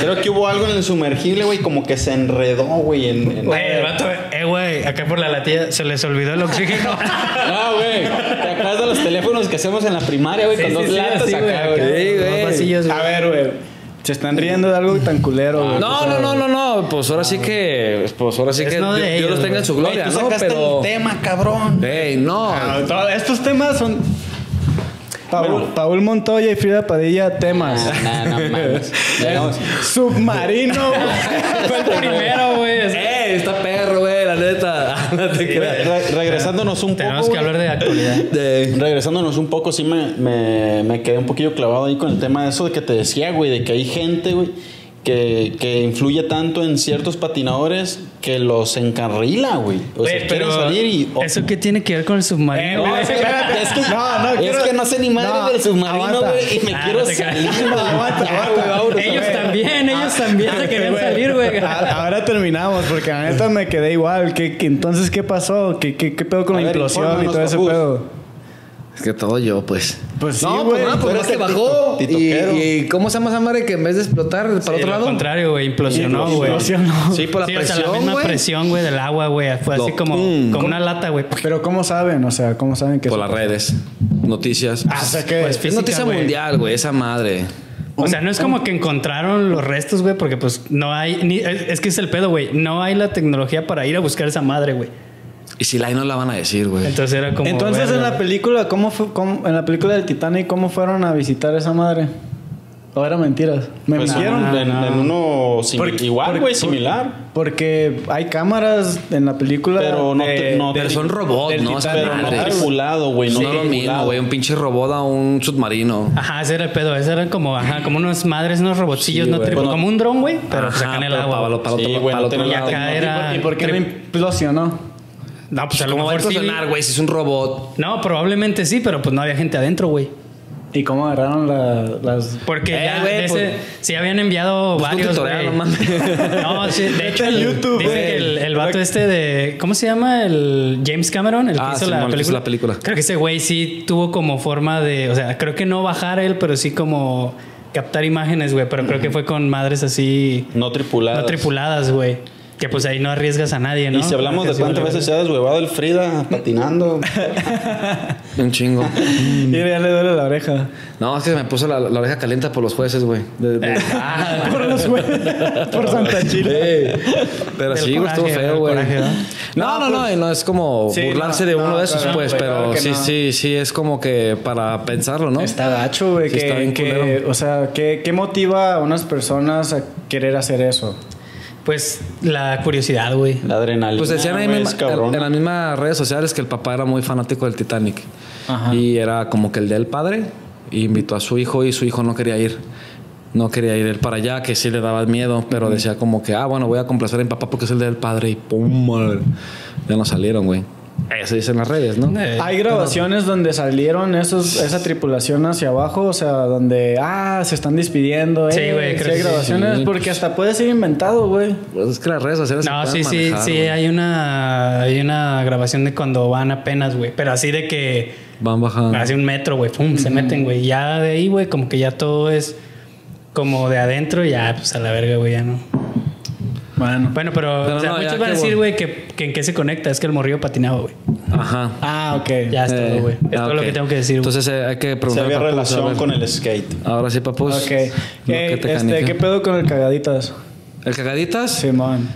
Creo que hubo algo en el sumergible, güey, como que se enredó, güey, en... en- Güey, el vato, eh, güey, acá por la latilla se les olvidó el oxígeno. No, güey. ¿Te acuerdas de los teléfonos que hacemos en la primaria, güey? Sí, con sí, dos sí, latas así, acá, güey, güey. A ver, güey. Se están riendo de algo tan culero, güey. No, no, no, no, no. Pues ahora sí que. Pues ahora sí Es que. Dios, ellos, Dios los tenga en su gloria, tú ¿no? sacaste Pero. el tema, cabrón. Ey, no. Ah, estos temas son. Paul, Paul Montoya y Frida Padilla, temas. No, no, mames. Llegamos- Submarino. Fue el primero, güey. Ey, está perro, güey, la neta. No te creas. Re- regresándonos un poco. Tenemos que hablar de actualidad. De- Regresándonos un poco, sí me, me, me quedé un poquillo clavado ahí con el tema de eso de que te decía, güey, de que hay gente, güey, que, que influye tanto en ciertos patinadores que los encarrila, güey. O sea, quieren salir y... o- ¿Eso qué tiene que ver con el submarino? Eh, güey? güey, espérate. es que, No, no, es quiero- que no sé ni madre No, del submarino, güey, y me Ah, quiero no salir. Aguanta, aguanta, güey, Ellos también, también se querían Güey, salir, güey. Ahora terminamos, porque la neta me quedé igual. ¿Qué, qué- entonces, ¿qué pasó? ¿Qué, qué, qué pedo con A la ver, implosión y todo ese pedo? Es que todo yo, pues. Pues sí, no, güey. pues no, pues que el bajó. tito- Y, y ¿cómo se llama esa madre que en vez de explotar para Sí, otro lado? contrario, güey, implosionó, güey. Implosionó. Sí, por la Sí, o sea, presión, la misma güey. presión, güey, del agua, güey. Fue así Lo- como, Mm. como una lata, güey. Pero ¿cómo saben? O sea, ¿cómo saben que Por las redes. Noticias. Ah, o sea, que Pues es física, noticia güey. mundial, güey, esa madre. O sea, no es como que encontraron los restos, güey, porque pues no hay, ni, es, es que es el pedo, güey. No hay la tecnología para ir a buscar esa madre, güey. Y si la hay, no la van a decir, güey. Entonces era como. Entonces en la película, ¿cómo fue, cómo- en la película del Titanic, cómo fueron a visitar a esa madre? ¿O eran mentiras? ¿Me Pues, mintieron? en, en uno simi- Porque- igual, güey, similar. Porque hay cámaras en la película. Pero no de- te- no Pero son robots, ¿no? Pero no tripulado, güey. No No es lo mismo, güey. Un pinche robot a un submarino. Ajá, ese era el pedo. Ese eran como, ajá, como unos madres, unos robotcillos, Sí, no Bueno, como un dron, güey, pero Ajá, en el agua. para güey. lo- para Sí, güey, no Y acá ¿Y era. por- ¿Y por qué no implosionó? No, pues a lo ¿Cómo va a mejor sí. implosionar, güey? Si es un robot. No, probablemente sí, pero pues no había gente adentro, güey. ¿Y cómo agarraron la- las. Porque Eh, ya ese- pues- sí habían enviado un varios. tutorial, no. No, sí, de hecho, el- YouTube, que el, el vato este de. ¿Cómo se llama? El James Cameron, el que Ah, hizo, la, película. hizo la película. Creo que ese güey sí tuvo como forma de. O sea, creo que no bajar él, pero sí como captar imágenes, güey. Pero creo que fue con madres así. No tripuladas. No tripuladas, güey. Que pues ahí no arriesgas a nadie, ¿no? Y si hablamos de cuántas veces se ha deshuevado el Frida patinando. Un chingo. Y ya le duele la oreja. No, es que me puso la, la oreja caliente por los jueces, güey. De- de- Ah, Por los güeyes. Por Santa Chile. Pero Del sí, güey, estuvo coraje, feo, güey. coraje, ¿no? No, no, no, y no es como Sí, burlarse no, de uno no, de esos, claro, pues, pero claro que sí, no. sí, sí, es como que para pensarlo, ¿no? Está gacho, güey. Sí, está bien que, que- culero. o sea, ¿qué, ¿qué motiva a unas personas a querer hacer eso? Pues la curiosidad, güey. La adrenalina. Pues decían ahí misma- en las mismas redes sociales que el papá era muy fanático del Titanic. Ajá. Y era como que el del padre. Y invitó a su hijo y su hijo no quería ir. No quería ir él para allá, que sí le daba miedo, pero decía como que, ah, bueno, voy a complacer a mi papá porque es el del padre. Y pum, madre. ya no salieron, güey. Eso dicen las redes, ¿no? Eh, Hay grabaciones donde salieron esos, esa tripulación hacia abajo, o sea, donde, ah, se están despidiendo, eh. Sí, güey, creo hay que sí. grabaciones, Sí. porque hasta puede ser inventado, güey. Pues es que las redes sociales se No, pueden sí, sí, manejar, sí, hay una, hay una grabación de cuando van apenas, güey. Pero así de que Van bajando. hace un metro, güey, pum, se meten, güey. Ya de ahí, güey, como que ya todo es como de adentro, y ya, pues a la verga, güey, ya no. Bueno. Bueno, pero, Pero o sea, no, ya muchos van a decir, bueno. güey, que, que en qué se conecta. Es que el morrillo patinaba, güey. Ajá. Ah, ok. Ya es Eh, todo, güey. Es ah, todo lo que tengo que decir, güey. Entonces eh, hay que Se preguntar. había a Papus, a relación con el skate. Ahora sí, papus. Ok. Lo este. ¿Qué pedo con el cagaditas? ¿El cagaditas? Simón.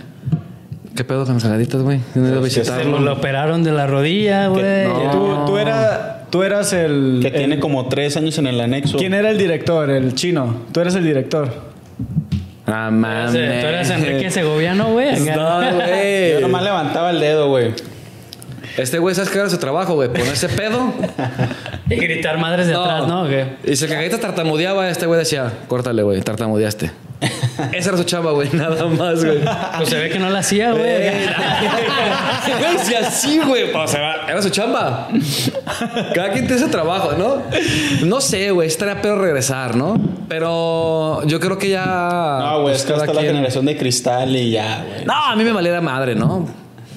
¿Qué pedo con los cagaditas, güey? ¿No he ido a Pues, que Se visitarlo? lo operaron de la rodilla, güey. no. Tú, tú, era, tú eras el... Que el- tiene como tres años en el anexo. ¿Quién era el director? El chino. Tú eres el director. Ah, Tú mames. eres Enrique Segoviano, güey. No, güey. Yo nomás levantaba el dedo, güey. Este güey, ¿sabes qué era su trabajo, güey? Ponerse pedo. Y gritar madres de atrás, ¿no? ¿O qué? Y si el cagadita tartamudeaba, este güey decía, córtale, güey, tartamudeaste. Esa era su chamba, güey, nada más, güey. Pues se ve que no la hacía, güey. Güey, si así, güey. O sea, era su chamba. Cada quien tiene su trabajo, ¿no? No sé, güey. Estaría peor regresar, ¿no? Pero yo creo que ya. No, güey, pues, es que hasta cada la quien- generación de cristal y ya, güey. No, a mí me valiera madre, ¿no?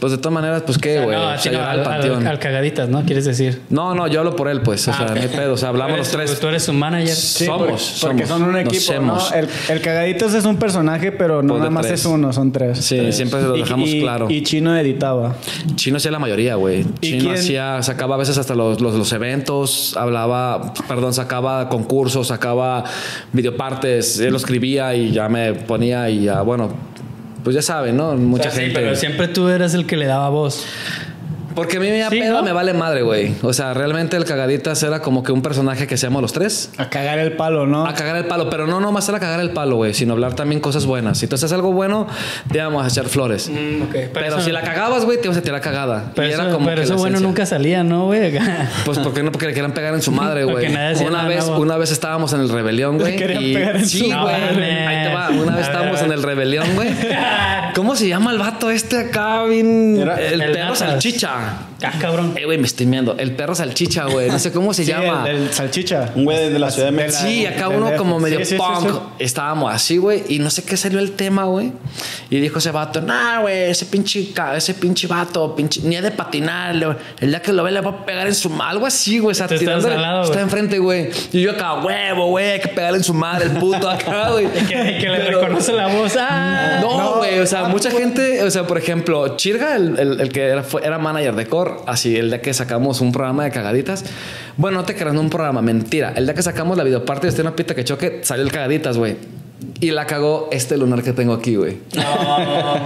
Pues de todas maneras, pues qué, güey. no, O así sea, no, llorar al al, panteón. al- al cagaditas, ¿no? Quieres decir. No, no, yo hablo por él, pues. O sea, Ah, ok. no hay pedo. O sea, hablamos los tres. Tú eres su manager. Sí, Somos, porque, porque somos. son un Nos equipo, ¿no? El, el cagaditas es un personaje, pero no Pues nada más tres. es uno, son tres. Sí, siempre se lo dejamos y- claro. Y Chino editaba. Chino hacía la mayoría, güey. ¿Y Chino quién? hacía, sacaba a veces hasta los, los, los eventos, hablaba, perdón, sacaba concursos, sacaba videopartes, él lo escribía y ya me ponía y ya, bueno, pues ya saben, ¿no? Mucha O sea, sí, gente. pero siempre tú eras el que le daba voz. Porque a mí me da Sí, pedo, ¿no? me vale madre, güey. O sea, realmente el cagaditas era como que un personaje que seamos los tres. A cagar el palo, ¿no? A cagar el palo, pero no nomás era cagar el palo, güey, sino hablar también cosas buenas. Si tú haces algo bueno, te vamos a echar flores. Mm. Pero, si la cagabas, güey, te ibas a tirar cagada. Pero y eso, era como pero que eso la bueno esencia. nunca salía, ¿no, güey? Pues porque no, porque le querían pegar en su madre, güey. Una vez, una vez estábamos en el rebelión, güey. Le querían y- pegar en sí, su madre. Ahí te va. Una vez estábamos en el rebelión, güey. ¿Cómo se llama el vato este acá? Bien. Era- el, el perro salchicha. Ah, cabrón. Eh, güey, me estoy viendo. El perro salchicha, güey. No sé cómo se Sí, llama. El, el salchicha. Un güey de la Ciudad de México. Sí, acá uno como medio Sí, sí, sí, punk. sí. Estábamos así, güey, y no sé qué salió el tema, güey. Y dijo ese vato, nah, güey, ese pinche, ese pinche vato, pinche, ni ha de patinar. le- el día que lo ve le va a pegar en su madre. Algo así, güey. o sea, tirándole- lado, Está enfrente, güey. Y yo acá, huevo, güey, hay que pegarle en su madre, el puto acá, güey. Que, que le Pero- reconoce la voz. Ah, No, güey, o sea, mucha gente, o sea, por ejemplo, Chirga, el, el- el que era, fue- era manager de Core, así, el día que sacamos un programa de cagaditas. Bueno, no te creas, no un programa, mentira. El día que sacamos la videoparte de una pista que choque, salió el cagaditas, güey. Y la cagó este lunar que tengo aquí, güey.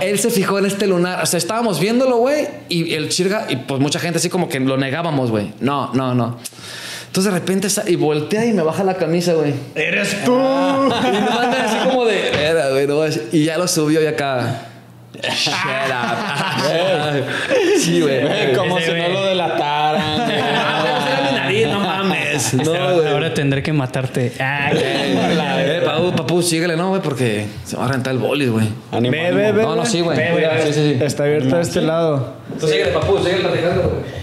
Él se fijó en este lunar. O sea, estábamos viéndolo, güey. Y el chirga, y pues mucha gente así como que lo negábamos, güey. No, no, no. Entonces de repente sa- y voltea y me baja la camisa, güey. ¡Eres tú! Y me manda así como de, era, güey, no. Y ya lo subió y acá. Shut up. sí, güey. Como si no lo delataran. no mames. No, güey. Ahora tendré que matarte. Ah, Eh, papu, papu, síguele, no, güey, porque se va a rentar el bolis, güey. Ánimo, Ve, ánimo. ve, ve. No, no, sí, güey. Sí, sí, sí. Está abierto a este lado. Tú síguele, papu, síguele platicando, güey.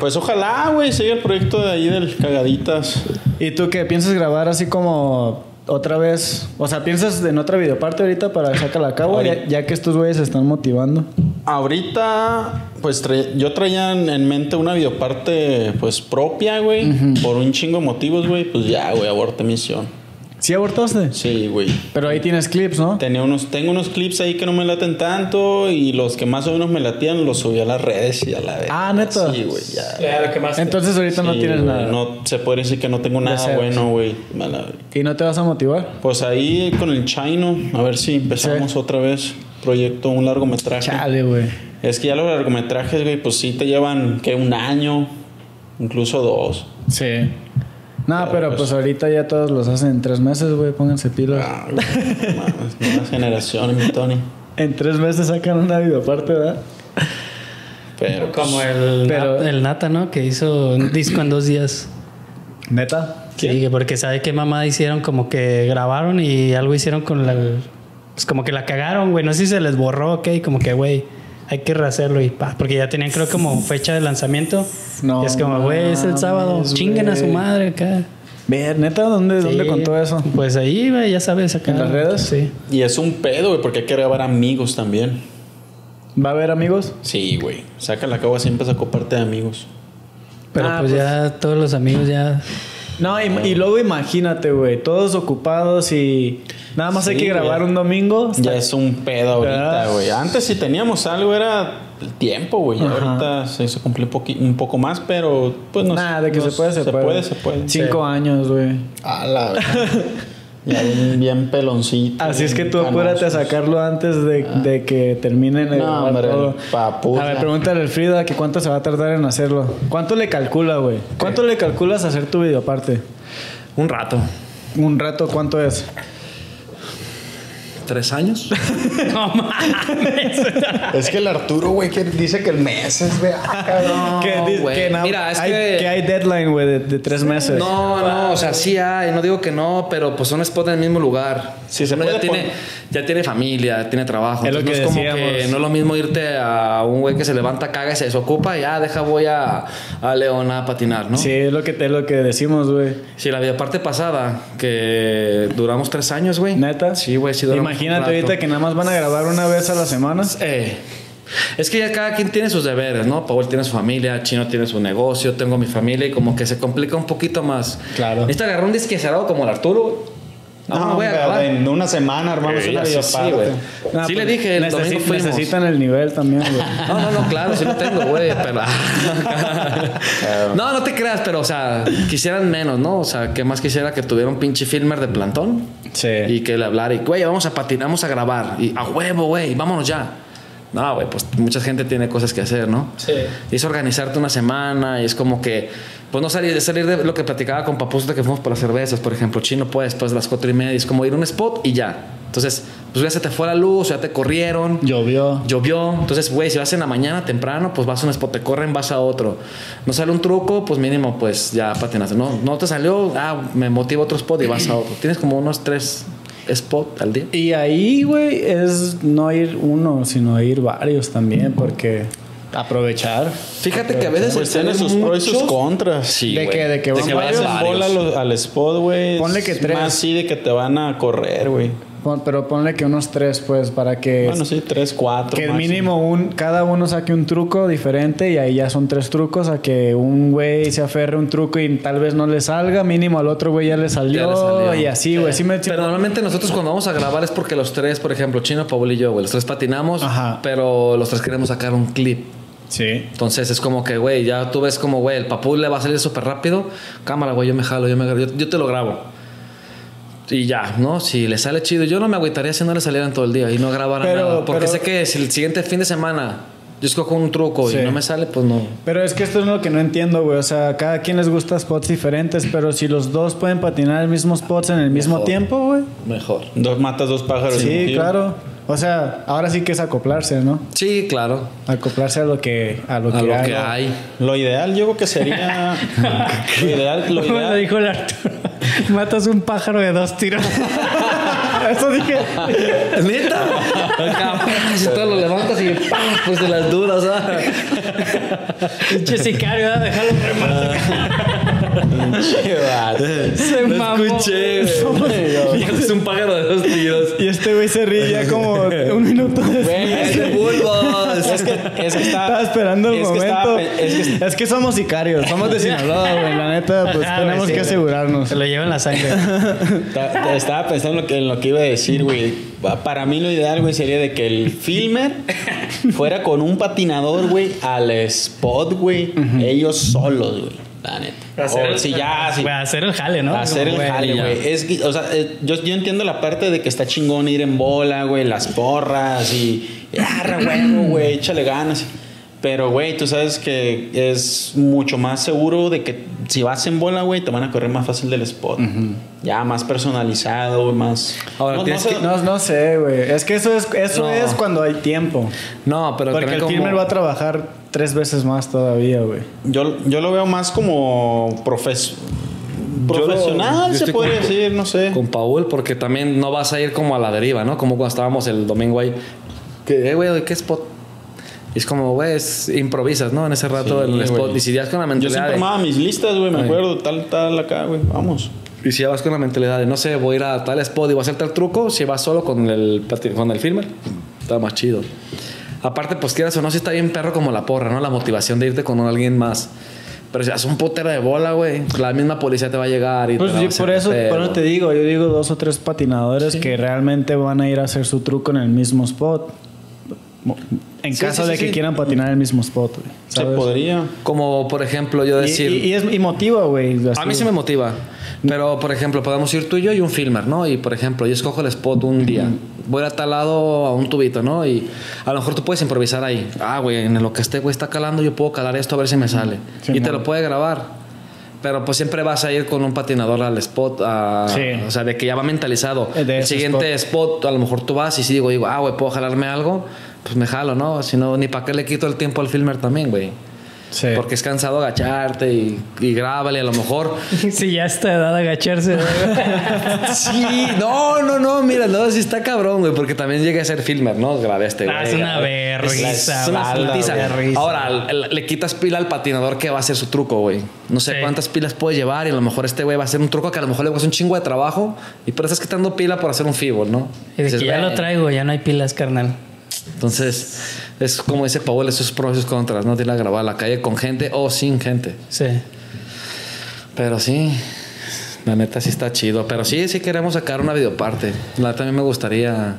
Pues ojalá, güey, siga el proyecto de ahí del Cagaditas. ¿Y tú qué? ¿Piensas grabar así como otra vez? O sea, ¿piensas en otra videoparte ahorita para sacarla a cabo? Ya, ya que estos güeyes se están motivando. Ahorita, pues tra- yo traía en en mente una videoparte, pues propia, güey. Por un chingo de motivos, güey. Pues ya, güey, aborté misión. ¿Sí abortaste? Sí, güey. Pero ahí tienes clips, ¿no? Tenía unos, tengo unos clips ahí que no me laten tanto y los que más o menos me latían los subí a las redes y a la vez. Ah, ¿neta? Sí, güey, ya. Claro, que más. Entonces ahorita no tienes güey, nada. No, se puede decir que no tengo nada bueno, güey. Mala- ¿Y no te vas a motivar? Pues ahí con el Chino, a ver si empezamos otra vez. Proyecto, un largometraje. Chale, güey. Es que ya los largometrajes, güey, pues sí te llevan, que Un año, incluso dos. Sí. No, Pero, pero pues- pues ahorita ya todos los hacen en tres meses, güey. Pónganse pilas. Ah, nuevas generaciones, mi Tony. En tres meses sacan una videoparte, ¿verdad? Pero, Como pues, el, Pero- Nat- el Nata, ¿no? Que hizo un disco en dos días. ¿Neta? Sí, que porque sabe qué mamá hicieron, como que grabaron y algo hicieron con la. Pues como que la cagaron, güey. No sé si se les borró, ok. Como que, güey, hay que rehacerlo y pa. Porque ya tenían, creo, como fecha de lanzamiento. No Y es como, güey, es el sábado. Chinguen a su madre acá. Ver, ¿neta? ¿Dónde, ¿dónde Sí. contó eso? Pues ahí, güey, ya sabes, acá. ¿En las redes? Sí. y es un pedo, güey, porque hay que grabar amigos también. ¿Va a haber amigos? Sí, güey. Saca la cagua, siempre sacó parte de amigos. Pero Ah, pues, pues- ya todos los amigos ya. No, y, y luego imagínate, güey, todos ocupados y nada más hay que grabar güey. un domingo. Ya es un pedo ahorita, Ah. güey. Antes si teníamos algo era el tiempo, güey. Ahorita se hizo cumplir un, un poco más, pero pues no Nada, de que no- se puede, se, puede. Se puede, se puede. Cinco años, güey. A la bien, bien peloncito. Así es que tú bien apúrate a canosos. sacarlo antes de, de que terminen el Ah. No, hombre. A ver, pregúntale al Frida que cuánto se va a tardar en hacerlo. ¿Cuánto le calcula, güey? ¿Cuánto le calculas hacer tu videoparte? Un rato. Un rato, ¿cuánto es? ¿Tres años? No mames. Es que el Arturo, güey, que dice que el mes es de. Ah, que, Mira, es hay, que- hay deadline, güey, de, de tres meses. No, no, o sea, sí hay, no digo que no, pero pues son spots en el mismo lugar. Sí, se Uno puede ya tiene, ya tiene familia, tiene trabajo. Es lo que no es como decíamos. que no es lo mismo irte a un güey que se levanta, caga y se desocupa y ya deja voy a, a León a patinar, ¿no? Sí, es lo que, es lo que decimos, güey. Sí, la videoparte pasada, que duramos tres años, güey. ¿Neta? Sí, güey, sí duramos Imagínate rato. ahorita que nada más van a grabar una vez a la semana. Eh, es que ya cada quien tiene sus deberes, ¿no? Paul tiene su familia, Chino tiene su negocio, tengo mi familia y como que se complica un poquito más. Claro. Necesita agarrar un disque cerrado como el Arturo, güey. No, no, voy a hombre, grabar. En una semana armamos una así sí, videoparte. güey. Sí pues, le dije, el domingo fuimos. Necesitan el nivel también, güey. No, no, no, claro, sí lo tengo, güey, pero... no, no te creas, pero, o sea, quisieran menos, ¿no? O sea, que más quisiera que tuviera un pinche filmer de plantón Sí. y que le hablara y, güey, vamos a patinar, vamos a grabar. Y a huevo, güey, vámonos ya. No, güey, pues mucha gente tiene cosas que hacer, ¿no? Sí. Y es organizarte una semana y es como que, pues no salir, salir de lo que platicaba con Papuso de que fuimos por las cervezas, por ejemplo, chino, pues después de las cuatro y media, es como ir a un spot y ya. Entonces, pues ya se te fue la luz, ya te corrieron. Llovió. Llovió, entonces, güey, si vas en la mañana temprano, pues vas a un spot, te corren, vas a otro. No sale un truco, pues mínimo, pues ya patinaste. No, no te salió, ah, me motiva otro spot y vas a otro. Tienes como unos tres spots al día. Y ahí, güey, es no ir uno, sino ir varios también, porque aprovechar. Fíjate que a veces Pues tiene tener sus pros y sus contras. Sí, ¿De qué? ¿De De van que vayas varios? en bola al, spot, güey. Ponle que es tres. Más sí de que te van a correr, güey. Pon- Pero ponle que unos tres, pues, para que, Bueno, sí, tres, cuatro. que máximo. mínimo un, cada uno saque un truco diferente y ahí ya son tres trucos, a que un güey se aferre un truco y tal vez no le salga, mínimo al otro güey ya le salió, Ya le salió. y así, güey. Sí me- Pero normalmente nosotros cuando vamos a grabar es porque los tres, por ejemplo, Chino, Paul y yo, güey, los tres patinamos, Ajá. pero los tres queremos sacar un clip. Sí. Entonces es como que, güey, ya tú ves como, güey, el papú le va a salir súper rápido. Cámara, güey, yo me jalo, yo, me, yo, yo te lo grabo. Y ya, ¿no? Si le sale chido, yo no me agüitaría si no le salieran todo el día y no grabaran Pero- nada. Porque pero- sé que si el siguiente fin de semana yo escojo un truco Sí. y no me sale, pues no. Pero es que esto es lo que no entiendo, güey. O sea, cada quien les gusta spots diferentes, pero si los dos pueden patinar el mismo spots en el mismo Mejor. tiempo, güey. Mejor. Dos matas, dos pájaros. Sí, claro. O sea, ahora sí que es acoplarse, ¿no? Sí, claro. Acoplarse a lo que a lo A que, lo hay. que hay. Lo ideal, yo creo que sería. lo ideal, lo ideal. dijo el Arturo. Matas un pájaro de dos tiros. Eso dije. ¿Neta? Si todo lo levantas y ¡pam! pues de las dudas, ¿ah? Pinche sicario, ¿verdad? déjalo rematar. Se mamó. escuché, es un pájaro de dos tiros. Y este güey se ríe ya como un minuto después. ¡Es de bulbos! Es que, es que está. Estaba esperando el es que momento. estaba es que Es que somos sicarios, somos de Sinaloa, güey. La neta, pues Ah, tenemos sí, que asegurarnos. Se lo lleva en la sangre. Ta- Estaba pensando en lo que, en lo que iba a decir, güey. Pa- Para mí lo ideal, güey, sería de que el filmer fuera con un patinador, güey, al spot, güey. Ellos solos, güey. La neta. O si ya, si, Güey, hacer el jale, ¿no? hacer el Güey, jale, ya. güey. Es que, o sea, eh, yo, yo entiendo la parte de que está chingón ir en bola, güey, las porras y. ¡Arra, huevo, güey! Échale ganas. Pero, güey, tú sabes que es mucho más seguro de que si vas en bola, güey, te van a correr más fácil del spot. Ya más personalizado, más. Ahora, no, no sé- que- No, no sé, güey. Es que eso es, eso No. es cuando hay tiempo. No, pero Porque el como- filmer va a trabajar tres veces más todavía, güey. Yo, yo lo veo más como profes- Yo lo- profesional, yo se podría con- decir, no sé. con Paul, porque también no vas a ir como a la deriva, ¿no? Como cuando estábamos el domingo ahí. Que, eh, güey, ¿qué spot? Y es como, güey, es- improvisas, ¿no? En ese rato Sí, el spot. Y si ya vas con la Yo mentalidad siempre de, armaba mis listas, güey, me Ay. acuerdo, tal, tal, acá, güey, vamos. Y si ya vas con la mentalidad de, no sé, voy a ir a tal spot y voy a hacer tal truco, si vas solo con el, con el filmer, está más chido. Aparte, pues quieras o no, si está bien perro como la porra, ¿no? La motivación de irte con alguien más. Pero si haces un putero de bola, güey, la misma policía te va a llegar y Pues te la va yo a hacer por eso, por te digo, yo digo dos o tres patinadores que realmente van a ir a hacer su truco en el mismo spot. En Sí, caso sí, de sí, que sí. quieran patinar en el mismo spot, güey. Se podría. Como, por ejemplo, yo Y, decir... y- y es, y motiva, güey. A mí sí me motiva. Pero, por ejemplo, podemos ir tú y yo y un filmer, ¿no? Y, por ejemplo, yo escojo el spot un día. Voy a tal lado a un tubito, ¿no? Y a lo mejor tú puedes improvisar ahí. Ah, güey, en lo que este güey está calando, yo puedo calar esto a ver si me sale. Sí, y te lo puede grabar. Pero pues siempre vas a ir con un patinador al spot, a- Sí. o sea, de que ya va mentalizado. De el siguiente spot. a lo mejor tú vas y si digo, digo, ah, güey, puedo jalarme algo, pues me jalo, ¿no? Si no, ni para qué le quito el tiempo al filmer también, güey. Sí. Porque es cansado agacharte y, y grábale, a lo mejor. Si ya está edad de agacharse. güey. Sí, no, no, no, mira, no, sí está cabrón, güey, porque también llegué a ser filmer, ¿no? Grabé este, güey. Ah, es una vergüenza, Es una güey, vergüenza. Ahora, le, quitas pila al patinador que va a hacer su truco, güey. No sé Sí. cuántas pilas puede llevar y a lo mejor este güey va a hacer un truco que a lo mejor le va a hacer un chingo de trabajo y por eso estás quitando pila por hacer un fibol, ¿no? Dices, que ya "Güey". lo traigo, ya no hay pilas, carnal. Entonces, es como dice Paul, esos pros y sus contras, ¿no? Tiene que grabar a la calle con gente o sin gente. Sí. Pero sí, la neta sí está chido. Pero sí, sí queremos sacar una videoparte. La neta a mí me gustaría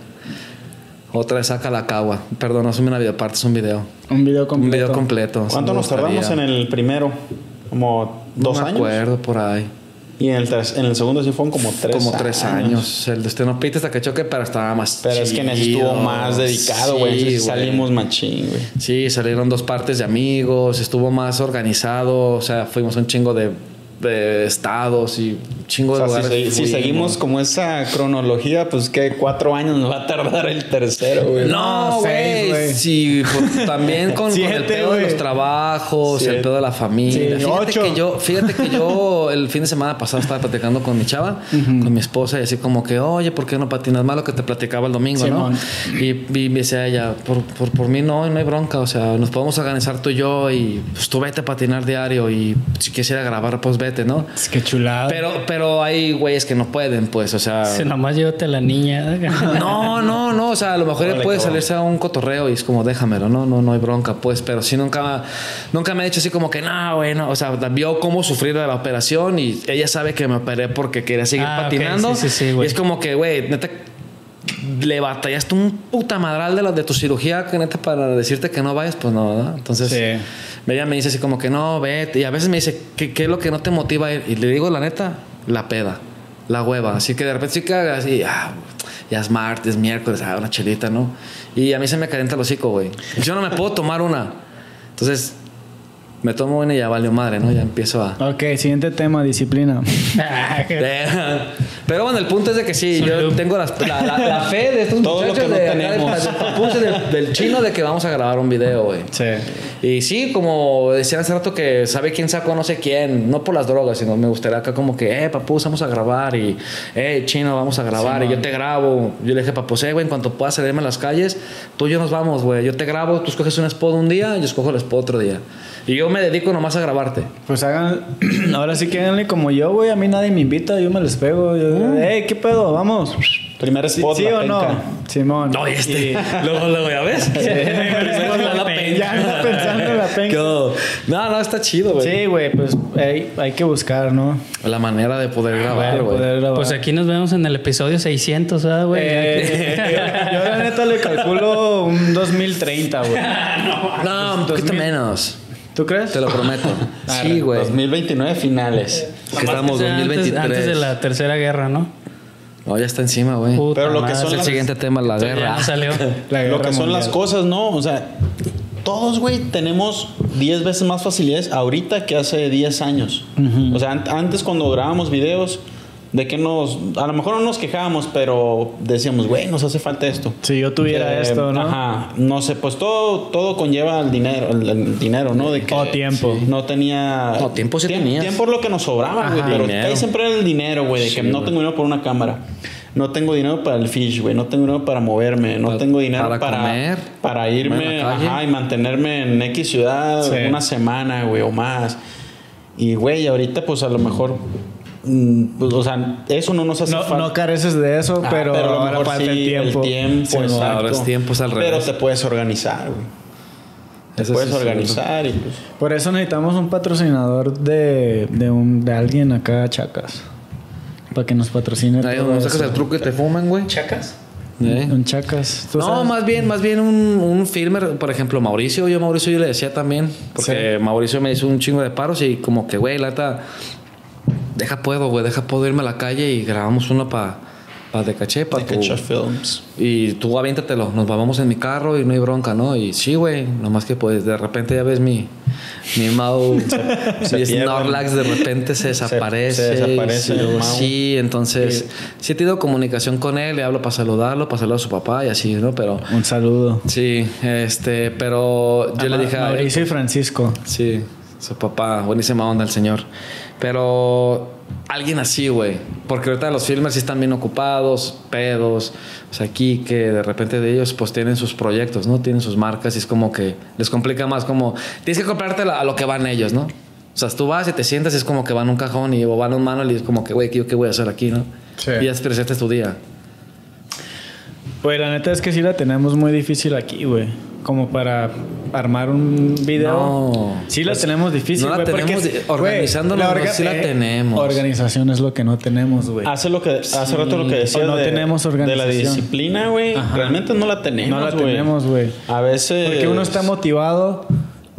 otra vez saca la cagua. Perdón, no es una videoparte, es un video. Un video Un completo. video completo. ¿Cuánto nos tardamos en el primero? Como dos no me años. acuerdo por ahí. Y en el, ter- en el segundo sí fueron como tres Como tres años. El de usted no pite hasta que choque, pero estaba más Pero es que en ese estuvo más dedicado, güey. Sí, salimos machín, güey. Sí, salieron dos partes de amigos, estuvo más organizado, o sea, fuimos un chingo de, de estados y chingo O de sea, si, lugares. si fuimos. seguimos como esa cronología, pues que cuatro años nos va a tardar el tercero, güey. No, güey. Sí, pues, también con, con el Siete, pedo de güey. los trabajos, Siete. el pedo de la familia. Sí, fíjate, ocho. que yo, fíjate que yo el fin de semana pasado estaba platicando con mi chava, con mi esposa, y así como que, oye, ¿por qué no patinas más lo que te platicaba el domingo, Simón. no? Y, y me decía ella, por, por, por mí no, no hay bronca, o sea, nos podemos organizar tú y yo y pues tú vete a patinar diario y si quisiera grabar, pues vete, ¿no? Es que chulada. Pero, pero hay güeyes que no pueden, pues, o sea... Si nomás llévate a la niña. No, no, no, o sea, a lo mejor él puede cabrón. salirse a un cotorreo y es como, déjamelo, no, no, no hay bronca, pues, pero sí nunca, nunca me ha dicho así como que, no, güey, no, o sea, vio cómo sufrir de la operación y ella sabe que me operé porque quería seguir Ah, patinando. sí, sí, sí, y es como que, güey, neta, le batallaste un puta madral de, la, de tu cirugía, que neta, para decirte que no vayas, pues no, ¿verdad? Entonces, Sí. ella me dice así como que no, vete, y a veces me dice, ¿qué, qué es lo que no te motiva a ir? Y le digo, la neta, la peda. la hueva. Así que de repente sí cagas y ah, ya es martes, miércoles, ah, una chelita, ¿no? Y a mí se me calienta el hocico, güey. Yo no me puedo tomar una. Entonces, me tomo una y ya valió madre, ¿no? Ya empiezo a. Ok, siguiente tema, disciplina. Pero bueno, el punto es de que sí, yo tengo las- la, la- la fe de estos Todo lo muchachos que no de, de del, del chino de que vamos a grabar un video, güey. Sí. Y sí, como decían hace rato que sabe quién sacó no sé quién, no por las drogas, sino me gustaría acá como que, eh, papus, vamos a grabar y, eh, chino, vamos a grabar y yo te grabo. Yo le dije, papus, eh, güey, en cuanto puedas salirme a las calles, tú y yo nos vamos, güey. Yo te grabo, tú escoges un spot un día, yo escojo el spot otro día. Y yo me dedico nomás a grabarte. Pues hagan, ahora sí que háganle como yo, güey. A mí nadie me invita, yo me les pego. Yo, Ey, ¿qué pedo? Vamos. Primer ¿Sí, spot, sí la o no? Simón. No, y este. Y- luego, luego, ¿ya ves? la penca. Ya anda pensando en la penca. No, no, está chido, güey. Sí, güey, pues hay, hay que buscar, ¿no? La manera de poder grabar, Para güey. grabar. Pues aquí nos vemos en el episodio 600, ¿verdad, güey? Eh, yo, yo la neta le calculo un 2030, güey. No, un poquito menos. ¿Tú crees? Te lo prometo. Sí, güey. 2029 finales. Que estamos Antes- 2023. Antes de la tercera guerra, ¿no? No, ya está encima, güey. Puta Pero lo que son Es el las- siguiente tema, la guerra. salió. La Lo guerra que son mundial. las cosas, ¿no? O sea, todos, güey, tenemos 10 veces más facilidades ahorita que hace 10 años. O sea, an- antes cuando grabábamos videos, de que nos, a lo mejor no nos quejábamos, pero decíamos, güey, nos hace falta esto. Si yo tuviera Eh, esto, ¿no? Ajá, no sé, pues todo, todo conlleva el dinero, el, el dinero, ¿no? De que O tiempo. No tenía. No, tiempo sí tenías. Tiempo es lo que nos sobraba, güey. Pero ahí siempre era el dinero, güey. De que no tengo dinero para una cámara. No tengo dinero para el fish, güey. No tengo dinero para moverme. No tengo dinero para para, comer, para irme ajá, y mantenerme en X ciudad Sí. una semana, güey, o más. Y, güey, ahorita, pues a lo mejor. Mm, pues, o sea, eso no nos hace No, falta. no careces de eso, Ah, pero, ahora mejor falta sí, el tiempo. tiempo, Sí, exacto. Ahora es tiempo, es al Pero revés. te puedes organizar, güey. Te Eso sí puedes es organizar y pues. Por eso necesitamos un patrocinador de, de, un, de alguien acá, Chacas. Para que nos patrocine. Ahí todo donde sacas el truco y te fuman, güey. ¿Chacas? ¿Eh? Un Chacas. ¿tú No, sabes? más bien, más bien un, un filmer, por ejemplo, Mauricio. Yo a Mauricio yo le decía también, porque Mauricio me hizo un chingo de paros y como que, güey, la neta, deja puedo, güey, deja puedo irme a la calle y grabamos uno para pa de caché, para De Cacha Films. Y tú aviéntatelo, nos vamos en mi carro y no hay bronca, ¿no? Y sí, güey, nomás que pues de repente ya ves mi, mi Mau, mi. Snorlax de repente se desaparece. se desaparece y el luego Mau. Sí, entonces sí he tenido comunicación con él, le hablo para saludarlo, para saludar a su papá y así, ¿no? Pero Un saludo. sí, este, pero yo le dije Mauricio y Francisco. Sí, su papá, buenísima onda el señor. Pero alguien así, güey. Porque ahorita los filmers sí están bien ocupados, pedos. O sea, aquí que de repente de ellos pues tienen sus proyectos, ¿no? Tienen sus marcas y es como que les complica más como... Tienes que comprarte a lo que van ellos, ¿no? O sea, tú vas y te sientas y es como que van a un cajón y o van a un manual y es como que, güey, ¿qué, ¿qué voy a hacer aquí, no? Sí. Y ya es presente tu día. Pues la neta es que sí la tenemos muy difícil aquí, güey. Como para armar un video. No. Sí la tenemos difícil, no la porque, tenemos, güey, organizándonos, la no, sí la tenemos. Organización es lo que no tenemos, güey. Hace lo que hace rato lo que decías O no de, tenemos de la organización. disciplina, güey. Realmente no la tenemos, no la tenemos, güey. A veces Porque uno está motivado.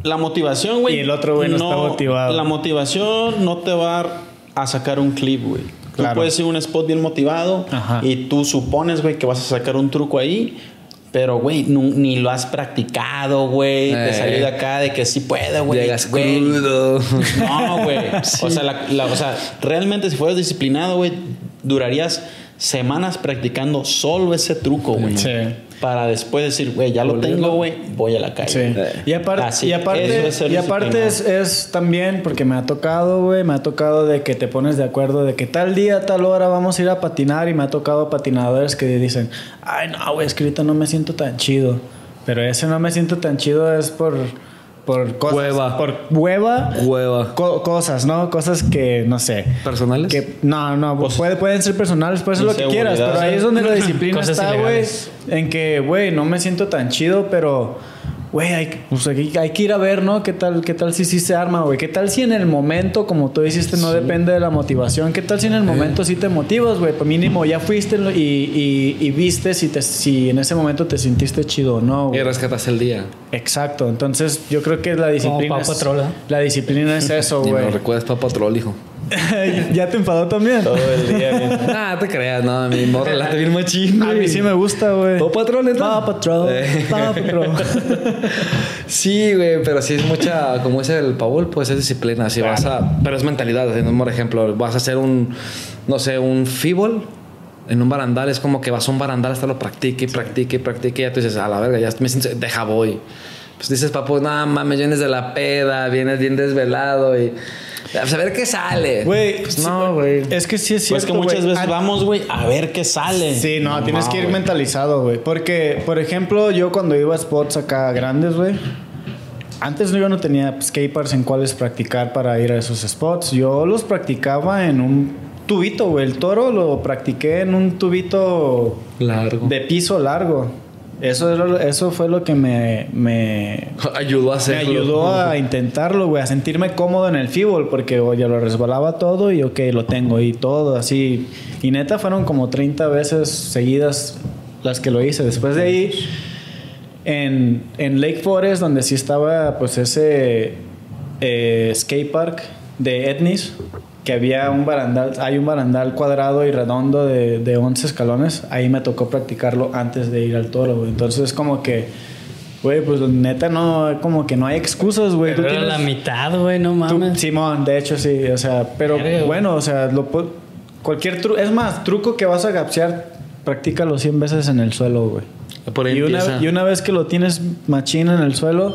la motivación, güey. Y el otro güey no está motivado. La motivación no te va a sacar un clip, güey. Tú Claro. puedes ir a un spot bien motivado Ajá. y tú supones, güey, que vas a sacar un truco ahí. Pero, güey, ni lo has practicado, güey. Eh. Te salió de acá de que sí puede, güey. Llegas Güey, crudo. No, güey. O, sea, la- la- o sea, realmente si fueras disciplinado, güey, durarías semanas practicando solo ese truco, güey. Sí. Para después decir, güey, ya lo tengo, güey, voy a la calle. Sí. Eh, Y aparte, Así, y aparte, es y aparte es, es también, porque me ha tocado, güey, me ha tocado de que te pones de acuerdo de que tal día, tal hora vamos a ir a patinar y me ha tocado patinadores que dicen, ay, no, güey, es que ahorita no me siento tan chido. Pero ese no me siento tan chido es por, por cosas. Hueva. Por hueva. Hueva. co- cosas, ¿no? Cosas que, no sé. ¿Personales? Que, no, no, Pues, puede- pueden ser personales, puede ser lo que quieras, pero ahí es donde la disciplina está, güey. En que, güey, no me siento tan chido, pero, güey, hay, que- pues, hay, hay que ir a ver, ¿no? ¿Qué tal, qué tal si sí se arma, güey? ¿Qué tal si en el momento, como tú dijiste, no depende de la motivación? ¿Qué tal si en el momento sí te motivas, güey? Pues mínimo ya fuiste y, y, y viste si, te, si en ese momento te sentiste chido o no, Y güey. rescatas el día. Exacto. Entonces, yo creo que la disciplina. Paw es- ¿eh? La disciplina es eso, Y güey. me recuerdas Paw Patrol, hijo. ¿Ya te enfadó también? Todo el día, güey. Ah, te creas, no, mi morra late bien machín, A mí sí me gusta, güey. Paw Patrol, ¿neta? Paw Patrol. Eh. Paw Patrol. Sí, güey, pero sí es mucha, como es el Paul, pues es disciplina. Si vas a, pero es mentalidad. Por ejemplo, vas a hacer un, no sé, un fíbol en un barandal, es como que vas a un barandal hasta lo practique y practique y practique. Y ya tú dices, a la verga, ya me siento, deja voy. Pues dices, papu, no mames, vienes de la peda, vienes bien desvelado y a ver qué sale. Güey, pues no, güey. Es que sí es Pues cierto, que muchas veces vamos, güey, a ver qué sale. Sí, no, tienes que ir mentalizado, güey. Porque, por ejemplo, yo cuando iba a spots acá grandes, güey. Antes yo no tenía pues, skateparks en cuales practicar para ir a esos spots. Yo los practicaba en un tubito, güey. El toro lo practiqué en un tubito Largo. de piso largo. Eso, era eso fue lo que me, me, Ayudó a me hacerlo. ayudó a intentarlo, güey, a sentirme cómodo en el fútbol, porque oye, lo resbalaba todo y ok, lo tengo y todo, así. Y neta fueron como 30 veces seguidas las que lo hice. Después de ahí, en, en Lake Forest, donde sí estaba pues ese eh, skate park de Etnis, que había un barandal, hay un barandal cuadrado y redondo de, de 11 escalones, ahí me tocó practicarlo antes de ir al toro, güey. Entonces como que, güey, pues neta no, como que no hay excusas, güey. Tú Pero tienes- la mitad, güey, no tú- mames. Simón, de hecho sí, o sea, pero Verga, güey. bueno, o sea, lo cualquier truco, es más, truco que vas a gapsear, practícalo 100 veces en el suelo, güey. Por ahí Y una, y una vez que lo tienes machín en el suelo,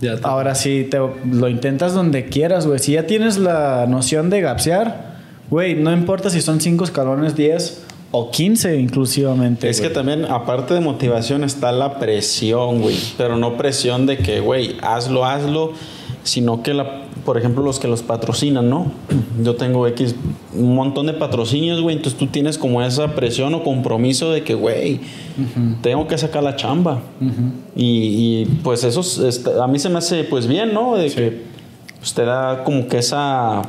Ya te- ahora sí te, lo intentas donde quieras, güey. Si ya tienes la noción de gapsear, güey, no importa si son 5 escalones, 10 o 15 inclusivamente. Es que también, aparte de motivación, está la presión, güey. Pero no presión de que, güey, hazlo, hazlo. Sino que, la, por ejemplo, los que los patrocinan, ¿no? Yo tengo X, un montón de patrocinios, güey. Entonces tú tienes como esa presión o compromiso de que, güey, tengo que sacar la chamba. y, y, pues eso es- está- a mí se me hace, pues bien, ¿no? De que pues, te da como que esa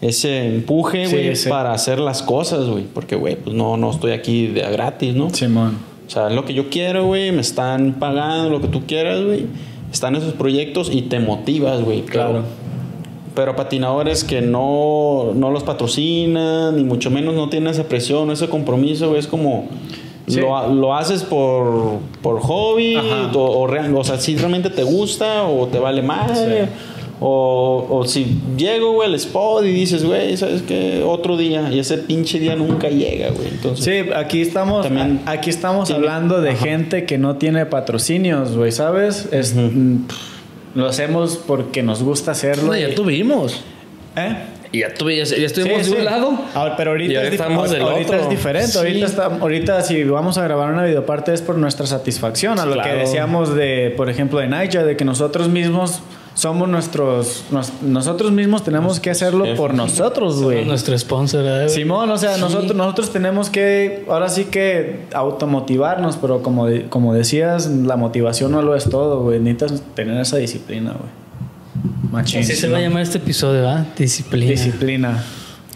ese empuje, güey, sí. para hacer las cosas, güey. Porque, güey, pues no, no estoy aquí de a gratis, ¿no? Simón. O sea, es lo que yo quiero, güey. Me están pagando lo que tú quieras, güey. Están esos proyectos y te motivas, güey. Claro. Pero patinadores que no, no los patrocinan, ni mucho menos no tienen esa presión, ese compromiso, güey. Es como... Sí. Lo, lo haces por, por hobby, o, o, o sea, si realmente te gusta o te vale madre. O, o si llego, güey, al spot y dices, güey, ¿sabes qué? Otro día. Y ese pinche día nunca llega, güey. Entonces, Sí, aquí estamos, También a- aquí estamos tiene- hablando de Ajá. gente que no tiene patrocinios, güey, ¿sabes? Es, mm, lo hacemos porque nos gusta hacerlo. No, ya tuvimos. ¿Eh? Y ya, tuve, ya, ya estuvimos Sí, de sí. un lado. Ahora, pero ahorita, Y ahora es, estamos del ahorita otro. es diferente. Sí. Ahorita, está, ahorita si vamos a grabar una videoparte es por nuestra satisfacción. A lo que decíamos de, por ejemplo, de Nigel, de que nosotros mismos somos nuestros... nos- nosotros mismos tenemos que hacerlo jefes. por nosotros, güey. Nuestro sponsor, ¿eh, güey? Simón, o sea, Sí. nosotros, nosotros tenemos que, ahora sí que automotivarnos, pero como, de- como decías, la motivación no lo es todo, güey. Necesitas tener esa disciplina, güey. Machín. Así se va a llamar este episodio, ¿verdad? Disciplina. Disciplina.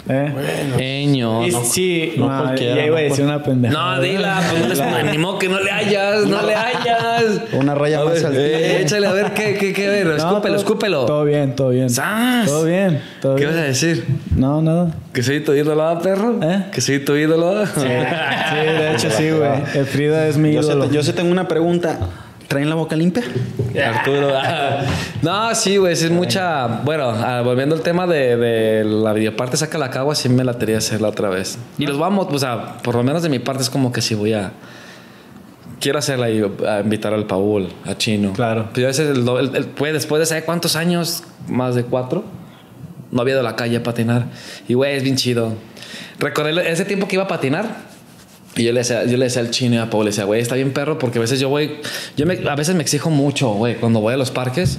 ¿Eh? Eño. Y no. sí, no no, cualquiera, ya iba a no decir una pendeja. No, dila, pues no modo que no le hayas, no le hayas. Una raya A más ver, al eh, échale a ver qué, qué, qué, ver, No, escúpelo, todo- escúpelo. Todo bien, todo bien. ¡Sas! Todo bien, todo ¿Qué bien. vas a decir? No, nada. ¿Que soy tu ídolo, perro? ¿Eh? ¿Que soy tu ídolo? ah? Sí, de hecho sí, güey. El Frida es mi yo, sí ídolo. te- yo sí tengo una pregunta. ¿Traen la boca limpia? Arturo. No, sí, güey, es mucha. Bueno, ah, volviendo al tema de, de la videoparte, saca la cagua, sí me la quería hacerla otra vez. Y los vamos, o sea, por lo menos de mi parte es como que sí voy a. Quiero hacerla y a invitar al Paul, a Chino. Claro. Pero a veces, el, el- el- pues, después de saber cuántos años, más de cuatro, no había ido a la calle a patinar. Y, güey, es bien chido. Recordé ese tiempo que iba a patinar. Y yo le decía, yo le decía al chino y a Pablo, le decía, güey, está bien perro, porque a veces yo voy, yo a veces me exijo mucho, güey, cuando voy a los parques.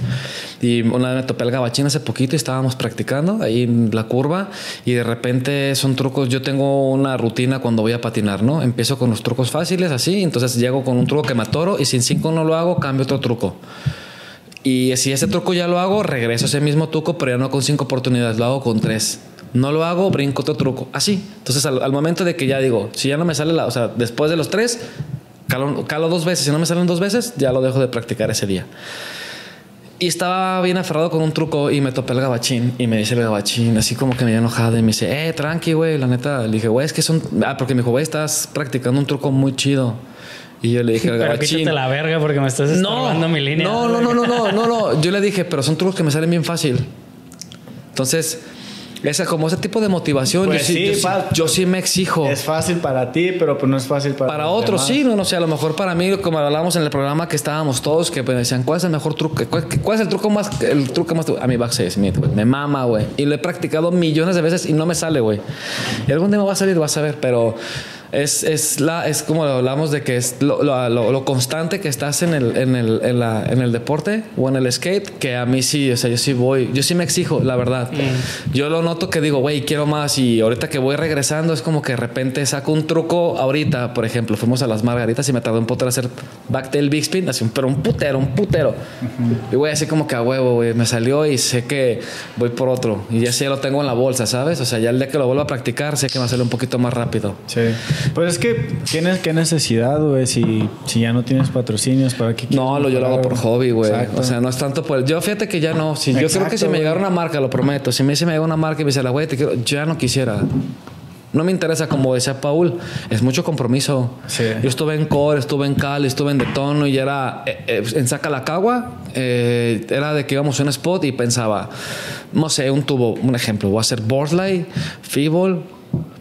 Y una vez me topé al gabachín hace poquito y estábamos practicando ahí en la curva. Y de repente son trucos, yo tengo una rutina cuando voy a patinar, ¿no? Empiezo con los trucos fáciles, así, entonces llego con un truco que me atoro y si en cinco no lo hago, cambio otro truco. Y si ese truco ya lo hago, regreso ese mismo truco, pero ya no con cinco oportunidades, lo hago con tres. No lo hago, brinco otro truco. Así. Entonces, al, al momento de que ya digo, si ya no me sale la, o sea, después de los tres, calo, calo dos veces. Si no me salen dos veces, ya lo dejo de practicar ese día. Y estaba bien aferrado con un truco y me topé el gabachín. Y me dice el gabachín, así como que me dio enojado. Y me dice, eh, tranqui, güey, la neta. Le dije, güey, es que son. Ah, porque me dijo, güey, estás practicando un truco muy chido. Y yo le dije al gabachín. la verga porque me estás estorbando mi línea. No, no, no, no, no, no, no. Yo le dije, pero son trucos que me salen bien fácil. Entonces, esa, como ese tipo de motivación, Pues yo, sí, sí, yo, sí, fa- yo sí me exijo. Es fácil para ti, pero pues no es fácil para Para otros demás. sí, no, no sé, a lo mejor para mí, como hablábamos en el programa que estábamos todos, que pues, decían, ¿cuál es el mejor truco? ¿Cuál, cuál es el truco más, el truco más, a mi backside Smith, güey? Me mama, güey. Y lo he practicado millones de veces y no me sale, güey. Y algún día me va a salir, vas a ver, pero es, es, la, es como hablamos de que es lo, lo- lo- constante que estás en el, en, el, en, la- en el deporte o en el skate, que a mí sí, o sea, yo sí voy, yo sí me exijo, la verdad. Yo lo noto que digo, güey, quiero más y ahorita que voy regresando es como que de repente saco un truco ahorita, por ejemplo, fuimos a las margaritas y me tardó un putero hacer backtail big spin, así, pero un putero, un putero. Y güey, así como que a huevo, güey, me salió y sé que voy por otro y ya sé, lo tengo en la bolsa, ¿sabes? O sea, ya el día que lo vuelva a practicar sé que me salir un poquito más rápido. Sí. Pues es que tienes qué necesidad, güey, si, si ya no tienes patrocinios, ¿para qué No, lo, yo lo hago por hobby, güey. Exacto. O sea, no es tanto por... Yo fíjate que ya no. Si, yo creo que Exacto, si me güey. llegara una marca, lo prometo. Si me dice me llega una marca y me dice, la güey, te quiero... Yo ya no quisiera. No me interesa, como decía Paul, es mucho compromiso. Sí. Yo estuve en Core, estuve en Cali, estuve en Detono y era eh, eh, en Sacalacagua. eh, era de que íbamos a un spot y pensaba, no sé, un tubo, un ejemplo, voy a hacer Boardlight, Feeble,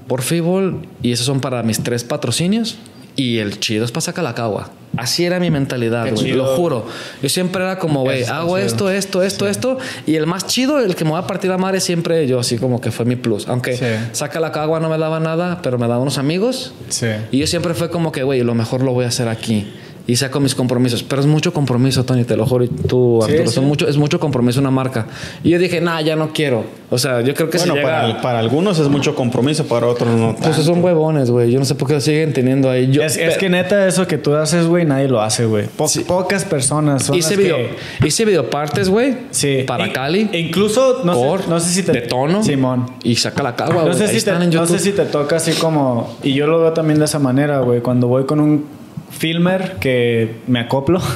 por Feeble y esos son para mis tres patrocinios y el chido es para Sacalacagua. Así era mi mentalidad, güey, lo juro. Yo siempre era como, güey, hago chido. esto, esto, esto, esto. Y el más chido, el que me va a partir la madre, siempre yo, así como que fue mi plus. Aunque Sí. saca la cagua no me daba nada, pero me daba unos amigos. Sí. Y yo siempre fue como que, güey, lo mejor lo voy a hacer aquí. Y saco mis compromisos. Pero es mucho compromiso, Tony, te lo juro. Y tú, Sí, Arturo, sí. son mucho, es mucho compromiso una marca. Y yo dije, nah, ya no quiero. O sea, yo creo que Bueno, si llega... para, para algunos es mucho compromiso, para otros no. Pues tanto. son huevones, güey. Yo no sé por qué lo siguen teniendo ahí. Yo, es, es pe- que neta, eso que tú haces, güey, nadie lo hace, güey. Po- Pocas personas son hice las video, que... hice video partes, güey. Sí. Para In- Cali. Incluso, no sé, no sé si te... de tono Simón. y saca la cagua No sé, si te, no sé si te toca así como... Y yo lo veo también de esa manera, güey. Cuando voy con un filmer que me acoplo...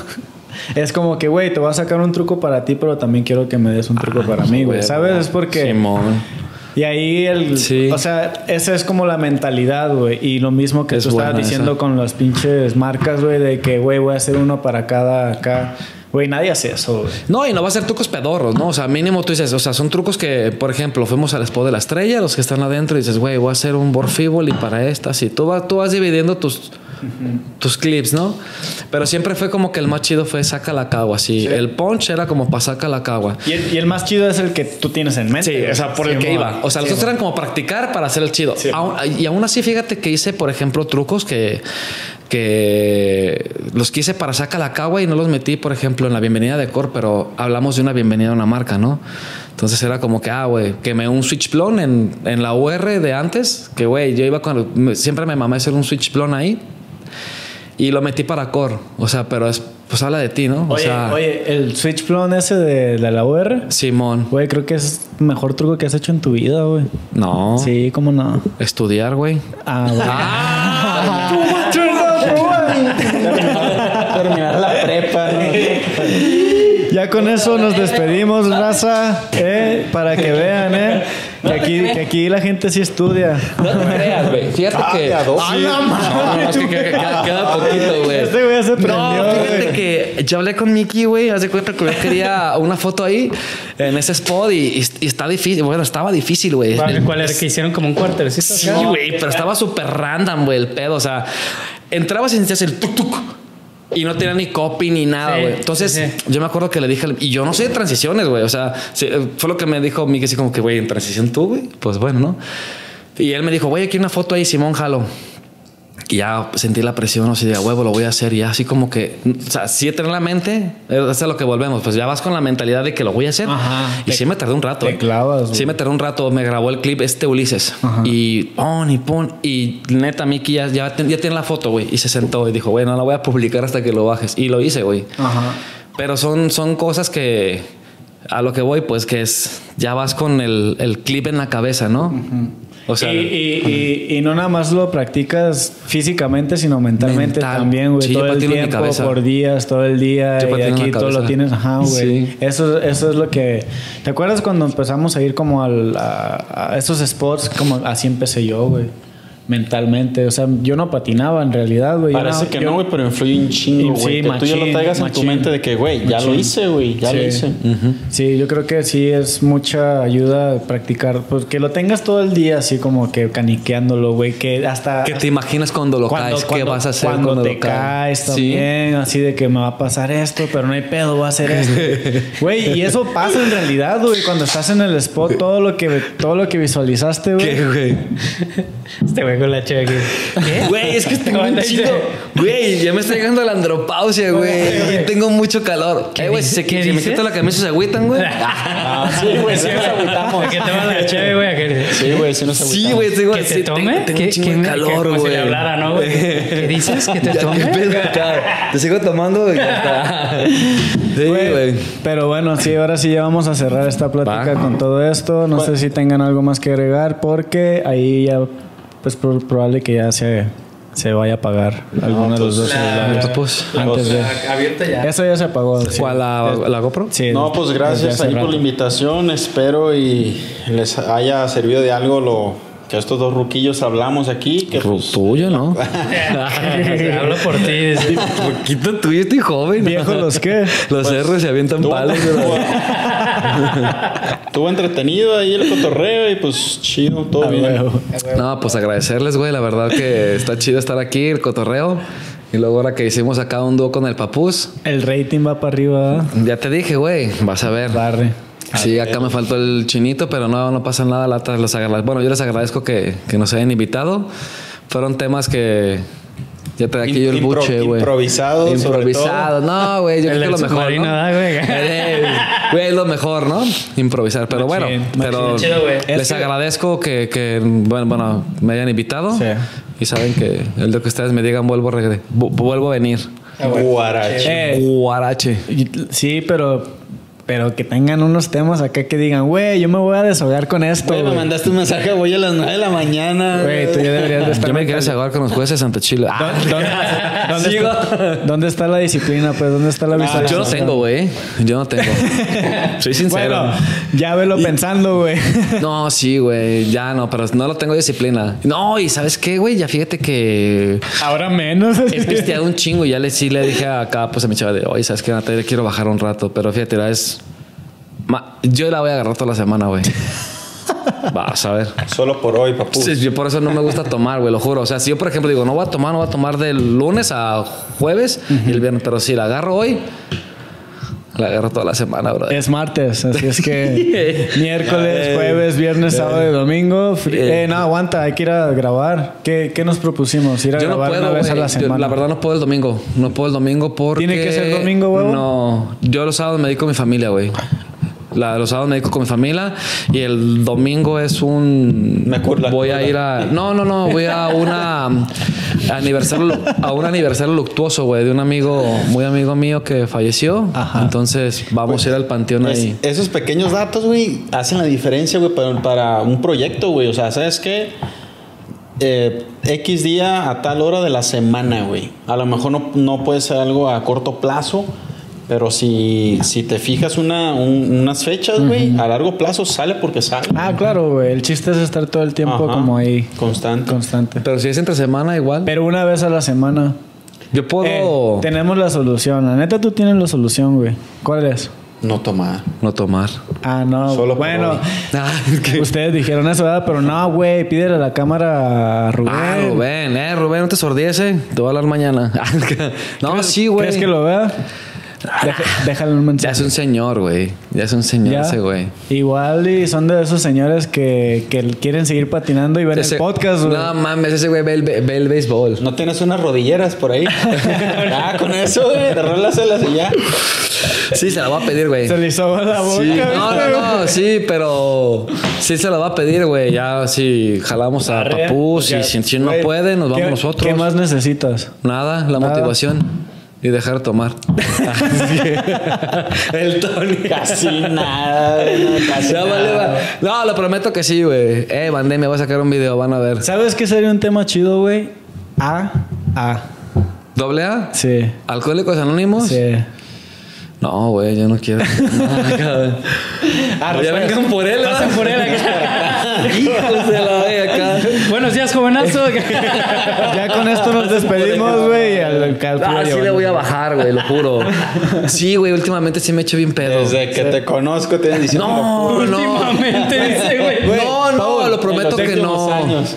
Es como que, güey, te voy a sacar un truco para ti, pero también quiero que me des un truco para mí, güey. ¿Sabes? Es porque... Simón. Y ahí el... Sí. O sea, esa es como la mentalidad, güey. Y lo mismo que Es tú estabas diciendo esa. con las pinches marcas, güey, de que, güey, voy a hacer uno para cada acá. Güey, nadie hace eso, güey. No, y no va a ser trucos pedorros, ¿no? O sea, mínimo tú dices, o sea, son trucos que, por ejemplo, fuimos al spot de la estrella, los que están adentro, y dices, güey, voy a hacer un borfibol y para estas, y tú, vas tú vas dividiendo tus, tus clips, ¿no? Pero siempre fue como que el más chido fue saca la cagua, así. El punch era como para saca la cagua. Y el, y el más chido es el que tú tienes en mente. Sí, o sea, por el que iba. O sea, los otros eran como practicar para hacer el chido. Aún- y aún así, fíjate que hice, por ejemplo, trucos que, que los quise para saca la cagua y no los metí, por ejemplo, en la bienvenida de Core, pero hablamos de una bienvenida a una marca, ¿no? Entonces era como que, ah, güey, quemé un switch en, en la UR de antes, que, güey, yo iba con, siempre me mamé hacer un switch ahí y lo metí para Core. O sea, pero es, pues habla de ti, ¿no? O Oye, sea, oye, el switch plone ese de, de la UR, Simón, güey, creo que es el mejor truco que has hecho en tu vida, güey. no, Sí, cómo no. estudiar, güey. Ah, güey. Terminar la prepa. ¿no? Ya con eso nos despedimos, raza. Eh, para que vean, eh. Que aquí, que aquí la gente sí estudia. No te creas, güey. Fíjate que. de a dos. Sí. No, no, es que queda, poquito, güey. Este güey se prendió, No, fíjate güey. que yo hablé con Mickey, güey. Haz de cuenta que yo quería una foto ahí en ese spot y, y- y está difícil. Bueno, estaba difícil, güey. ¿Cuál, cuál era que hicieron como un cuartercito? Sí, güey, pero estaba súper random, güey, el pedo. O sea, entrabas y sentías el tuk tuk. Y no tenía ni copy ni nada, Sí, güey. Entonces, sí, yo me acuerdo que le dije, y yo no sé de transiciones, güey. O sea, eh, fue lo que me dijo Miguel, así como que, güey, en transición tú, güey. Pues bueno, ¿no? Y él me dijo, güey, aquí una foto ahí, Simón Jalo. Y ya sentí la presión, o sea, de huevo lo voy a hacer. Y así como que, o sea, sí tener la mente, es a lo que volvemos. Pues ya vas con la mentalidad de que lo voy a hacer. Ajá. Y Te- sí me tardé un rato. te eh. clavas, güey. Sí me tardé un rato. Me grabó el clip este Ulises. Y pon y pon. Y neta, Miki ya, ya, ten- ya tiene la foto, güey. Y se sentó y dijo, güey, no la voy a publicar hasta que lo bajes. Y lo hice, güey. Ajá. Pero son, son cosas que a lo que voy, pues que es, ya vas con el, el clip en la cabeza, ¿no? O sea, y, y- y- y no nada más lo practicas físicamente, sino mentalmente Mental. también, güey. Sí, todo el tiempo, por días, todo el día. Yo y aquí todo lo tienes, ajá, güey. Sí. Eso, eso es lo que. ¿Te acuerdas cuando empezamos a ir como al- a, a esos spots? Como así empecé yo, güey. Mentalmente. O sea, yo no patinaba en realidad, güey. Parece que yo- no, güey, pero influye un chingo, Sí, güey. que tú ya lo machín, traigas en tu mente de que, güey, ya lo hice, güey, ya lo Sí. hice. Sí, yo creo que sí es mucha ayuda practicar. Pues que lo tengas todo el día así como que caniqueándolo, güey. Que hasta. que te imaginas cuando lo caes, qué vas a hacer cuando, cuando, te lo caes. caes Sí. también, así de que me va a pasar esto, pero no hay pedo, voy a hacer esto. Güey, y eso pasa en realidad, güey, cuando estás en el spot, todo lo que todo lo que visualizaste, güey. ¿Qué, güey? Este güey con la cheve aquí. ¿Qué? Güey, es que tengo un dice. Güey, ya me está llegando la andropausia, güey. Y tengo mucho calor. ¿Qué Eh, güey, si, se, qué si me quito la camisa se agüitan, güey. Ah, sí, güey, sí nos agüitamos. ¿Qué te va la cheve, güey? ¿A qué- Sí, güey, sí nos agüitamos. Sí, güey, tengo, ¿Que te tome? Tengo, ¿Qué- un chingo qué de me- calor, güey. si le hablara, ¿no, güey? ¿Qué dices? ¿Que te Ya, tome? ¿qué pedo? Ya, Te sigo tomando y ya está. Sí, güey. Pero bueno, sí, ahora sí ya vamos a cerrar esta plática Va. con todo esto. No sé si tengan algo más que agregar porque ahí ya pues pro- probable que ya se, se vaya a apagar alguno de los dos celulares. Pues, Antes de- abierta ya. Eso ya se apagó. sí. ¿Cuál, la, la GoPro? Sí, No, pues gracias ahí por la invitación. Espero y les haya servido de algo lo que estos dos ruquillos hablamos aquí. Que Ru- pues, Tuyo, ¿no? Hablo por ti. Poquito tuyo, estoy joven. ¿Viejos los qué? Los R se avientan palos. pero- Estuvo entretenido ahí el cotorreo y pues chido, todo Ah, bien. huevo. No, pues agradecerles, güey. La verdad que está chido estar aquí, el cotorreo. Y luego ahora que hicimos acá un dúo con el Papús. El rating va para arriba. Ya te dije, güey. Vas a ver. Barre. Sí, acá me faltó el chinito, pero no, no pasa nada. Los bueno, yo les agradezco que, que nos hayan invitado. Fueron temas que ya te aquí yo el Impro- buche, güey. improvisado, sobre Improvisado. No, güey, yo El creo que lo mejor, submarino, ¿no? ¿da, güey? Eh, Güey, es lo mejor, ¿no? Improvisar. Pero bueno, Machín, pero machín. Chido, güey. les agradezco que, que, bueno, bueno, me hayan invitado. Sí. Y saben que el de que ustedes me digan vuelvo a, regre- vu- vuelvo a venir. Guarache. Eh, Guarache. sí, pero pero que tengan unos temas acá que digan, güey, yo me voy a desahogar con esto. Güey, me güey". mandaste un mensaje, voy a las 9 de la mañana. Güey, tú ya deberías de estar Yo me mental- sacar con los jueces de Santa Chila. Ah, ¿Dónde, dónde está, dónde está la disciplina? Pues, ¿dónde está la Yo no visualización? tengo, güey. Yo no tengo. Soy sincero. Bueno, ya velo pensando, güey. No, sí, güey. Ya no, pero no lo tengo disciplina. No, y ¿sabes qué, güey? Ya fíjate que Ahora menos. he pisteado un chingo y ya le, sí le dije acá, pues a mi chava de, oye, ¿sabes qué, Natalia? Quiero bajar un rato. Pero fíjate, la es... ma- Yo la voy a agarrar toda la semana, güey. Vas a ver. Solo por hoy, papu. Sí, yo por eso no me gusta tomar, güey, lo juro. O sea, si yo, por ejemplo, digo, no voy a tomar, no voy a tomar del lunes a jueves y el viernes, pero si la agarro hoy, la agarro toda la semana, bro. Es martes, así es que miércoles, jueves, viernes, sábado y domingo. Eh, no, aguanta, hay que ir a grabar. ¿Qué, qué nos propusimos? Ir a Yo no grabar puedo, una vez a güey. la Yo, semana. La verdad no puedo el domingo. No puedo el domingo porque... ¿Tiene que ser domingo, huevo? No. Yo los sábados me dedico a mi familia, güey. La, los sábados me dedico con mi familia y el domingo es un... Me curla. Voy a ir a... No, no, no. Voy a una... aniversario, a un aniversario luctuoso, güey, de un amigo, muy amigo mío que falleció. Ajá. Entonces vamos a ir al panteón Es- ahí. esos pequeños datos, güey, hacen la diferencia, güey, para, para un proyecto, güey. O sea, ¿sabes qué? Eh, X día a tal hora de la semana, güey. A lo mejor no, no puede ser algo a corto plazo, pero si, si te fijas una, un- unas fechas, güey, a largo plazo sale porque sale. Ah, claro, güey. El chiste es estar todo el tiempo Ajá. como ahí. Constante. Constante. Pero si es entre semana, igual. Pero una vez a la semana. Yo puedo... Eh, tenemos la solución. La neta, tú tienes la solución, güey. ¿Cuál es? No tomar. no tomar. Ah, no. Solo bueno. Ah, ustedes dijeron eso, ¿verdad? Pero no, güey. Pídele a la cámara a Rubén. Ah, Rubén, eh, Rubén, no te sordiese. Te voy a hablar mañana. no, sí, güey. ¿Crees que lo vea? Deja- déjale un Ya mensaje. es un señor, güey. Ya es un señor Ya. ese, güey. Igual y son de esos señores que, que quieren seguir patinando y ven Ese- el podcast, güey. No mames, ese güey ve el, ve el béisbol. ¿No tienes unas rodilleras por ahí? ah, con eso, güey, derrólaselas y ya. Sí, se la va a pedir, güey. Se le hizo la boca. Sí, ¿viste, no, no, no, sí, pero sí se la va a pedir, güey. Ya si jalamos a Papús pues ya, y si, si no puede, nos vamos ¿qué- nosotros. ¿Qué más necesitas? Nada, la Nada. motivación. Y dejar de tomar. el Tony. Casi nada, güey. no, casi Ya vale, nada. va. No, lo prometo que sí, güey. Eh, bandé, me voy a sacar un video, van a ver. ¿Sabes qué sería un tema chido, güey? A. A. ¿Doble A? Sí. ¿Alcohólicos Anónimos? Sí. No, güey, yo no quiero. No, cabrón. ya vengan por él. Pasen por él acá. Hijos de la verga, acá. Jovenazo. Ya con esto nos despedimos, güey. al- al- Ah, sí le voy a bajar, güey, lo juro. Sí, güey, últimamente sí me he hecho bien pedo. Desde que te conozco te han diciendo No, no. Últimamente no, que no. Años.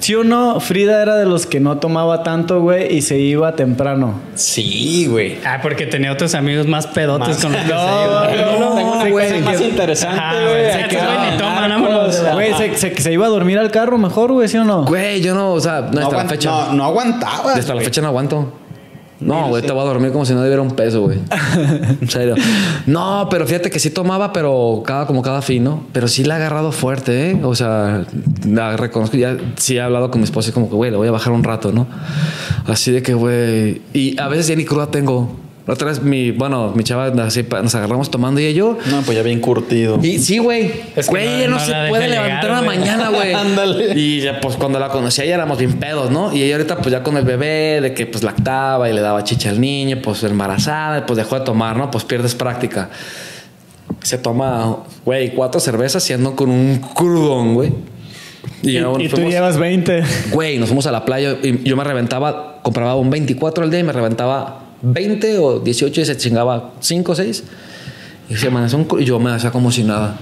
Sí o no, Frida era de los que no tomaba tanto, güey, y se iba temprano. Sí, güey. Ah, porque tenía otros amigos más pedotes con los que se No, iba. no, no, Tengo una güey, más interesante, güey. Se se quedaba quedaba ni toman, narcos. vámonos. Güey, se, se, iba a dormir al carro mejor, güey, ¿sí o no? Güey, yo no, o sea, no, No, hasta la aguant- fecha. no, no aguantaba. Hasta la fecha no aguanto. No, güey, te voy a dormir como si no debiera un peso, güey. En serio. No, pero fíjate que sí tomaba, pero cada, como cada fin, ¿no? Pero sí la he agarrado fuerte, ¿eh? O sea, la reconozco. Ya sí he hablado con mi esposa y como que, güey, le voy a bajar un rato, ¿no? Así de que, güey. Y a veces ya ni cruda tengo. Otra vez mi, bueno, mi chava así nos agarramos tomando y yo. No, pues ya bien curtido. Y sí, güey. Es que Güey, no- ella no, no se puede levantar la mañana, güey. Ándale. Y ya, pues cuando la conocí, ya éramos bien pedos, ¿no? Y ella ahorita, pues ya con el bebé, de que pues lactaba y le daba chicha al niño, pues embarazada, pues dejó de tomar, ¿no? Pues pierdes práctica. Se toma, güey, cuatro cervezas y ando con un crudón, güey. Y, tú llevas 20. Güey, nos fuimos a la playa y yo me reventaba, compraba un 24 al día y me reventaba 20 o 18 y se chingaba 5 o 6. Y se amaneció un y yo me hacía como si nada.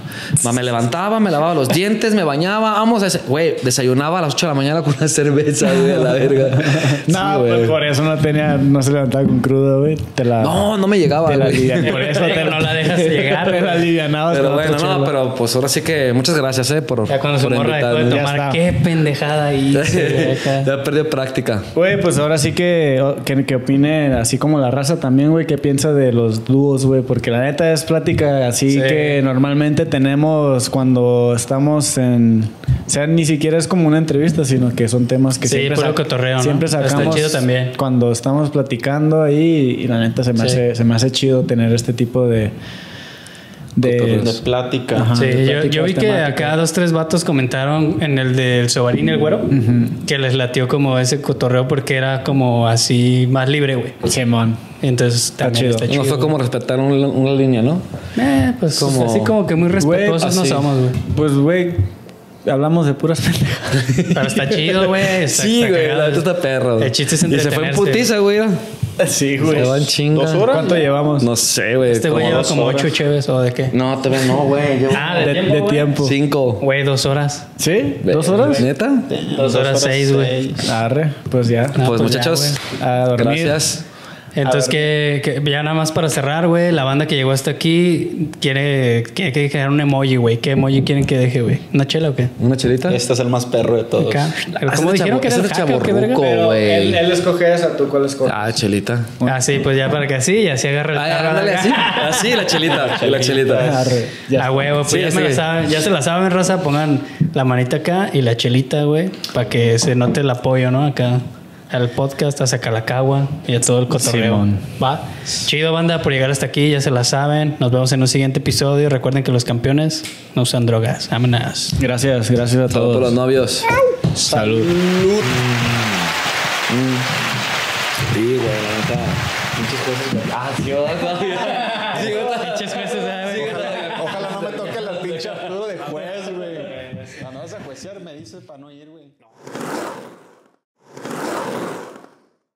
Me levantaba, me lavaba los dientes, me bañaba, vamos a ese- Güey, desayunaba a las 8 de la mañana con una cerveza, güey, a la verga. No, Sí, pues por eso no tenía, no se levantaba con crudo, güey. Te la. No, no me llegaba, te la Por eso te no la dejas llegar, Te la güey. alivianabas Pero bueno, no, pero pues ahora sí que muchas gracias, eh, por, Ya cuando se por morra dejó de tomar, qué pendejada hice, ya perdió práctica. Güey, pues ahora sí que, que, que opine, así como la raza también, güey, qué piensa de los dúos, güey, porque la neta es plática así Sí. que normalmente tenemos cuando estamos en. O sea, ni siquiera es como una entrevista, sino que son temas que Sí, siempre, puro sac- cotorreo, ¿no? siempre Está sacamos chido también. cuando estamos platicando ahí y la neta se me, Sí. hace, se me hace chido tener este tipo de. de De plática. Ajá. Sí, de yo, pláticas yo vi que acá dos, tres vatos comentaron en el del Sobarín y el Güero que les latió como ese cotorreo porque era como así más libre, güey. Simón. Entonces también chido. está chido. No fue güey. como respetar un- una línea, ¿no? Eh, pues como- así como que muy respetuosos no así. somos, güey. Pues, güey, hablamos de puras pendejadas. Pero está chido, güey. está- Sí, está güey, la neta está perro. El chiste es Y se fue en putiza, güey. sí, Se va en chinga. ¿Dos horas? ¿Cuánto llevamos? No sé, güey. Este güey lleva como ocho cheves o de qué. No, te ves, no, güey. Llevo Ah, de, de, tiempo, de güey. tiempo. cinco. Güey, dos horas. ¿Sí? ¿Dos horas? ¿Neta? Dos horas seis, güey. Arre, pues ya. No, pues, pues ya, muchachos, A dormir. gracias. Entonces, que, que ya nada más para cerrar, güey, la banda que llegó hasta aquí quiere, quiere que dejar un emoji, güey. ¿Qué emoji quieren que deje, güey? ¿Una chela o qué? ¿Una chelita? Este es el más perro de todos. Acá. Ah, ¿Cómo dijeron chavo- que era el ese caca o qué verga? chavorruco, güey. escoge esa, ¿tú cuál escoges? Ah, chelita. Ah, sí, pues ya para que así, y así agarre el Ah, ándale, acá. así. Así, la chelita. La chelita. Arre, ya. A huevo, pues Sí, ya, sí. se la saben, ya se la saben, raza. Pongan la manita acá y la chelita, güey, para que se note el apoyo, ¿no? Acá al podcast, a Sacalacagua y a todo el cotorreo. Va. Chido, banda, por llegar hasta aquí, ya se la saben. Nos vemos en un siguiente episodio. Recuerden que los campeones no usan drogas. Vámonos. Gracias, gracias a Todo por los todos. novios. Salud. Sí, güey, la neta. Muchas cosas. Ah, sí,